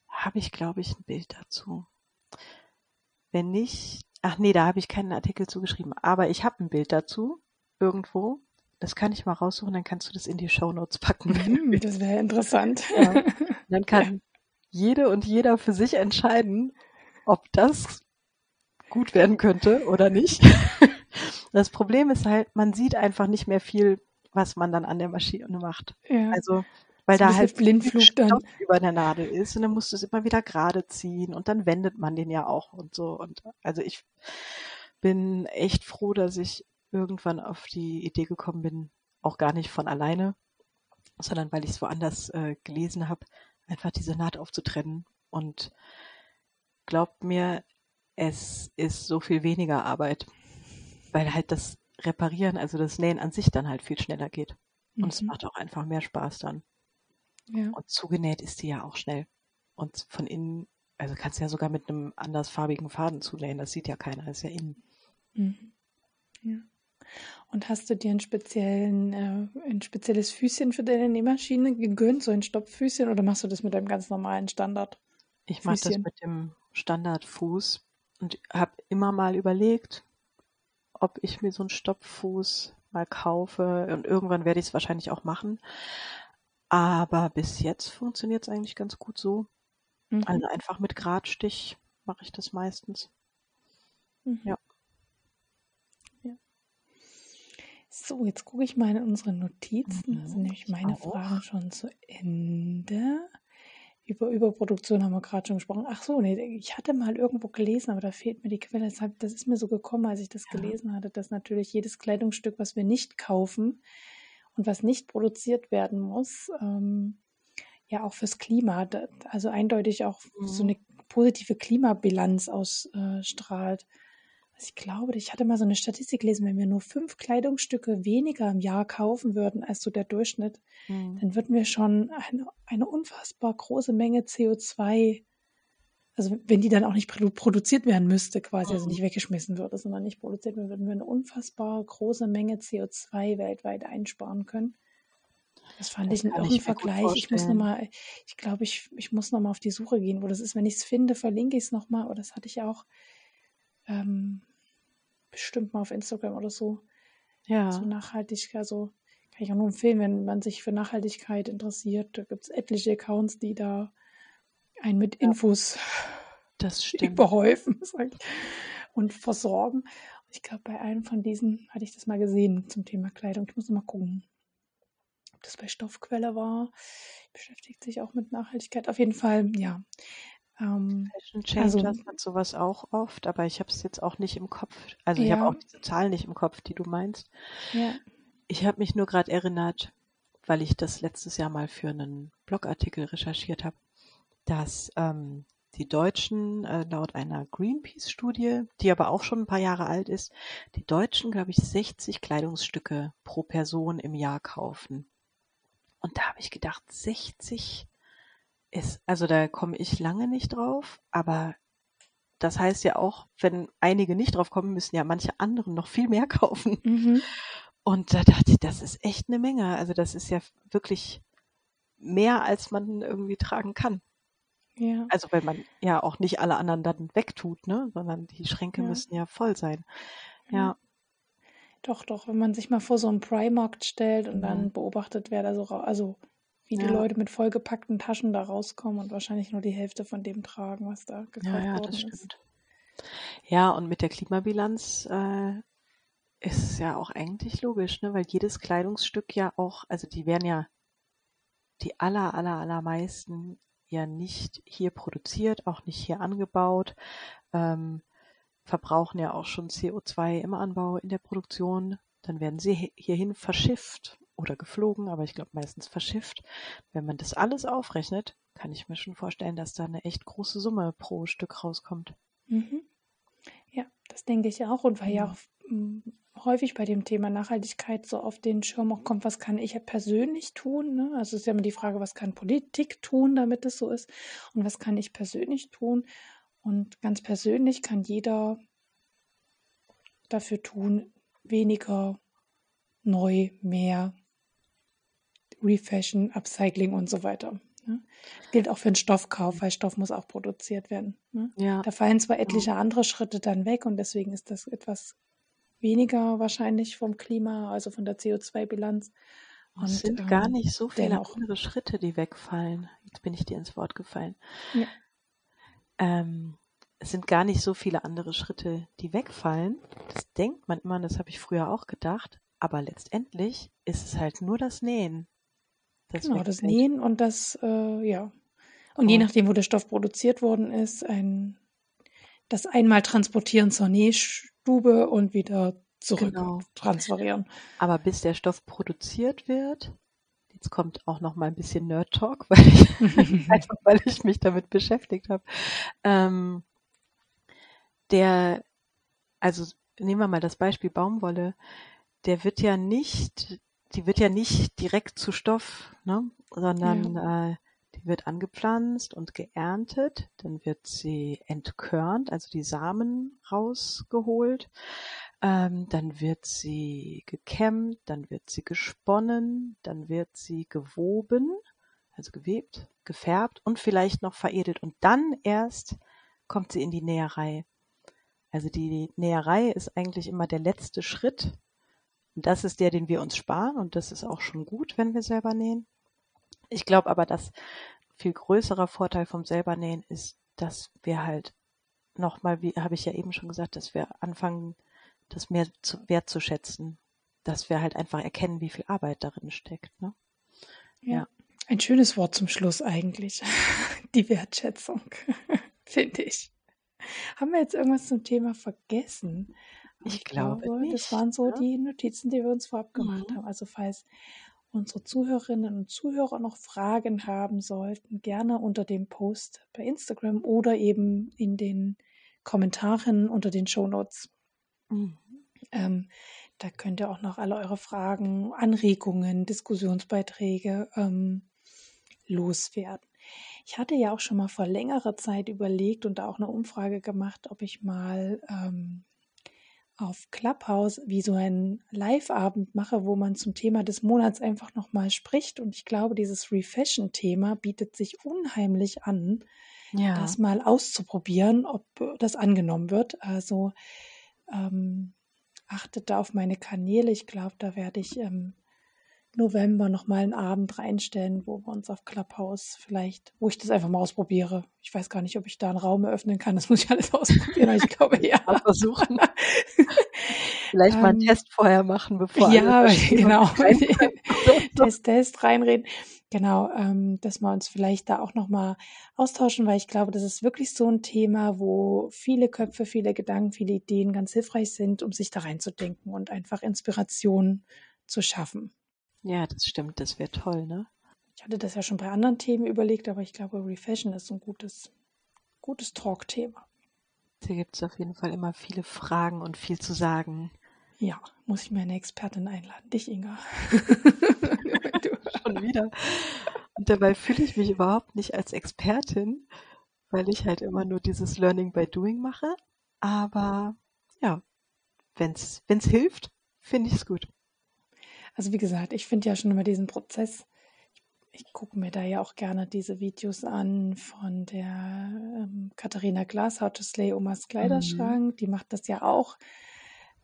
habe ich, glaube ich, ein Bild dazu. Wenn nicht, ach nee, da habe ich keinen Artikel zugeschrieben, aber ich habe ein Bild dazu, irgendwo. Das kann ich mal raussuchen, dann kannst du das in die Shownotes packen. wenn Mhm. Das wäre interessant. Ja. Dann kann jede und jeder für sich entscheiden, ob das gut werden könnte oder nicht. Das Problem ist halt, man sieht einfach nicht mehr viel, was man dann an der Maschine macht. Ja. Also, weil da halt Blindflug dann. Stoff über der Nadel ist und dann musst du es immer wieder gerade ziehen und dann wendet man den ja auch und so. Und also ich bin echt froh, dass ich irgendwann auf die Idee gekommen bin, auch gar nicht von alleine, sondern weil ich es woanders äh, gelesen habe, einfach diese Naht aufzutrennen. Und glaubt mir, es ist so viel weniger Arbeit, weil halt das Reparieren, also das Nähen an sich dann halt viel schneller geht. Und es Mhm. macht auch einfach mehr Spaß dann. Ja. Und zugenäht ist die ja auch schnell. Und von innen, also kannst du ja sogar mit einem andersfarbigen Faden zunähen. Das sieht ja keiner, ist ja innen. Mhm. Ja. Und hast du dir einen speziellen, äh, ein spezielles Füßchen für deine Nähmaschine gegönnt, so ein Stopffüßchen, oder machst du das mit deinem ganz normalen Standard? Ich mache das mit dem Standardfuß und habe immer mal überlegt, ob ich mir so einen Stopffuß mal kaufe. Und irgendwann werde ich es wahrscheinlich auch machen. Aber bis jetzt funktioniert es eigentlich ganz gut so. Mhm. Also einfach mit Gradstich mache ich das meistens. Mhm. Ja. So, jetzt gucke ich mal in unsere Notizen. Da sind Mhm, nämlich ich meine auch. Fragen schon zu Ende. Über Überproduktion haben wir gerade schon gesprochen. Ach so, nee, ich hatte mal irgendwo gelesen, aber da fehlt mir die Quelle. Deshalb, das ist mir so gekommen, als ich das Ja. gelesen hatte, dass natürlich jedes Kleidungsstück, was wir nicht kaufen und was nicht produziert werden muss, ähm, ja auch fürs Klima, also eindeutig auch so Mhm. eine positive Klimabilanz ausstrahlt. Also ich glaube, ich hatte mal so eine Statistik gelesen, wenn wir nur fünf Kleidungsstücke weniger im Jahr kaufen würden als so der Durchschnitt, Mhm. dann würden wir schon eine, eine unfassbar große Menge CO2, also wenn die dann auch nicht produ produziert werden müsste, quasi, also Mhm. nicht weggeschmissen würde, sondern nicht produziert werden, würden wir eine unfassbar große Menge CO2 weltweit einsparen können. Das fand Das ich einen Vergleich. Ich muss nochmal, ich glaube, ich, ich muss nochmal auf die Suche gehen, wo das ist. Wenn ich es finde, verlinke ich es nochmal. Oder das hatte ich auch ähm, bestimmt mal auf Instagram oder so. So Ja, Nachhaltigkeit, also kann ich auch nur empfehlen, wenn man sich für Nachhaltigkeit interessiert. Da gibt es etliche Accounts, die da einen mit ja, Infos das stimmt. überhäufen ich, und versorgen. Ich glaube, bei einem von diesen hatte ich das mal gesehen zum Thema Kleidung. Ich muss mal gucken, ob das bei Stoffquelle war. Beschäftigt sich auch mit Nachhaltigkeit. Auf jeden Fall, ja. Ähm, Fashion also, Changers hat sowas auch oft, aber ich habe es jetzt auch nicht im Kopf. Also ich habe auch ja, diese Zahl nicht im Kopf, die du meinst. ja. Ich habe mich nur gerade erinnert, weil ich das letztes Jahr mal für einen Blogartikel recherchiert habe, dass ähm, die Deutschen äh, laut einer Greenpeace-Studie, die aber auch schon ein paar Jahre alt ist, die Deutschen, glaube ich, 60 Kleidungsstücke pro Person im Jahr kaufen. Und da habe ich gedacht, 60 ist, also da komme ich lange nicht drauf, aber das heißt ja auch, wenn einige nicht drauf kommen, müssen ja manche anderen noch viel mehr kaufen. Mhm. Und da dachte ich, das ist echt eine Menge. Also das ist ja wirklich mehr, als man irgendwie tragen kann. Ja, Also weil man ja auch nicht alle anderen dann wegtut, ne? Sondern die Schränke ja, müssen ja voll sein. ja. Ja. Doch, doch, wenn man sich mal vor so einen Primarkt stellt und dann beobachtet, wer da so, also wie wie die Leute mit vollgepackten Taschen da rauskommen und wahrscheinlich nur die Hälfte von dem tragen, was da gekauft Ja, ja, worden das ist. stimmt. Ja, und mit der Klimabilanz äh, ist es ja auch eigentlich logisch, ne? weil jedes Kleidungsstück ja auch, also die werden ja die aller, aller, allermeisten ja nicht hier produziert, auch nicht hier angebaut, ähm, verbrauchen ja auch schon CO2 im Anbau, in der Produktion. Dann werden sie hi- hierhin verschifft oder geflogen, aber ich glaube meistens verschifft. Wenn man das alles aufrechnet, kann ich mir schon vorstellen, dass da eine echt große Summe pro Stück rauskommt. Mhm. Ja, das denke ich auch. Und weil ja Mhm. auch m, häufig bei dem Thema Nachhaltigkeit so auf den Schirm auch kommt, was kann ich ja persönlich tun? Ne? Also es ist ja immer die Frage, was kann Politik tun, damit es so ist? Und was kann ich persönlich tun? Und ganz persönlich kann jeder dafür tun, weniger, neu, mehr, Refashion, Upcycling und so weiter. Ne? Gilt auch für den Stoffkauf, weil Stoff muss auch produziert werden. Ne? Ja, Da fallen zwar etliche andere Schritte dann weg und deswegen ist das etwas weniger wahrscheinlich vom Klima, also von der CO2-Bilanz. es Und sind gar ähm, nicht so viele dennoch. andere Schritte, die wegfallen. Jetzt bin ich dir ins Wort gefallen. Ja. Ähm, es sind gar nicht so viele andere Schritte, die wegfallen. Das denkt man immer, das habe ich früher auch gedacht. Aber letztendlich ist es halt nur das Nähen, das Genau, das. Nähen und das, äh, ja. Und je Und nachdem, wo der Stoff produziert worden ist, ein, das einmal transportieren zur Nähstube und wieder zurück genau. transferieren. Aber bis der Stoff produziert wird, jetzt kommt auch noch mal ein bisschen Nerd Talk, weil ich, einfach weil ich mich damit beschäftigt habe. Ähm, der, also nehmen wir mal das Beispiel Baumwolle, der wird ja nicht, die wird ja nicht direkt zu Stoff, ne, sondern äh, die wird angepflanzt und geerntet, dann wird sie entkörnt, also die Samen rausgeholt, ähm, dann wird sie gekämmt, dann wird sie gesponnen, dann wird sie gewoben, also gewebt, gefärbt und vielleicht noch veredelt und dann erst kommt sie in die Näherei. Also die Näherei ist eigentlich immer der letzte Schritt. Und das ist der, den wir uns sparen und das ist auch schon gut, wenn wir selber nähen. Ich glaube aber, dass viel größerer Vorteil vom selber nähen ist, dass wir halt nochmal, wie habe ich ja eben schon gesagt, dass wir anfangen, das mehr zu, wertzuschätzen. Dass wir halt einfach erkennen, wie viel Arbeit darin steckt. Ne? Ja. Ja. Ein schönes Wort zum Schluss eigentlich. Die Wertschätzung, finde ich. Haben wir jetzt irgendwas zum Thema vergessen? Ich glaube das nicht. waren so Ne? die Notizen, die wir uns vorab gemacht Mhm. haben. Also falls unsere Zuhörerinnen und Zuhörer noch Fragen haben sollten, gerne unter dem Post bei Instagram oder eben in den Kommentaren unter den Shownotes. Mhm. Ähm, da könnt ihr auch noch alle eure Fragen, Anregungen, Diskussionsbeiträge ähm, loswerden. Ich hatte ja auch schon mal vor längerer Zeit überlegt und da auch eine Umfrage gemacht, ob ich mal ähm, auf Clubhouse wie so einen Live-Abend mache, wo man zum Thema des Monats einfach nochmal spricht. Und ich glaube, dieses Refashion-Thema bietet sich unheimlich an, Ja. das mal auszuprobieren, ob das angenommen wird. Also ähm, achtet da auf meine Kanäle. Ich glaube, da werde ich im November nochmal einen Abend reinstellen, wo wir uns auf Clubhouse vielleicht, wo ich das einfach mal ausprobiere. Ich weiß gar nicht, ob ich da einen Raum eröffnen kann. Das muss ich alles ausprobieren, aber ich glaube ja. Versuchen. Vielleicht mal einen Ähm, Test vorher machen, bevor Ja, genau. Test, Test reinreden. Genau, ähm, dass wir uns vielleicht da auch nochmal austauschen, weil ich glaube, das ist wirklich so ein Thema, wo viele Köpfe, viele Gedanken, viele Ideen ganz hilfreich sind, um sich da reinzudenken und einfach Inspiration zu schaffen. Ja, das stimmt, das wäre toll, ne? Ich hatte das ja schon bei anderen Themen überlegt, aber ich glaube, Refashion ist ein gutes, gutes Talk-Thema. Da gibt es auf jeden Fall immer viele Fragen und viel zu sagen. Ja, muss ich mir eine Expertin einladen. Dich, Inga. du. Schon wieder. Und dabei fühle ich mich überhaupt nicht als Expertin, weil ich halt immer nur dieses Learning by Doing mache. Aber ja, wenn's wenn's hilft, finde ich es gut. Also wie gesagt, ich finde ja schon immer diesen Prozess. Ich, ich gucke mir da ja auch gerne diese Videos an von der ähm, Katharina Glas, How to Slay Omas Kleiderschrank. Die macht das ja auch.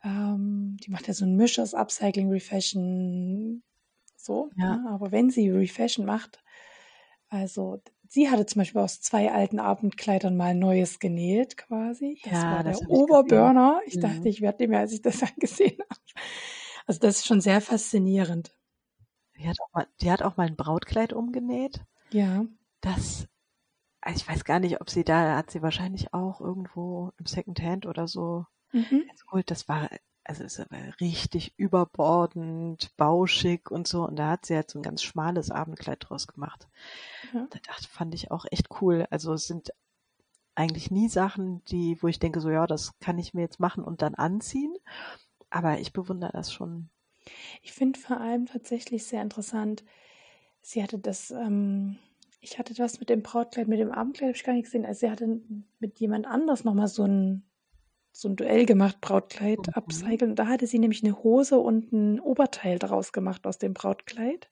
Ähm, die macht ja so ein Misch aus Upcycling, Refashion, So, ja. Ne? aber wenn sie Refashion macht, also sie hatte zum Beispiel aus zwei alten Abendkleidern mal Neues genäht quasi. Das ja, war das der Oberburner. Ich, ich dachte, mhm. ich werde dem, als ich das angesehen habe. Also das ist schon sehr faszinierend. Die hat auch mal, die hat auch mal ein Brautkleid umgenäht. Ja. Das, ich weiß gar nicht, ob sie da, hat sie wahrscheinlich auch irgendwo im Secondhand oder so mhm. geholt. Das war, also es war richtig überbordend, bauschig und so. Und da hat sie halt so ein ganz schmales Abendkleid draus gemacht. Ja. Das fand ich auch echt cool. Also es sind eigentlich nie Sachen, die, wo ich denke, so ja, das kann ich mir jetzt machen und dann anziehen. Aber ich bewundere das schon. Ich finde vor allem tatsächlich sehr interessant, sie hatte das, ähm, ich hatte das mit dem Brautkleid, mit dem Abendkleid habe ich gar nicht gesehen. Also sie hatte mit jemand anders nochmal so ein, so ein Duell gemacht, Brautkleid mhm. upcyclen. Und da hatte sie nämlich eine Hose und ein Oberteil draus gemacht aus dem Brautkleid.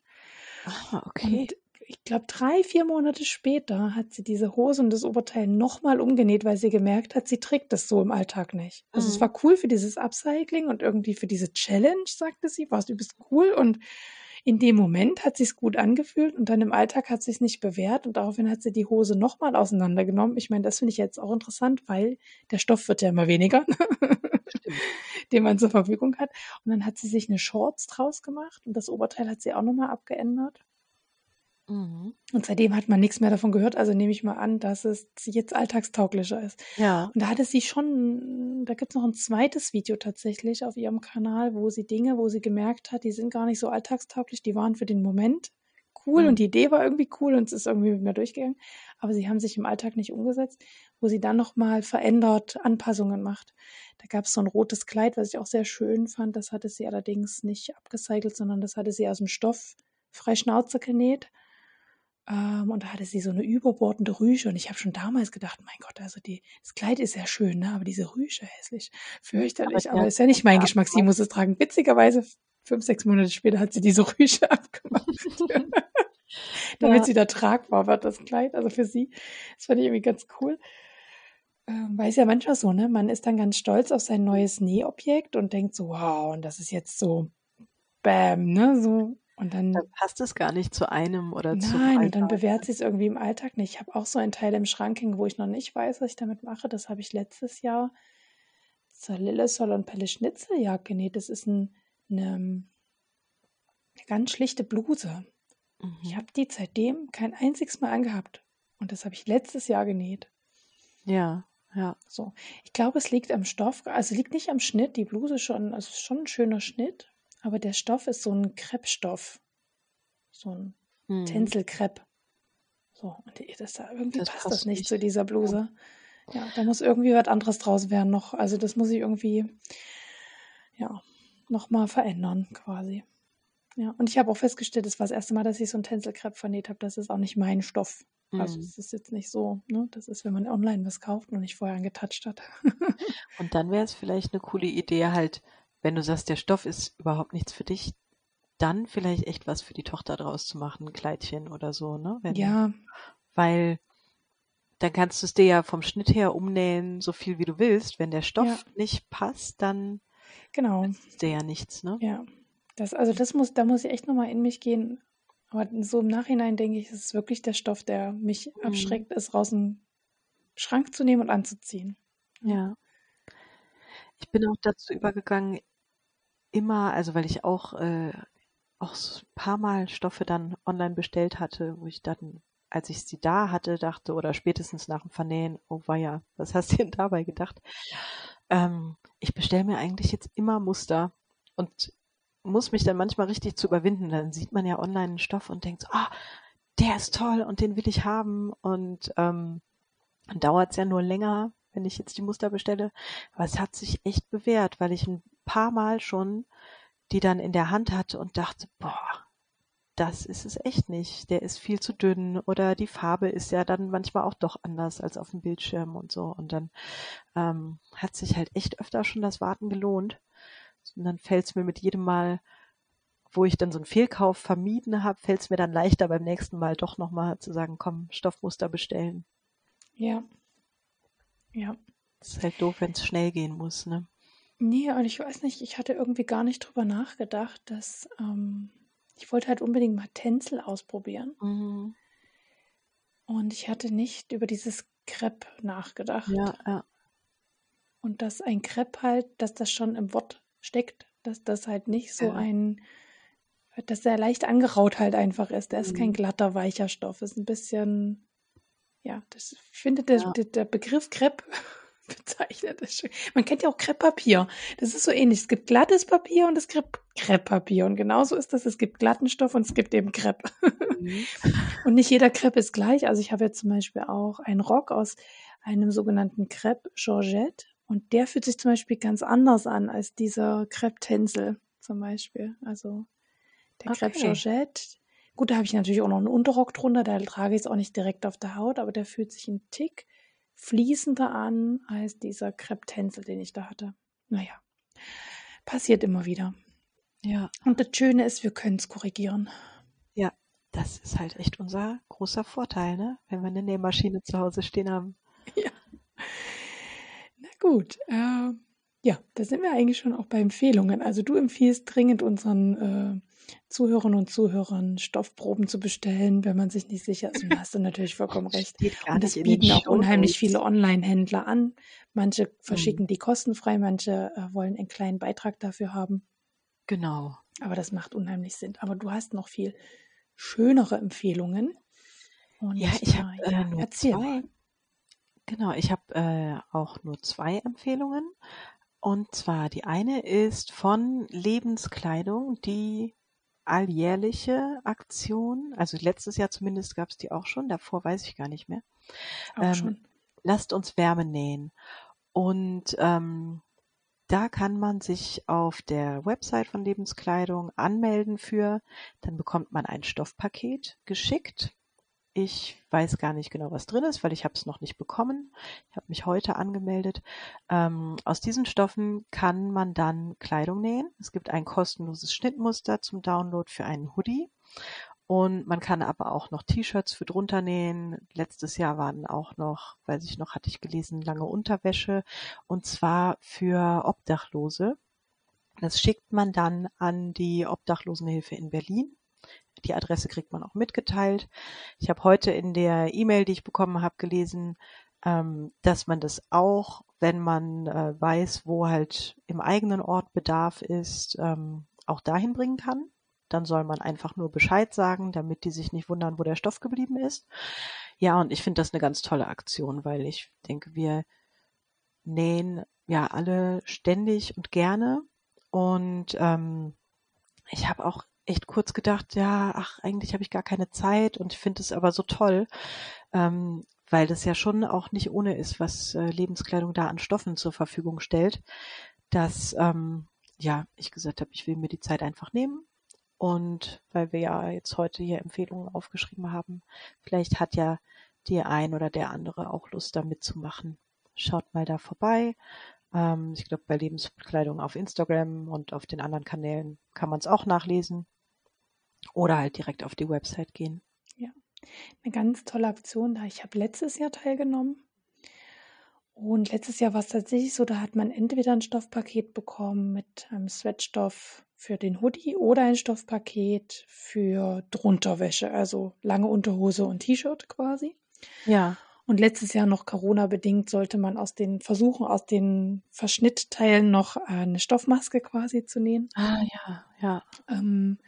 Ah, okay. Und ich glaube, drei, vier Monate später hat sie diese Hose und das Oberteil nochmal umgenäht, weil sie gemerkt hat, sie trägt das so im Alltag nicht. Also mhm. es war cool für dieses Upcycling und irgendwie für diese Challenge, sagte sie, war es übelst cool und in dem Moment hat sie es gut angefühlt und dann im Alltag hat sie es nicht bewährt und daraufhin hat sie die Hose nochmal auseinandergenommen. Ich meine, das finde ich jetzt auch interessant, weil der Stoff wird ja immer weniger, den man zur Verfügung hat. Und dann hat sie sich eine Shorts draus gemacht und das Oberteil hat sie auch nochmal abgeändert. Mhm. Und seitdem hat man nichts mehr davon gehört. Also nehme ich mal an, dass es jetzt alltagstauglicher ist. Ja. Und da hatte sie schon, da gibt es noch ein zweites Video tatsächlich auf ihrem Kanal, wo sie Dinge, wo sie gemerkt hat, die sind gar nicht so alltagstauglich, die waren für den Moment cool mhm. und die Idee war irgendwie cool und es ist irgendwie mit mir durchgegangen. Aber sie haben sich im Alltag nicht umgesetzt, wo sie dann nochmal verändert Anpassungen macht. Da gab es so ein rotes Kleid, was ich auch sehr schön fand. Das hatte sie allerdings nicht abgecycelt, sondern das hatte sie aus dem Stoff frei Schnauze genäht ähm, und da hatte sie so eine überbordende Rüsche. Und ich habe schon damals gedacht, mein Gott, also die, das Kleid ist ja schön, ne? aber diese Rüsche hässlich, fürchterlich. Aber, aber ist ja nicht mein Geschmack. Sie muss es tragen. Witzigerweise, fünf, sechs Monate später hat sie diese Rüsche abgemacht. Damit ja. sie da tragbar wird, das Kleid. Also für sie. Das fand ich irgendwie ganz cool. Ähm, weil es ja manchmal so, ne? Man ist dann ganz stolz auf sein neues Nähobjekt und denkt so, wow, und das ist jetzt so Bam, ne? So und dann, dann passt es gar nicht zu einem oder zu Nein, und dann bewährt sie es irgendwie im Alltag nicht. Ich habe auch so einen Teil im Schrank hängen, wo ich noch nicht weiß, was ich damit mache. Das habe ich letztes Jahr zur Lillesol und Pelle Schnitzeljagd genäht. Das ist ein, eine, eine ganz schlichte Bluse. Mhm. Ich habe die seitdem kein einziges Mal angehabt. Und das habe ich letztes Jahr genäht. Ja, ja. So. Ich glaube, es liegt am Stoff, also liegt nicht am Schnitt. Die Bluse schon, also schon ein schöner Schnitt. Aber der Stoff ist so ein Kreppstoff. So ein hm. Tänzelkrepp. So, und das da, irgendwie das passt, das nicht, nicht zu dieser Bluse. Ja. ja, da muss irgendwie was anderes draus werden noch. Also das muss ich irgendwie, ja, nochmal verändern quasi. Ja, und ich habe auch festgestellt, das war das erste Mal, dass ich so ein Tänzelkrepp vernäht habe. Das ist auch nicht mein Stoff. Also. Also es ist jetzt nicht so, ne? Das ist, wenn man online was kauft und nicht vorher angetatscht hat. und dann wäre es vielleicht eine coole Idee, halt wenn du sagst, der Stoff ist überhaupt nichts für dich, dann vielleicht echt was für die Tochter draus zu machen, ein Kleidchen oder so, ne? Wenn, ja. Weil dann kannst du es dir ja vom Schnitt her umnähen, so viel wie du willst. Wenn der Stoff ja. nicht passt, dann genau. ist der ja nichts, ne? Ja. Das, also das muss, da muss ich echt nochmal in mich gehen. Aber so im Nachhinein denke ich, es ist wirklich der Stoff, der mich mhm. abschreckt, es raus in den Schrank zu nehmen und anzuziehen. Ja. Ich bin auch dazu übergegangen, immer, also weil ich auch, äh, auch ein paar Mal Stoffe dann online bestellt hatte, wo ich dann, als ich sie da hatte, dachte, oder spätestens nach dem Vernähen, oh ja, was hast du denn dabei gedacht? Ähm, ich bestelle mir eigentlich jetzt immer Muster und muss mich dann manchmal richtig zu überwinden. Dann sieht man ja online einen Stoff und denkt so, ah, der ist toll und den will ich haben. Und ähm, dann dauert es ja nur länger, wenn ich jetzt die Muster bestelle. Aber es hat sich echt bewährt, weil ich ein paar Mal schon die dann in der Hand hatte und dachte, boah, das ist es echt nicht. Der ist viel zu dünn oder die Farbe ist ja dann manchmal auch doch anders als auf dem Bildschirm und so. Und dann ähm, hat sich halt echt öfter schon das Warten gelohnt. Und dann fällt es mir mit jedem Mal, wo ich dann so einen Fehlkauf vermieden habe, fällt es mir dann leichter beim nächsten Mal doch nochmal zu sagen, komm, Stoffmuster bestellen. Ja. Ja. Das ist halt doof, wenn es schnell gehen muss, ne? Nee, und ich weiß nicht, ich hatte irgendwie gar nicht drüber nachgedacht, dass, ähm, ich wollte halt unbedingt mal Tänzel ausprobieren. Mhm. Und ich hatte nicht über dieses Crepe nachgedacht. Ja, ja. Und dass ein Crepe halt, dass das schon im Wort steckt, dass das halt nicht so Ja. ein, dass der leicht angeraut halt einfach ist. Der ist kein Mhm. glatter, weicher Stoff. Ist ein bisschen, ja, das, ich finde, der, Ja. der, der Begriff Crepe bezeichnet das schön. Man kennt ja auch Krepppapier. Das ist so ähnlich. Es gibt glattes Papier und es gibt Krepppapier. Und genauso ist das. Es gibt glatten Stoff und es gibt eben Crepe. Mhm. Und nicht jeder Crepe ist gleich. Also ich habe jetzt zum Beispiel auch einen Rock aus einem sogenannten Crepe Georgette. Und der fühlt sich zum Beispiel ganz anders an als dieser Crepe Tencel zum Beispiel. Also der Crepe Okay. Georgette. Gut, da habe ich natürlich auch noch einen Unterrock drunter. Da trage ich es auch nicht direkt auf der Haut, aber der fühlt sich ein Tick fließender an als dieser Crepe Tencel, den ich da hatte. Naja, passiert immer wieder. Ja, Und das Schöne ist, wir können es korrigieren. ja. Das ist halt echt unser großer Vorteil, ne? Wenn wir eine Nähmaschine zu Hause stehen haben. Ja. Na gut. Äh, ja, da sind wir eigentlich schon auch bei Empfehlungen. Also du empfiehlst dringend unseren Zuhörern und Zuhörern Stoffproben zu bestellen, wenn man sich nicht sicher ist. Und da hast du natürlich vollkommen recht. Und das bieten auch unheimlich viele Online-Händler an. Manche Mhm. verschicken die kostenfrei, manche äh, wollen einen kleinen Beitrag dafür haben. Genau. Aber das macht unheimlich Sinn. Aber du hast noch viel schönere Empfehlungen. Und Ja, ich habe äh, ja, erzähl zwei. Genau, ich habe äh, auch nur zwei Empfehlungen. Und zwar die eine ist von Lebenskleidung, die alljährliche Aktion. Also letztes Jahr zumindest gab es die auch schon, davor weiß ich gar nicht mehr. Ähm, lasst uns Wärme nähen. Und ähm, da kann man sich auf der Website von Lebenskleidung anmelden für. Dann bekommt man ein Stoffpaket geschickt. Ich weiß gar nicht genau, was drin ist, weil ich habe es noch nicht bekommen. Ich habe mich heute angemeldet. Ähm, aus diesen Stoffen kann man dann Kleidung nähen. Es gibt ein kostenloses Schnittmuster zum Download für einen Hoodie. Und man kann aber auch noch T-Shirts für drunter nähen. Letztes Jahr waren auch noch, weiß ich noch, hatte ich gelesen, lange Unterwäsche. Und zwar für Obdachlose. Das schickt man dann an die Obdachlosenhilfe in Berlin. Die Adresse kriegt man auch mitgeteilt. Ich habe heute in der E-Mail, die ich bekommen habe, gelesen, ähm, dass man das auch, wenn man äh, weiß, wo halt im eigenen Ort Bedarf ist, ähm, auch dahin bringen kann. Dann soll man einfach nur Bescheid sagen, damit die sich nicht wundern, wo der Stoff geblieben ist. Ja, und ich finde das eine ganz tolle Aktion, weil ich denke, wir nähen ja alle ständig und gerne. Und ähm, ich habe auch echt kurz gedacht, ja, ach, eigentlich habe ich gar keine Zeit und ich finde es aber so toll, ähm, weil das ja schon auch nicht ohne ist, was äh, Lebenskleidung da an Stoffen zur Verfügung stellt, dass ähm, ja, ich gesagt habe, ich will mir die Zeit einfach nehmen. Und weil wir ja jetzt heute hier Empfehlungen aufgeschrieben haben, vielleicht hat ja die ein oder der andere auch Lust, da mitzumachen. Schaut mal da vorbei. Ähm, ich glaube, bei Lebenskleidung auf Instagram und auf den anderen Kanälen kann man es auch nachlesen. Oder halt direkt auf die Website gehen. Eine ganz tolle Aktion da. Ich habe letztes Jahr teilgenommen. Und letztes Jahr war es tatsächlich so, da hat man entweder ein Stoffpaket bekommen mit einem Sweatstoff für den Hoodie oder ein Stoffpaket für Drunterwäsche, also lange Unterhose und T-Shirt quasi. Ja. Und letztes Jahr noch Corona-bedingt sollte man aus den Versuchen, aus den Verschnittteilen noch eine Stoffmaske quasi zu nähen. Ah, ja, ja. Ähm,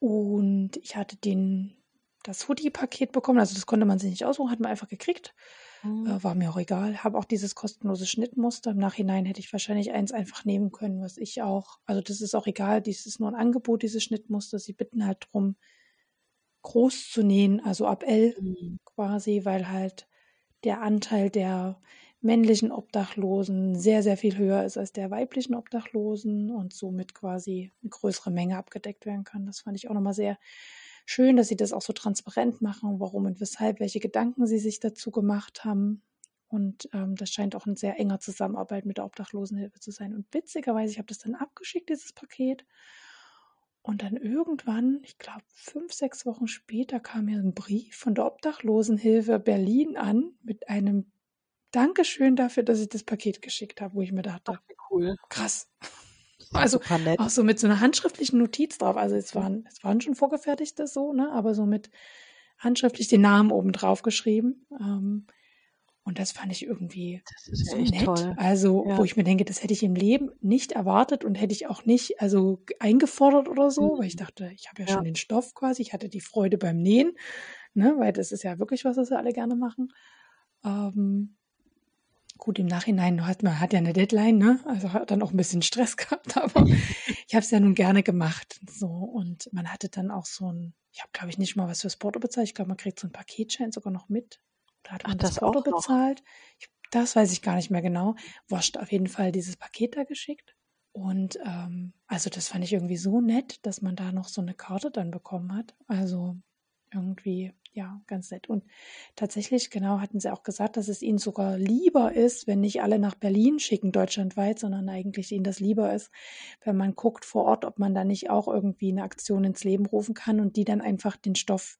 und ich hatte den, das Hoodie-Paket bekommen, also das konnte man sich nicht aussuchen, hat man einfach gekriegt. Mhm. Äh, war mir auch egal. Habe auch dieses kostenlose Schnittmuster. Im Nachhinein hätte ich wahrscheinlich eins einfach nehmen können, was ich auch, also das ist auch egal, dies ist nur ein Angebot, dieses Schnittmuster. Sie bitten halt drum, groß zu nähen, also ab L Mhm. quasi, weil halt der Anteil der männlichen Obdachlosen sehr, sehr viel höher ist als der weiblichen Obdachlosen und somit quasi eine größere Menge abgedeckt werden kann. Das fand ich auch nochmal sehr schön, dass sie das auch so transparent machen, warum und weshalb, welche Gedanken sie sich dazu gemacht haben. Und ähm, das scheint auch eine sehr enger Zusammenarbeit mit der Obdachlosenhilfe zu sein. Und witzigerweise, ich habe das dann abgeschickt, dieses Paket. Und dann irgendwann, ich glaube fünf, sechs Wochen später, kam mir ein Brief von der Obdachlosenhilfe Berlin an mit einem Dankeschön dafür, dass ich das Paket geschickt habe, wo ich mir dachte, Wie cool. krass. Also auch so mit so einer handschriftlichen Notiz drauf. Also es waren, es waren schon vorgefertigte so, ne? Aber so mit handschriftlich den Namen oben drauf geschrieben. Ähm, und das fand ich irgendwie so nett. Toll. Also, ja. wo ich mir denke, das hätte ich im Leben nicht erwartet und hätte ich auch nicht also eingefordert oder so, mhm. weil ich dachte, ich habe ja, ja, schon den Stoff quasi, ich hatte die Freude beim Nähen, ne, weil das ist ja wirklich was, was wir alle gerne machen. Ähm, gut, im Nachhinein hat man hat ja eine Deadline, ne? Also hat dann auch ein bisschen Stress gehabt, aber ich habe es ja nun gerne gemacht. So und man hatte dann auch so ein, ich habe glaube ich nicht mal was fürs Porto bezahlt. Ich glaube, man kriegt so ein Paketschein sogar noch mit. Da hat man Ach, das, das Auto bezahlt. Ich, das weiß ich gar nicht mehr genau. Wurscht auf jeden Fall dieses Paket da geschickt. Und ähm, also das fand ich irgendwie so nett, dass man da noch so eine Karte dann bekommen hat. Also irgendwie, ja, ganz nett. Und tatsächlich, genau, hatten sie auch gesagt, dass es ihnen sogar lieber ist, wenn nicht alle nach Berlin schicken, deutschlandweit, sondern eigentlich ihnen das lieber ist, wenn man guckt vor Ort, ob man da nicht auch irgendwie eine Aktion ins Leben rufen kann und die dann einfach den Stoff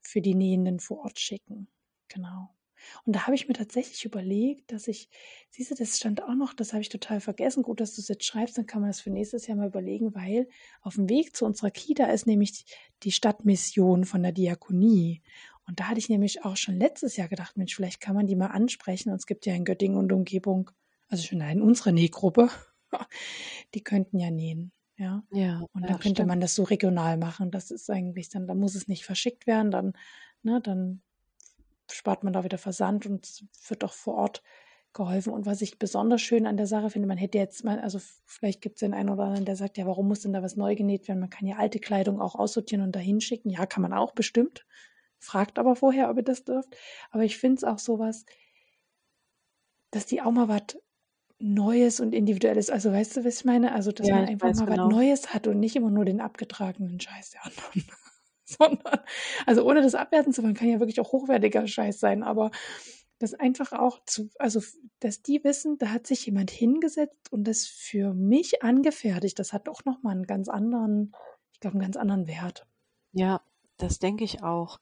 für die Nähenden vor Ort schicken. Genau. Und da habe ich mir tatsächlich überlegt, dass ich, siehst du, das stand auch noch, das habe ich total vergessen. Gut, dass du es jetzt schreibst, dann kann man das für nächstes Jahr mal überlegen, weil auf dem Weg zu unserer Kita ist nämlich die Stadtmission von der Diakonie. Und da hatte ich nämlich auch schon letztes Jahr gedacht, Mensch, vielleicht kann man die mal ansprechen. Und es gibt ja in Göttingen und Umgebung, also schon in unserer Nähgruppe, die könnten ja nähen. Ja. ja und dann ja, könnte stimmt. man das so regional machen. Das ist eigentlich dann, da muss es nicht verschickt werden, dann, ne, dann spart man da wieder Versand und wird auch vor Ort geholfen. Und was ich besonders schön an der Sache finde, man hätte jetzt mal, also vielleicht gibt es den einen oder anderen, der sagt, ja, warum muss denn da was neu genäht werden? Man kann ja alte Kleidung auch aussortieren und dahin schicken. Ja, kann man auch bestimmt. Fragt aber vorher, ob ihr das dürft. Aber ich finde es auch sowas, dass die auch mal was Neues und Individuelles, also weißt du, was ich meine? Also, dass ja, man einfach mal genau. was Neues hat und nicht immer nur den abgetragenen Scheiß der anderen. sondern, also ohne das abwerten zu wollen, kann ja wirklich auch hochwertiger Scheiß sein, aber das einfach auch zu, also, dass die wissen, da hat sich jemand hingesetzt und das für mich angefertigt, das hat auch nochmal einen ganz anderen, ich glaube, einen ganz anderen Wert. Ja, das denke ich auch.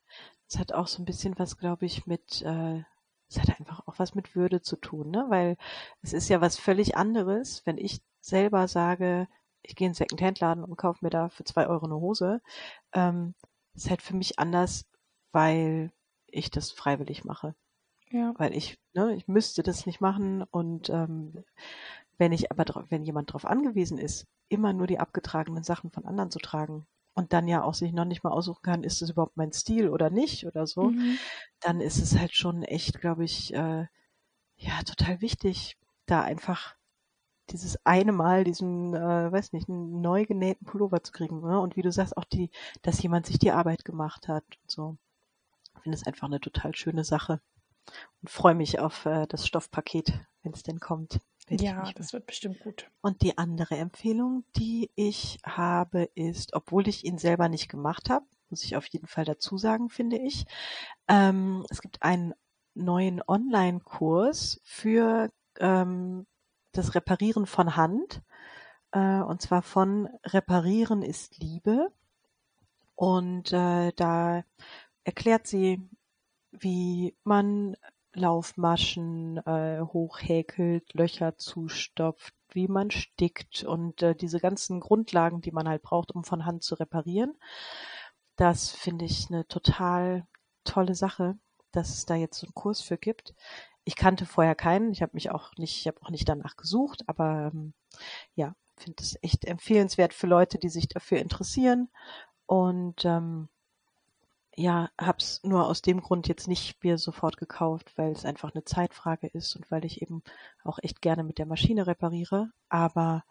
Es hat auch so ein bisschen was, glaube ich, mit, äh, es hat einfach auch was mit Würde zu tun, ne? Weil es ist ja was völlig anderes, wenn ich selber sage, ich gehe in den Secondhand-Laden und kaufe mir da für zwei Euro eine Hose, ähm, ist halt für mich anders, weil ich das freiwillig mache. Ja. Weil ich, ne, ich müsste das nicht machen und ähm, wenn ich aber wenn jemand darauf angewiesen ist, immer nur die abgetragenen Sachen von anderen zu tragen und dann ja auch sich noch nicht mal aussuchen kann, ist das überhaupt mein Stil oder nicht oder so, mhm. dann ist es halt schon echt, glaube ich, äh, ja, total wichtig, da einfach dieses eine Mal diesen, äh, weiß nicht, einen neu genähten Pullover zu kriegen. Ne? Und wie du sagst, auch die, dass jemand sich die Arbeit gemacht hat und so. Ich finde es einfach eine total schöne Sache. Und freue mich auf äh, das Stoffpaket, wenn es denn kommt. Ja, das wird bestimmt gut. Und die andere Empfehlung, die ich habe, ist, obwohl ich ihn selber nicht gemacht habe, muss ich auf jeden Fall dazu sagen, finde ich. Ähm, es gibt einen neuen Online-Kurs für ähm, das Reparieren von Hand. Äh, und zwar von Reparieren ist Liebe. Und äh, da erklärt sie, wie man Laufmaschen äh, hochhäkelt, Löcher zustopft, wie man stickt und äh, diese ganzen Grundlagen, die man halt braucht, um von Hand zu reparieren. Das finde ich eine total tolle Sache, dass es da jetzt so einen Kurs für gibt ich kannte vorher keinen. Ich habe mich auch nicht, ich habe auch nicht danach gesucht, aber ähm, ja, finde es echt empfehlenswert für Leute, die sich dafür interessieren. Und ähm, ja, hab's nur aus dem Grund jetzt nicht mir sofort gekauft, weil es einfach eine Zeitfrage ist und weil ich eben auch echt gerne mit der Maschine repariere. Aber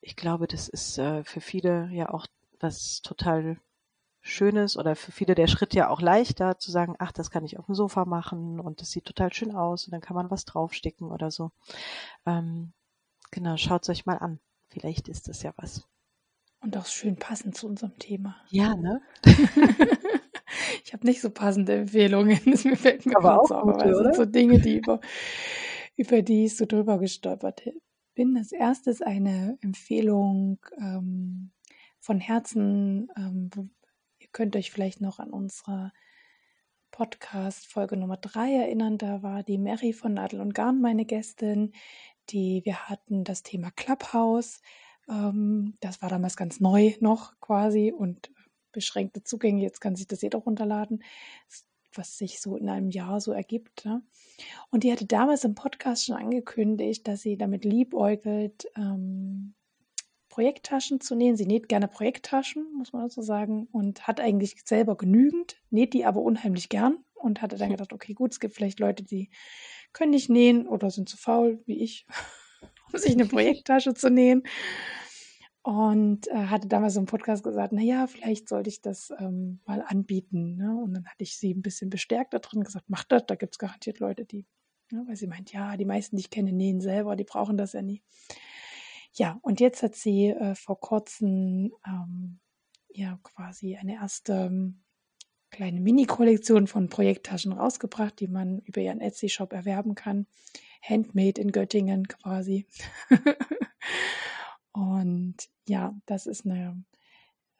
ich glaube, das ist äh, für viele ja auch was total Schönes oder für viele der Schritt ja auch leichter zu sagen, ach, das kann ich auf dem Sofa machen und das sieht total schön aus und dann kann man was draufsticken oder so. Ähm, genau, schaut euch mal an. Vielleicht ist das ja was. Und auch schön passend zu unserem Thema. Ja, ne? ich habe nicht so passende Empfehlungen. Das mir fällt mir aber auch so, aber sind so Dinge, die über, über die ich so drüber gestolpert bin. Das erste ist eine Empfehlung ähm, von Herzen, ähm, könnt euch vielleicht noch an unsere Podcast Folge Nummer drei erinnern. Da war die Mary von Nadel und Garn meine Gästin. Die, wir hatten das Thema Clubhouse, Ähm, das war damals ganz neu noch quasi und beschränkte Zugänge. Jetzt kann sich das jeder runterladen, was sich so in einem Jahr so ergibt. Ne? Und die hatte damals im Podcast schon angekündigt, dass sie damit liebäugelt, ähm, Projekttaschen zu nähen. Sie näht gerne Projekttaschen, muss man dazu sagen, und hat eigentlich selber genügend, näht die aber unheimlich gern und hatte dann gedacht, okay, gut, es gibt vielleicht Leute, die können nicht nähen oder sind zu faul, wie ich, um sich eine Projekttasche zu nähen. Und äh, hatte damals im Podcast gesagt, na ja, vielleicht sollte ich das ähm, mal anbieten. Ne? Und dann hatte ich sie ein bisschen bestärkt da drin gesagt, mach das, da gibt es garantiert Leute, die, ja, weil sie meint, ja, die meisten, die ich kenne, nähen selber, die brauchen das ja nie. Ja, und jetzt hat sie äh, vor kurzem ähm, ja quasi eine erste ähm, kleine Mini-Kollektion von Projekttaschen rausgebracht, die man über ihren Etsy-Shop erwerben kann. Handmade in Göttingen quasi. und ja, das ist eine,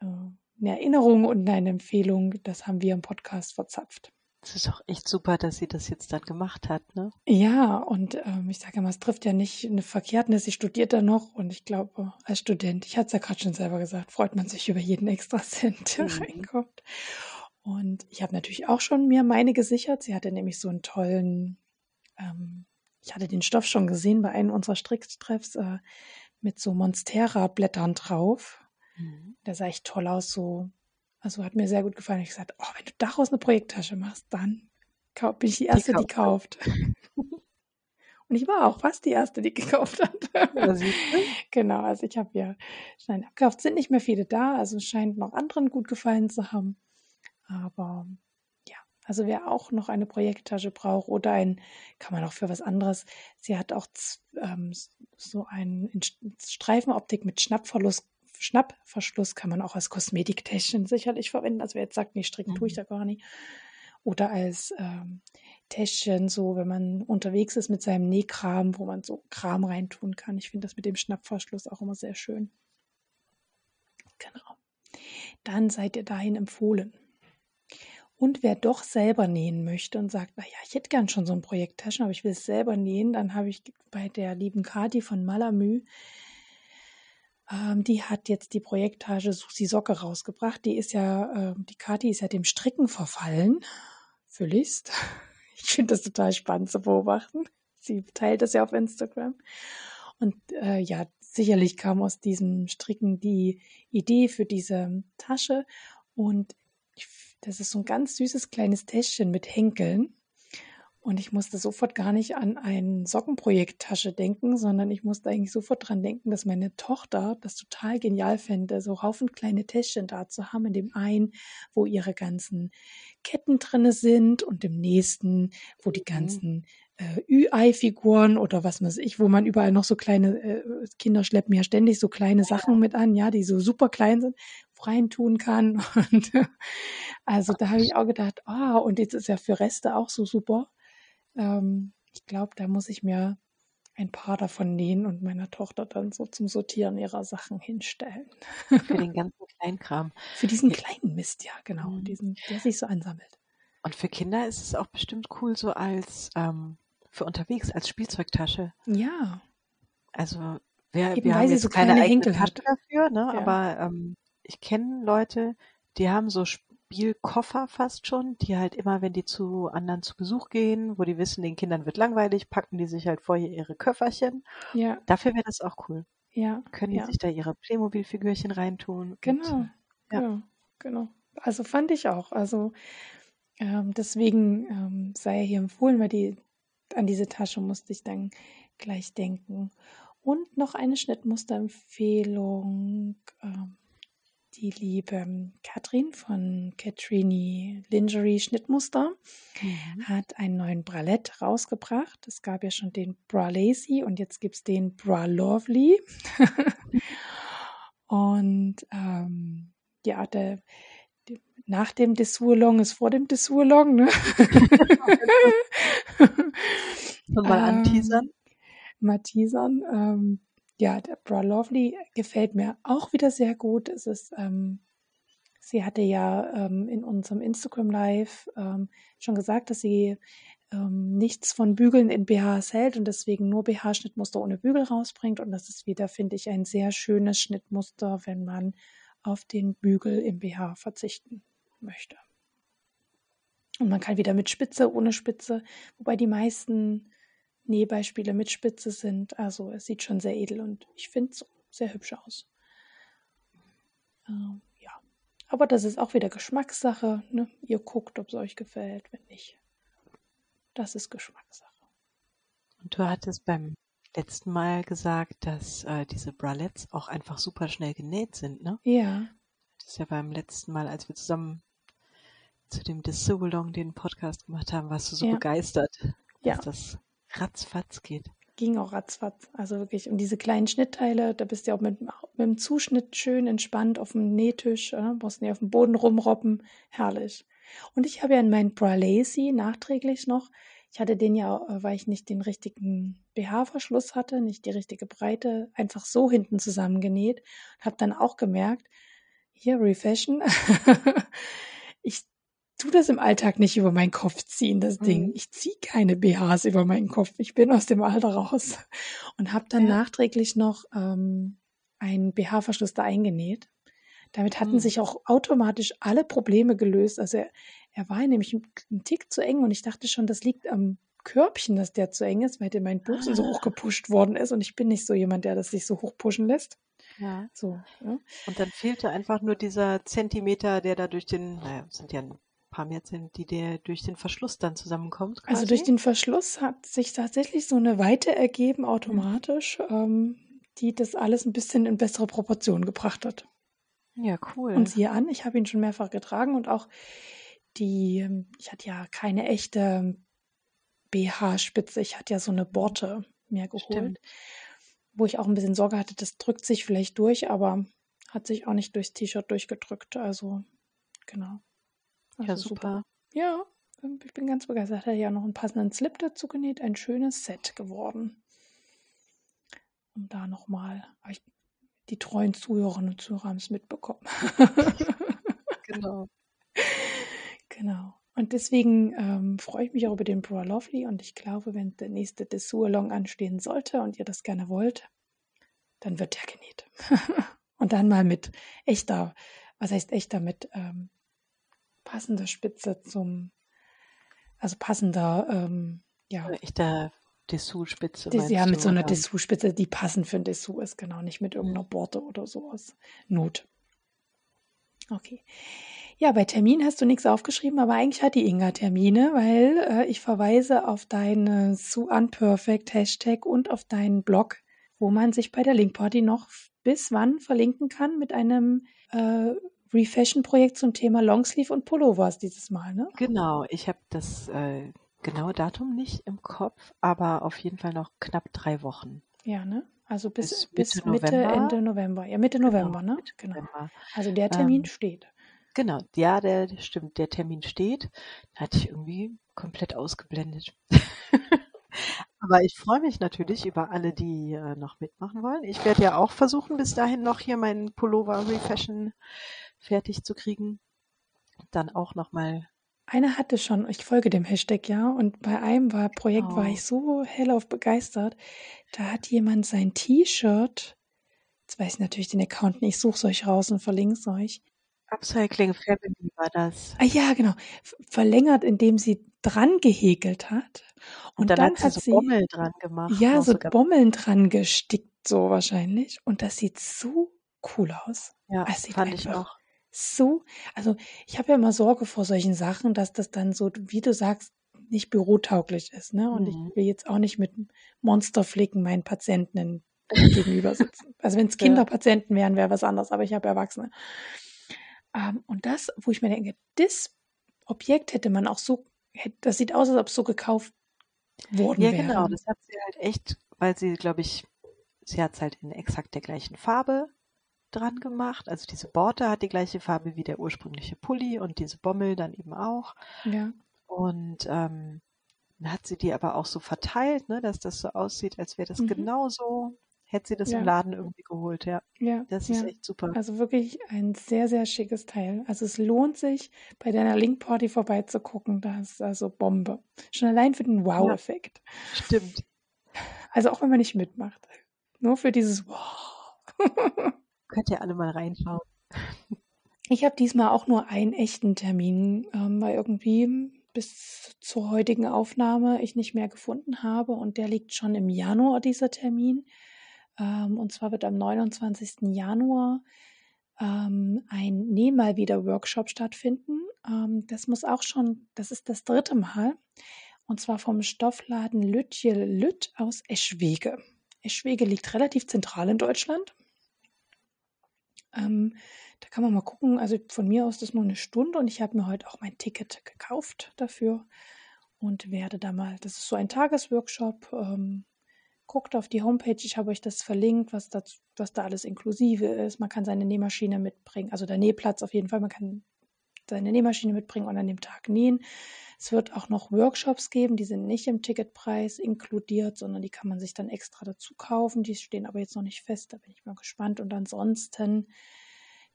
äh, eine Erinnerung und eine Empfehlung. Das haben wir im Podcast verzapft. Es ist auch echt super, dass sie das jetzt dann gemacht hat, ne? Ja, und ähm, ich sage immer, es trifft ja nicht eine Verkehrtnis. Sie studiert da noch und ich glaube, als Student, ich hatte es ja gerade schon selber gesagt, freut man sich über jeden extra Cent, der mhm. reinkommt. Und ich habe natürlich auch schon mir meine gesichert. Sie hatte nämlich so einen tollen, ähm, ich hatte den Stoff schon gesehen bei einem unserer Stricktreffs äh, mit so Monstera-Blättern drauf. Mhm. Der sah echt toll aus, so also hat mir sehr gut gefallen. Ich gesagt, oh, wenn du daraus eine Projekttasche machst, dann bin ich die Erste, die, die kauft. Und ich war auch fast die Erste, die gekauft hat. Genau, also ich habe ja Scheine abgekauft. Sind nicht mehr viele da, also scheint noch anderen gut gefallen zu haben. Aber ja, also wer auch noch eine Projekttasche braucht oder ein, kann man auch für was anderes. Sie hat auch ähm, so einen Streifenoptik mit Schnappverlust Schnappverschluss kann man auch als Kosmetiktäschchen sicherlich verwenden. Also wer jetzt sagt, nee, stricken tue ich mhm. da gar nicht. Oder als ähm, Täschchen, so wenn man unterwegs ist mit seinem Nähkram, wo man so Kram reintun kann. Ich finde das mit dem Schnappverschluss auch immer sehr schön. Genau. Dann seid ihr dahin empfohlen. Und wer doch selber nähen möchte und sagt, naja, ich hätte gern schon so ein Projekttaschen, aber ich will es selber nähen, dann habe ich bei der lieben Kati von Malamü ähm, die hat jetzt die Projekttage Susi Socke rausgebracht. Die ist ja, äh, die Kathi ist ja dem Stricken verfallen. Völligst. Ich finde das total spannend zu beobachten. Sie teilt das ja auf Instagram. Und äh, ja, sicherlich kam aus diesem Stricken die Idee für diese Tasche. Und ich, das ist so ein ganz süßes kleines Täschchen mit Henkeln. Und ich musste sofort gar nicht an ein Sockenprojekttasche denken, sondern ich musste eigentlich sofort dran denken, dass meine Tochter das total genial fände, so Haufen kleine Täschchen da zu haben, in dem einen, wo ihre ganzen Ketten drinne sind und im nächsten, wo die mhm. ganzen äh, Ü-Ei-Figuren oder was weiß ich, wo man überall noch so kleine, äh, Kinder schleppen ja ständig so kleine Sachen mit an, ja, die so super klein sind, reintun kann. Und also da habe ich auch gedacht, ah, oh, und jetzt ist ja für Reste auch so super ähm, ich glaube, da muss ich mir ein paar davon nähen und meiner Tochter dann so zum Sortieren ihrer Sachen hinstellen. Für den ganzen Kleinkram. Für diesen kleinen Mist, ja, genau, mhm. diesen, der sich so ansammelt. Und für Kinder ist es auch bestimmt cool, so als ähm, für unterwegs, als Spielzeugtasche. Ja. Also wir, Eben, wir haben jetzt so keine eigene Tasche dafür, ne? Ja. aber ähm, ich kenne Leute, die haben so Spielkoffer fast schon, die halt immer, wenn die zu anderen zu Besuch gehen, wo die wissen, den Kindern wird langweilig, packen die sich halt vorher ihre Köfferchen. Ja. Dafür wäre das auch cool. Ja. Können die ja. sich da ihre Playmobil-Figürchen reintun. Genau. Und, ja. ja. genau. Also fand ich auch. Also ähm, deswegen ähm, sei hier empfohlen, weil die an diese Tasche musste ich dann gleich denken. Und noch eine Schnittmusterempfehlung. Ähm, die liebe Katrin von Katrini Lingerie Schnittmuster mhm. hat einen neuen Bralette rausgebracht. Es gab ja schon den Bra Lazy und jetzt gibt es den Bra Lovely. und ähm, ja, der, nach dem Dessous-Long ist vor dem Dessous-Long. Ne? mal anteasern. Ähm, mal teasern. Ähm, ja, der Bra Lovely gefällt mir auch wieder sehr gut. Es ist, ähm, sie hatte ja ähm, in unserem Instagram Live ähm, schon gesagt, dass sie ähm, nichts von Bügeln in BHs hält und deswegen nur BH-Schnittmuster ohne Bügel rausbringt. Und das ist wieder, finde ich, ein sehr schönes Schnittmuster, wenn man auf den Bügel im BH verzichten möchte. Und man kann wieder mit Spitze, ohne Spitze, wobei die meisten Nähbeispiele mit Spitze sind. Also es sieht schon sehr edel und ich finde es sehr hübsch aus. Ähm, ja, aber das ist auch wieder Geschmackssache. Ne? Ihr guckt, ob es euch gefällt, wenn nicht. Das ist Geschmackssache. Und du hattest beim letzten Mal gesagt, dass äh, diese Bralettes auch einfach super schnell genäht sind, ne? Ja. Das ist ja beim letzten Mal, als wir zusammen zu dem Dissoulong den Podcast gemacht haben, warst du so Ja. begeistert, dass Ja. das ratzfatz geht. Ging auch ratzfatz. Also wirklich. Und diese kleinen Schnittteile, da bist du ja auch mit, mit dem Zuschnitt schön entspannt auf dem Nähtisch, äh, brauchst nicht auf dem Boden rumroppen. Herrlich. Und ich habe ja in meinen Bra Lacy nachträglich noch, ich hatte den ja, äh, weil ich nicht den richtigen BH-Verschluss hatte, nicht die richtige Breite, einfach so hinten zusammengenäht. Habe dann auch gemerkt, hier Refashion, ich tu das im Alltag nicht über meinen Kopf ziehen, das Ding. Mhm. Ich ziehe keine BHs über meinen Kopf. Ich bin aus dem Alter raus. Und habe dann Ja. nachträglich noch ähm, einen BH-Verschluss da eingenäht. Damit hatten Mhm. sich auch automatisch alle Probleme gelöst. Also er, er war nämlich ein, Tick zu eng und ich dachte schon, das liegt am Körbchen, dass der zu eng ist, weil der mein Busen so Ah. hochgepusht worden ist und ich bin nicht so jemand, der das sich so hochpushen lässt. Ja. So, ja. Und dann fehlte einfach nur dieser Zentimeter, der da durch den, naja, sind ja ein paar mehr sind, die der durch den Verschluss dann zusammenkommt. Quasi. Also durch den Verschluss hat sich tatsächlich so eine Weite ergeben automatisch, ähm, die das alles ein bisschen in bessere Proportionen gebracht hat. ja, cool. Und siehe an, ich habe ihn schon mehrfach getragen und auch die, ähm, ich hatte ja keine echte BH-Spitze, ich hatte ja so eine Borte mir geholt, Stimmt. wo ich auch ein bisschen Sorge hatte, das drückt sich vielleicht durch, aber hat sich auch nicht durchs T-Shirt durchgedrückt. Also genau. Ja, Also super. Ja, ähm, ich bin ganz begeistert. Hat ja noch einen passenden Slip dazu genäht. Ein schönes Set geworden. Und da nochmal, die treuen Zuhörerinnen und Zuhörer haben es mitbekommen. Genau. genau. Und deswegen ähm, freue ich mich auch über den Bra Lovely und ich glaube, wenn der nächste Dessous Along anstehen sollte und ihr das gerne wollt, dann wird der genäht. und dann mal mit echter, was heißt echter, mit ähm, passender Spitze zum, also passender, ähm, ja, Eine echte Dessous-Spitze. meinst ja, mit so einer? Dessous-Spitze, die passend für ein Dessous ist, genau, nicht mit irgendeiner Borte oder so aus Not. Okay. Ja, bei Termin hast du nichts aufgeschrieben, aber eigentlich hat die Inga Termine, weil äh, ich verweise auf deine Sue Unperfect Hashtag und auf deinen Blog, wo man sich bei der Link Party noch bis wann verlinken kann mit einem äh, Refashion-Projekt zum Thema Longsleeve und Pullovers dieses Mal, ne? Genau, ich habe das äh, genaue Datum nicht im Kopf, aber auf jeden Fall noch knapp drei Wochen. Ja, ne? Also bis, Bis bis Mitte Mitte, November. Ende November. Ja, Mitte November, ne? Mitte Genau. November. Also der Termin Ähm, steht. Genau, ja, der stimmt, der Termin steht. Hatte ich irgendwie komplett ausgeblendet. Aber ich freue mich natürlich über alle, die äh, noch mitmachen wollen. Ich werde ja auch versuchen, bis dahin noch hier meinen Pullover Refashion fertig zu kriegen. Dann auch nochmal. Einer hatte schon, ich folge dem Hashtag ja, und bei einem war Projekt war Oh. ich so hellauf begeistert. Da hat jemand sein T-Shirt, jetzt weiß ich natürlich den Account nicht, ich suche euch raus und verlinke es euch. Upcycling Family war das. Ah ja, genau, verlängert, indem sie dran gehäkelt hat. Und, dann, hat sie so Bommel dran gemacht. ja, so sogar. Bommeln dran gestickt, so wahrscheinlich. Und das sieht so cool aus. Ja, es sieht fand ich einfach auch. So, also ich habe ja immer Sorge vor solchen Sachen, dass das dann so, wie du sagst, nicht bürotauglich ist, ne? Und Mhm. ich will jetzt auch nicht mit Monsterflicken meinen Patienten gegenüber sitzen. Also wenn es Ja. Kinderpatienten wären, wäre was anderes, aber ich habe Erwachsene. Ähm, und das, wo ich mir denke, das Objekt hätte man auch so, das sieht aus, als ob es so gekauft worden Ja, wäre. genau. Das hat sie halt echt, weil sie, glaube ich, sie hat es halt in exakt der gleichen Farbe dran gemacht. Also diese Borte hat die gleiche Farbe wie der ursprüngliche Pulli und diese Bommel dann eben auch. Ja, Und ähm, dann hat sie die aber auch so verteilt, ne, dass das so aussieht, als wäre das Mhm. genauso hätte sie das Ja. im Laden irgendwie geholt, ja. Ja, Das ist ja. echt super. Also wirklich ein sehr, sehr schickes Teil. Also es lohnt sich, bei deiner Link-Party vorbeizugucken. Das ist also Bombe. Schon allein für den Wow-Effekt. Stimmt. Also auch wenn man nicht mitmacht. Nur für dieses Wow. Könnt ihr alle mal reinschauen. Ich habe diesmal auch nur einen echten Termin, ähm, weil irgendwie bis zur heutigen Aufnahme ich nicht mehr gefunden habe und der liegt schon im Januar, dieser Termin. Ähm, und zwar wird am 29. Januar ähm, ein Näh mal wieder Workshop stattfinden. Ähm, das muss auch schon, das ist das dritte Mal. Und zwar vom Stoffladen Lütje Lütt aus Eschwege. Eschwege liegt relativ zentral in Deutschland. Ähm, da kann man mal gucken. Also von mir aus ist das nur eine Stunde und ich habe mir heute auch mein Ticket gekauft dafür und werde da mal, das ist so ein Tagesworkshop. Ähm, guckt auf die Homepage, ich habe euch das verlinkt, was, dazu, was da alles inklusive ist. Man kann seine Nähmaschine mitbringen, also der Nähplatz auf jeden Fall, man kann seine Nähmaschine mitbringen und an dem Tag nähen. Es wird auch noch Workshops geben, die sind nicht im Ticketpreis inkludiert, sondern die kann man sich dann extra dazu kaufen. Die stehen aber jetzt noch nicht fest, da bin ich mal gespannt. Und ansonsten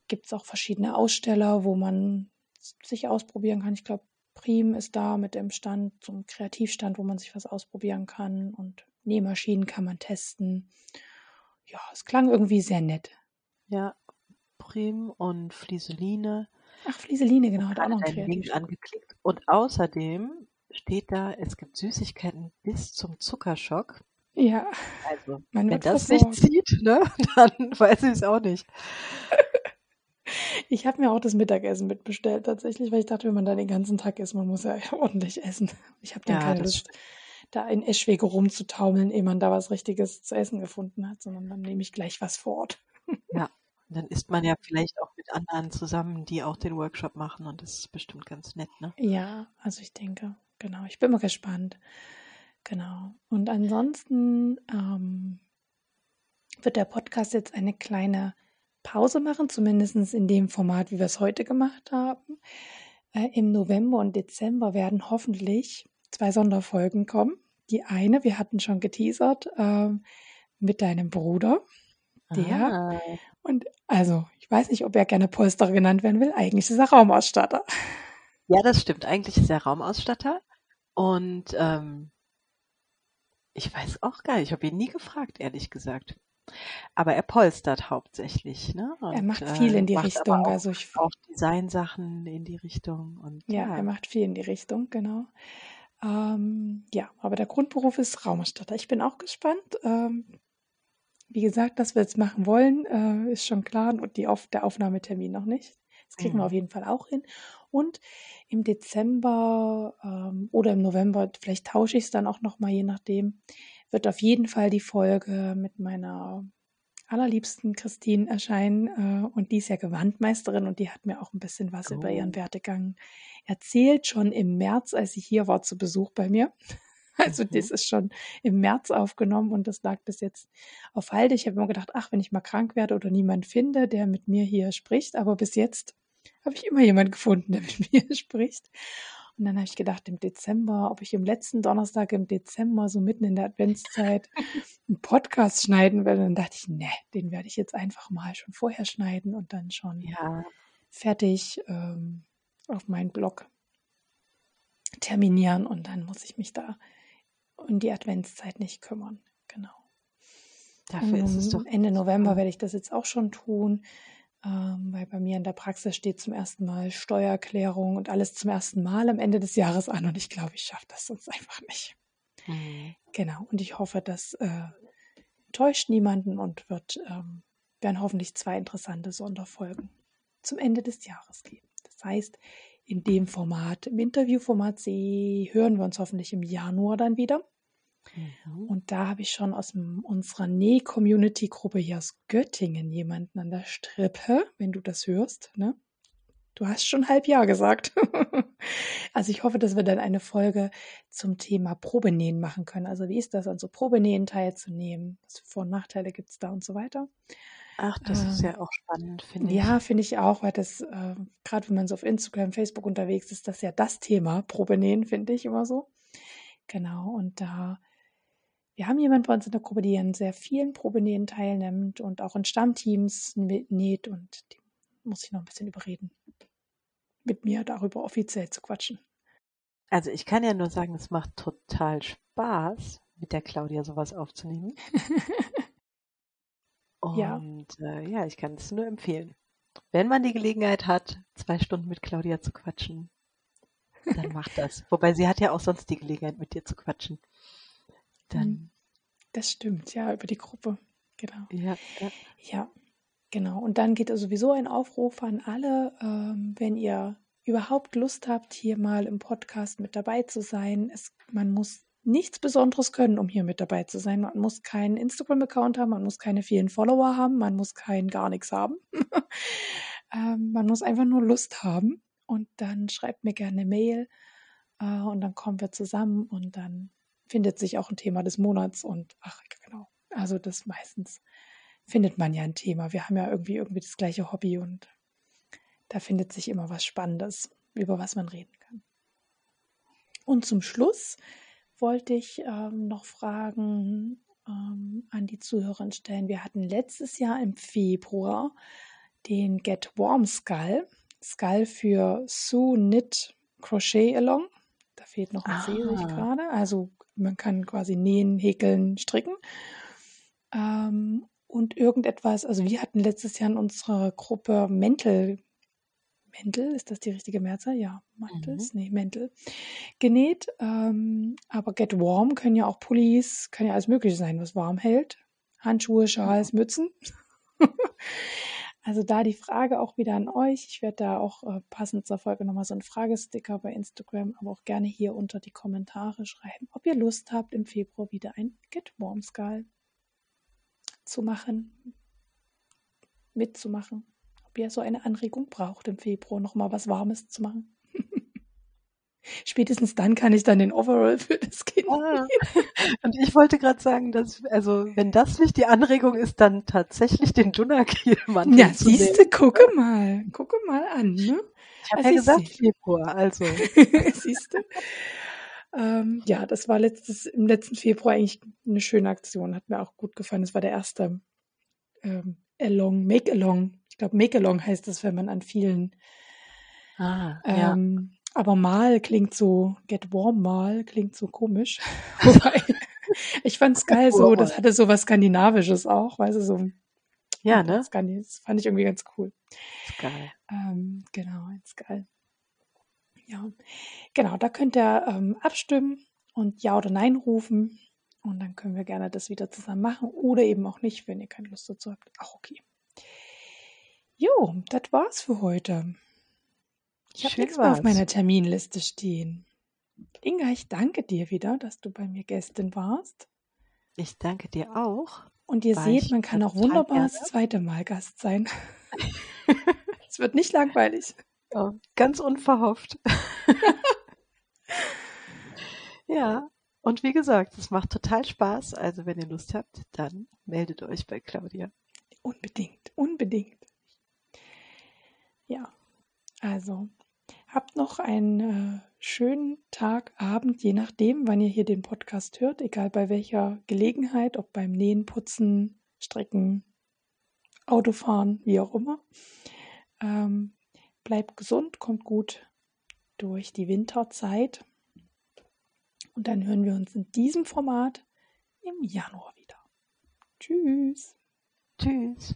gibt es auch verschiedene Aussteller, wo man sich ausprobieren kann. Ich glaube, Prim ist da mit dem Stand, zum Kreativstand, wo man sich was ausprobieren kann und Nähmaschinen kann man testen. Ja, es klang irgendwie sehr nett. Ja, Prim und Flieseline. Ach, Flieseline, genau, hat auch noch einen Link angeklickt. Und außerdem steht da, es gibt Süßigkeiten bis zum Zuckerschock. Ja, Also, man wenn das nicht zieht, ne, dann weiß ich es auch nicht. Ich habe mir auch das Mittagessen mitbestellt tatsächlich, weil ich dachte, wenn man da den ganzen Tag isst, man muss ja ordentlich essen. Ich habe dann Ja, keine Lust, da in Eschwege rumzutaumeln, ehe man da was Richtiges zu essen gefunden hat, sondern dann nehme ich gleich was vor Ort. Ja, und dann isst man ja vielleicht auch mit anderen zusammen, die auch den Workshop machen und das ist bestimmt ganz nett, ne? Ja, also ich denke, genau. Ich bin mal gespannt. Genau. Und ansonsten ähm, wird der Podcast jetzt eine kleine Pause machen, zumindest in dem Format, wie wir es heute gemacht haben. Äh, Im November und Dezember werden hoffentlich zwei Sonderfolgen kommen. Die eine, wir hatten schon geteasert, ähm, mit deinem Bruder. Der. Ah, Und also, ich weiß nicht, ob er gerne Polsterer genannt werden will. Eigentlich ist er Raumausstatter. ja, das stimmt. Eigentlich ist er Raumausstatter und ähm, ich weiß auch gar nicht, ich habe ihn nie gefragt, ehrlich gesagt. Aber er polstert hauptsächlich, ne? Er Und, macht viel äh, in die macht Richtung. auch, Also ich auch Designsachen in die Richtung und Ja, ja, er macht viel in die Richtung, genau. Ähm, ja, aber der Grundberuf ist Raumausstatter. Ich bin auch gespannt. Ähm, wie gesagt, dass wir jetzt machen wollen, äh, ist schon klar und die auf, der Aufnahmetermin noch nicht. Das kriegen wir Mhm. auf jeden Fall auch hin. Und im Dezember ähm, oder im November, vielleicht tausche ich es dann auch noch mal, je nachdem, wird auf jeden Fall die Folge mit meiner allerliebsten Christine erscheinen. Äh, und die ist ja Gewandmeisterin und die hat mir auch ein bisschen was über ihren. Werdegang erzählt, schon im März, als sie hier war zu Besuch bei mir. Also Mhm. das ist schon im März aufgenommen und das lag bis jetzt auf Halde. Ich habe immer gedacht, ach, wenn ich mal krank werde oder niemand finde, der mit mir hier spricht. Aber bis jetzt habe ich immer jemand gefunden, der mit mir spricht. Und dann habe ich gedacht, im Dezember, ob ich im letzten Donnerstag im Dezember, so mitten in der Adventszeit, einen Podcast schneiden will. Und dann dachte ich, ne, den werde ich jetzt einfach mal schon vorher schneiden und dann schon Ja, fertig ähm, auf meinen Blog terminieren. Und dann muss ich mich da um die Adventszeit nicht kümmern. Genau. dafür ist es Und doch Ende November werde ich das jetzt auch schon tun, ähm, weil bei mir in der Praxis steht zum ersten Mal Steuererklärung und alles zum ersten Mal am Ende des Jahres an und ich glaube, ich schaffe das sonst einfach nicht. Mhm. Genau. Und ich hoffe, das äh, täuscht niemanden und wird, ähm, werden hoffentlich zwei interessante Sonderfolgen zum Ende des Jahres geben. Das heißt, in dem Format, im Interviewformat C, hören wir uns hoffentlich im Januar dann wieder. Mhm. Und da habe ich schon aus unserer Näh-Community-Gruppe hier aus Göttingen jemanden an der Strippe, wenn du das hörst. Ne? Du hast schon halb Jahr gesagt. also ich hoffe, dass wir dann eine Folge zum Thema Probenähen machen können. Also wie ist das, an so Probenähen teilzunehmen? Was für Vor- und Nachteile gibt es da und so weiter? Ach, das ist Ähm, ja auch spannend, finde ich. Ja, finde ich auch, weil das, äh, gerade wenn man so auf Instagram, Facebook unterwegs ist, das ja das Thema, Probenähen, finde ich immer so. Genau, und da wir haben jemanden bei uns in der Gruppe, die an sehr vielen Probenähen teilnimmt und auch in Stammteams näht und die muss ich noch ein bisschen überreden, mit mir darüber offiziell zu quatschen. Also ich kann ja nur sagen, es macht total Spaß, mit der Claudia sowas aufzunehmen. und ja. Äh, ja, ich kann es nur empfehlen. Wenn man die Gelegenheit hat, zwei Stunden mit Claudia zu quatschen, dann macht das. Wobei sie hat ja auch sonst die Gelegenheit, mit dir zu quatschen. Dann. Mhm. Das stimmt, ja, über die Gruppe. Genau. Ja, ja. ja genau. Und dann geht sowieso ein Aufruf an alle, ähm, wenn ihr überhaupt Lust habt, hier mal im Podcast mit dabei zu sein. Es, man muss nichts Besonderes können, um hier mit dabei zu sein. Man muss keinen Instagram-Account haben, man muss keine vielen Follower haben, man muss kein gar nichts haben. ähm, man muss einfach nur Lust haben und dann schreibt mir gerne eine Mail äh, und dann kommen wir zusammen und dann findet sich auch ein Thema des Monats und ach genau. Also das meistens findet man ja ein Thema. Wir haben ja irgendwie irgendwie das gleiche Hobby und da findet sich immer was Spannendes, über was man reden kann. Und zum Schluss wollte ich ähm, noch Fragen ähm, an die Zuhörer stellen. Wir hatten letztes Jahr im Februar den Get Warm Skull. Skull für Sue Knit Crochet Along. Da fehlt noch ein C, sehe ich gerade. Also man kann quasi nähen, häkeln, stricken. Ähm, und irgendetwas, also wir hatten letztes Jahr in unserer Gruppe Mäntel Mäntel, ist das die richtige Mehrzahl? Ja, Mantels, mhm. nee, Mäntel genäht. Ähm, aber Get Warm können ja auch Pullis, kann ja alles Mögliche sein, was warm hält. Handschuhe, Schals, Mützen. also da die Frage auch wieder an euch. Ich werde da auch äh, passend zur Folge nochmal so einen Fragesticker bei Instagram, aber auch gerne hier unter die Kommentare schreiben, ob ihr Lust habt, im Februar wieder ein Get Warm Skal zu machen, mitzumachen ihr so eine Anregung braucht im Februar, nochmal was Warmes zu machen. Spätestens dann kann ich dann den Overall für das Kind. Ah, und ich wollte gerade sagen, dass, also, wenn das nicht die Anregung ist, dann tatsächlich den Dunnerkiel-Mantel. Ja, siehste, gucke mal, gucke mal an, ne? Ich habe also ja gesagt Februar, also. siehste. Ähm, ja, das war letztes, im letzten Februar eigentlich eine schöne Aktion, hat mir auch gut gefallen. Das war der erste ähm, Along, Make Along ich glaube, Make-along heißt es, wenn man an vielen. Ah, ähm, ja. Aber mal klingt so, get warm mal klingt so komisch. Wobei, ich fand es geil so, das hatte so was Skandinavisches auch, weißt du, so. Ja, ne? Das fand ich irgendwie ganz cool. Ist geil. Ähm, genau, ist geil. Ja, genau, da könnt ihr ähm, abstimmen und Ja oder Nein rufen. Und dann können wir gerne das wieder zusammen machen oder eben auch nicht, wenn ihr keine Lust dazu habt. Auch okay. Jo, das war's für heute. Ich habe nichts mehr auf meiner Terminliste stehen. Inga, ich danke dir wieder, dass du bei mir Gästin warst. Ich danke dir auch. Und ihr seht, man kann auch wunderbar das zweite Mal Gast sein. es wird nicht langweilig. Oh, ganz unverhofft. ja, und wie gesagt, es macht total Spaß. Also wenn ihr Lust habt, dann meldet euch bei Claudia. Unbedingt, unbedingt. Ja, also habt noch einen äh, schönen Tag, Abend, je nachdem, wann ihr hier den Podcast hört, egal bei welcher Gelegenheit, ob beim Nähen, Putzen, Stricken, Autofahren, wie auch immer. Ähm, bleibt gesund, kommt gut durch die Winterzeit. Und dann hören wir uns in diesem Format im Januar wieder. Tschüss. Tschüss.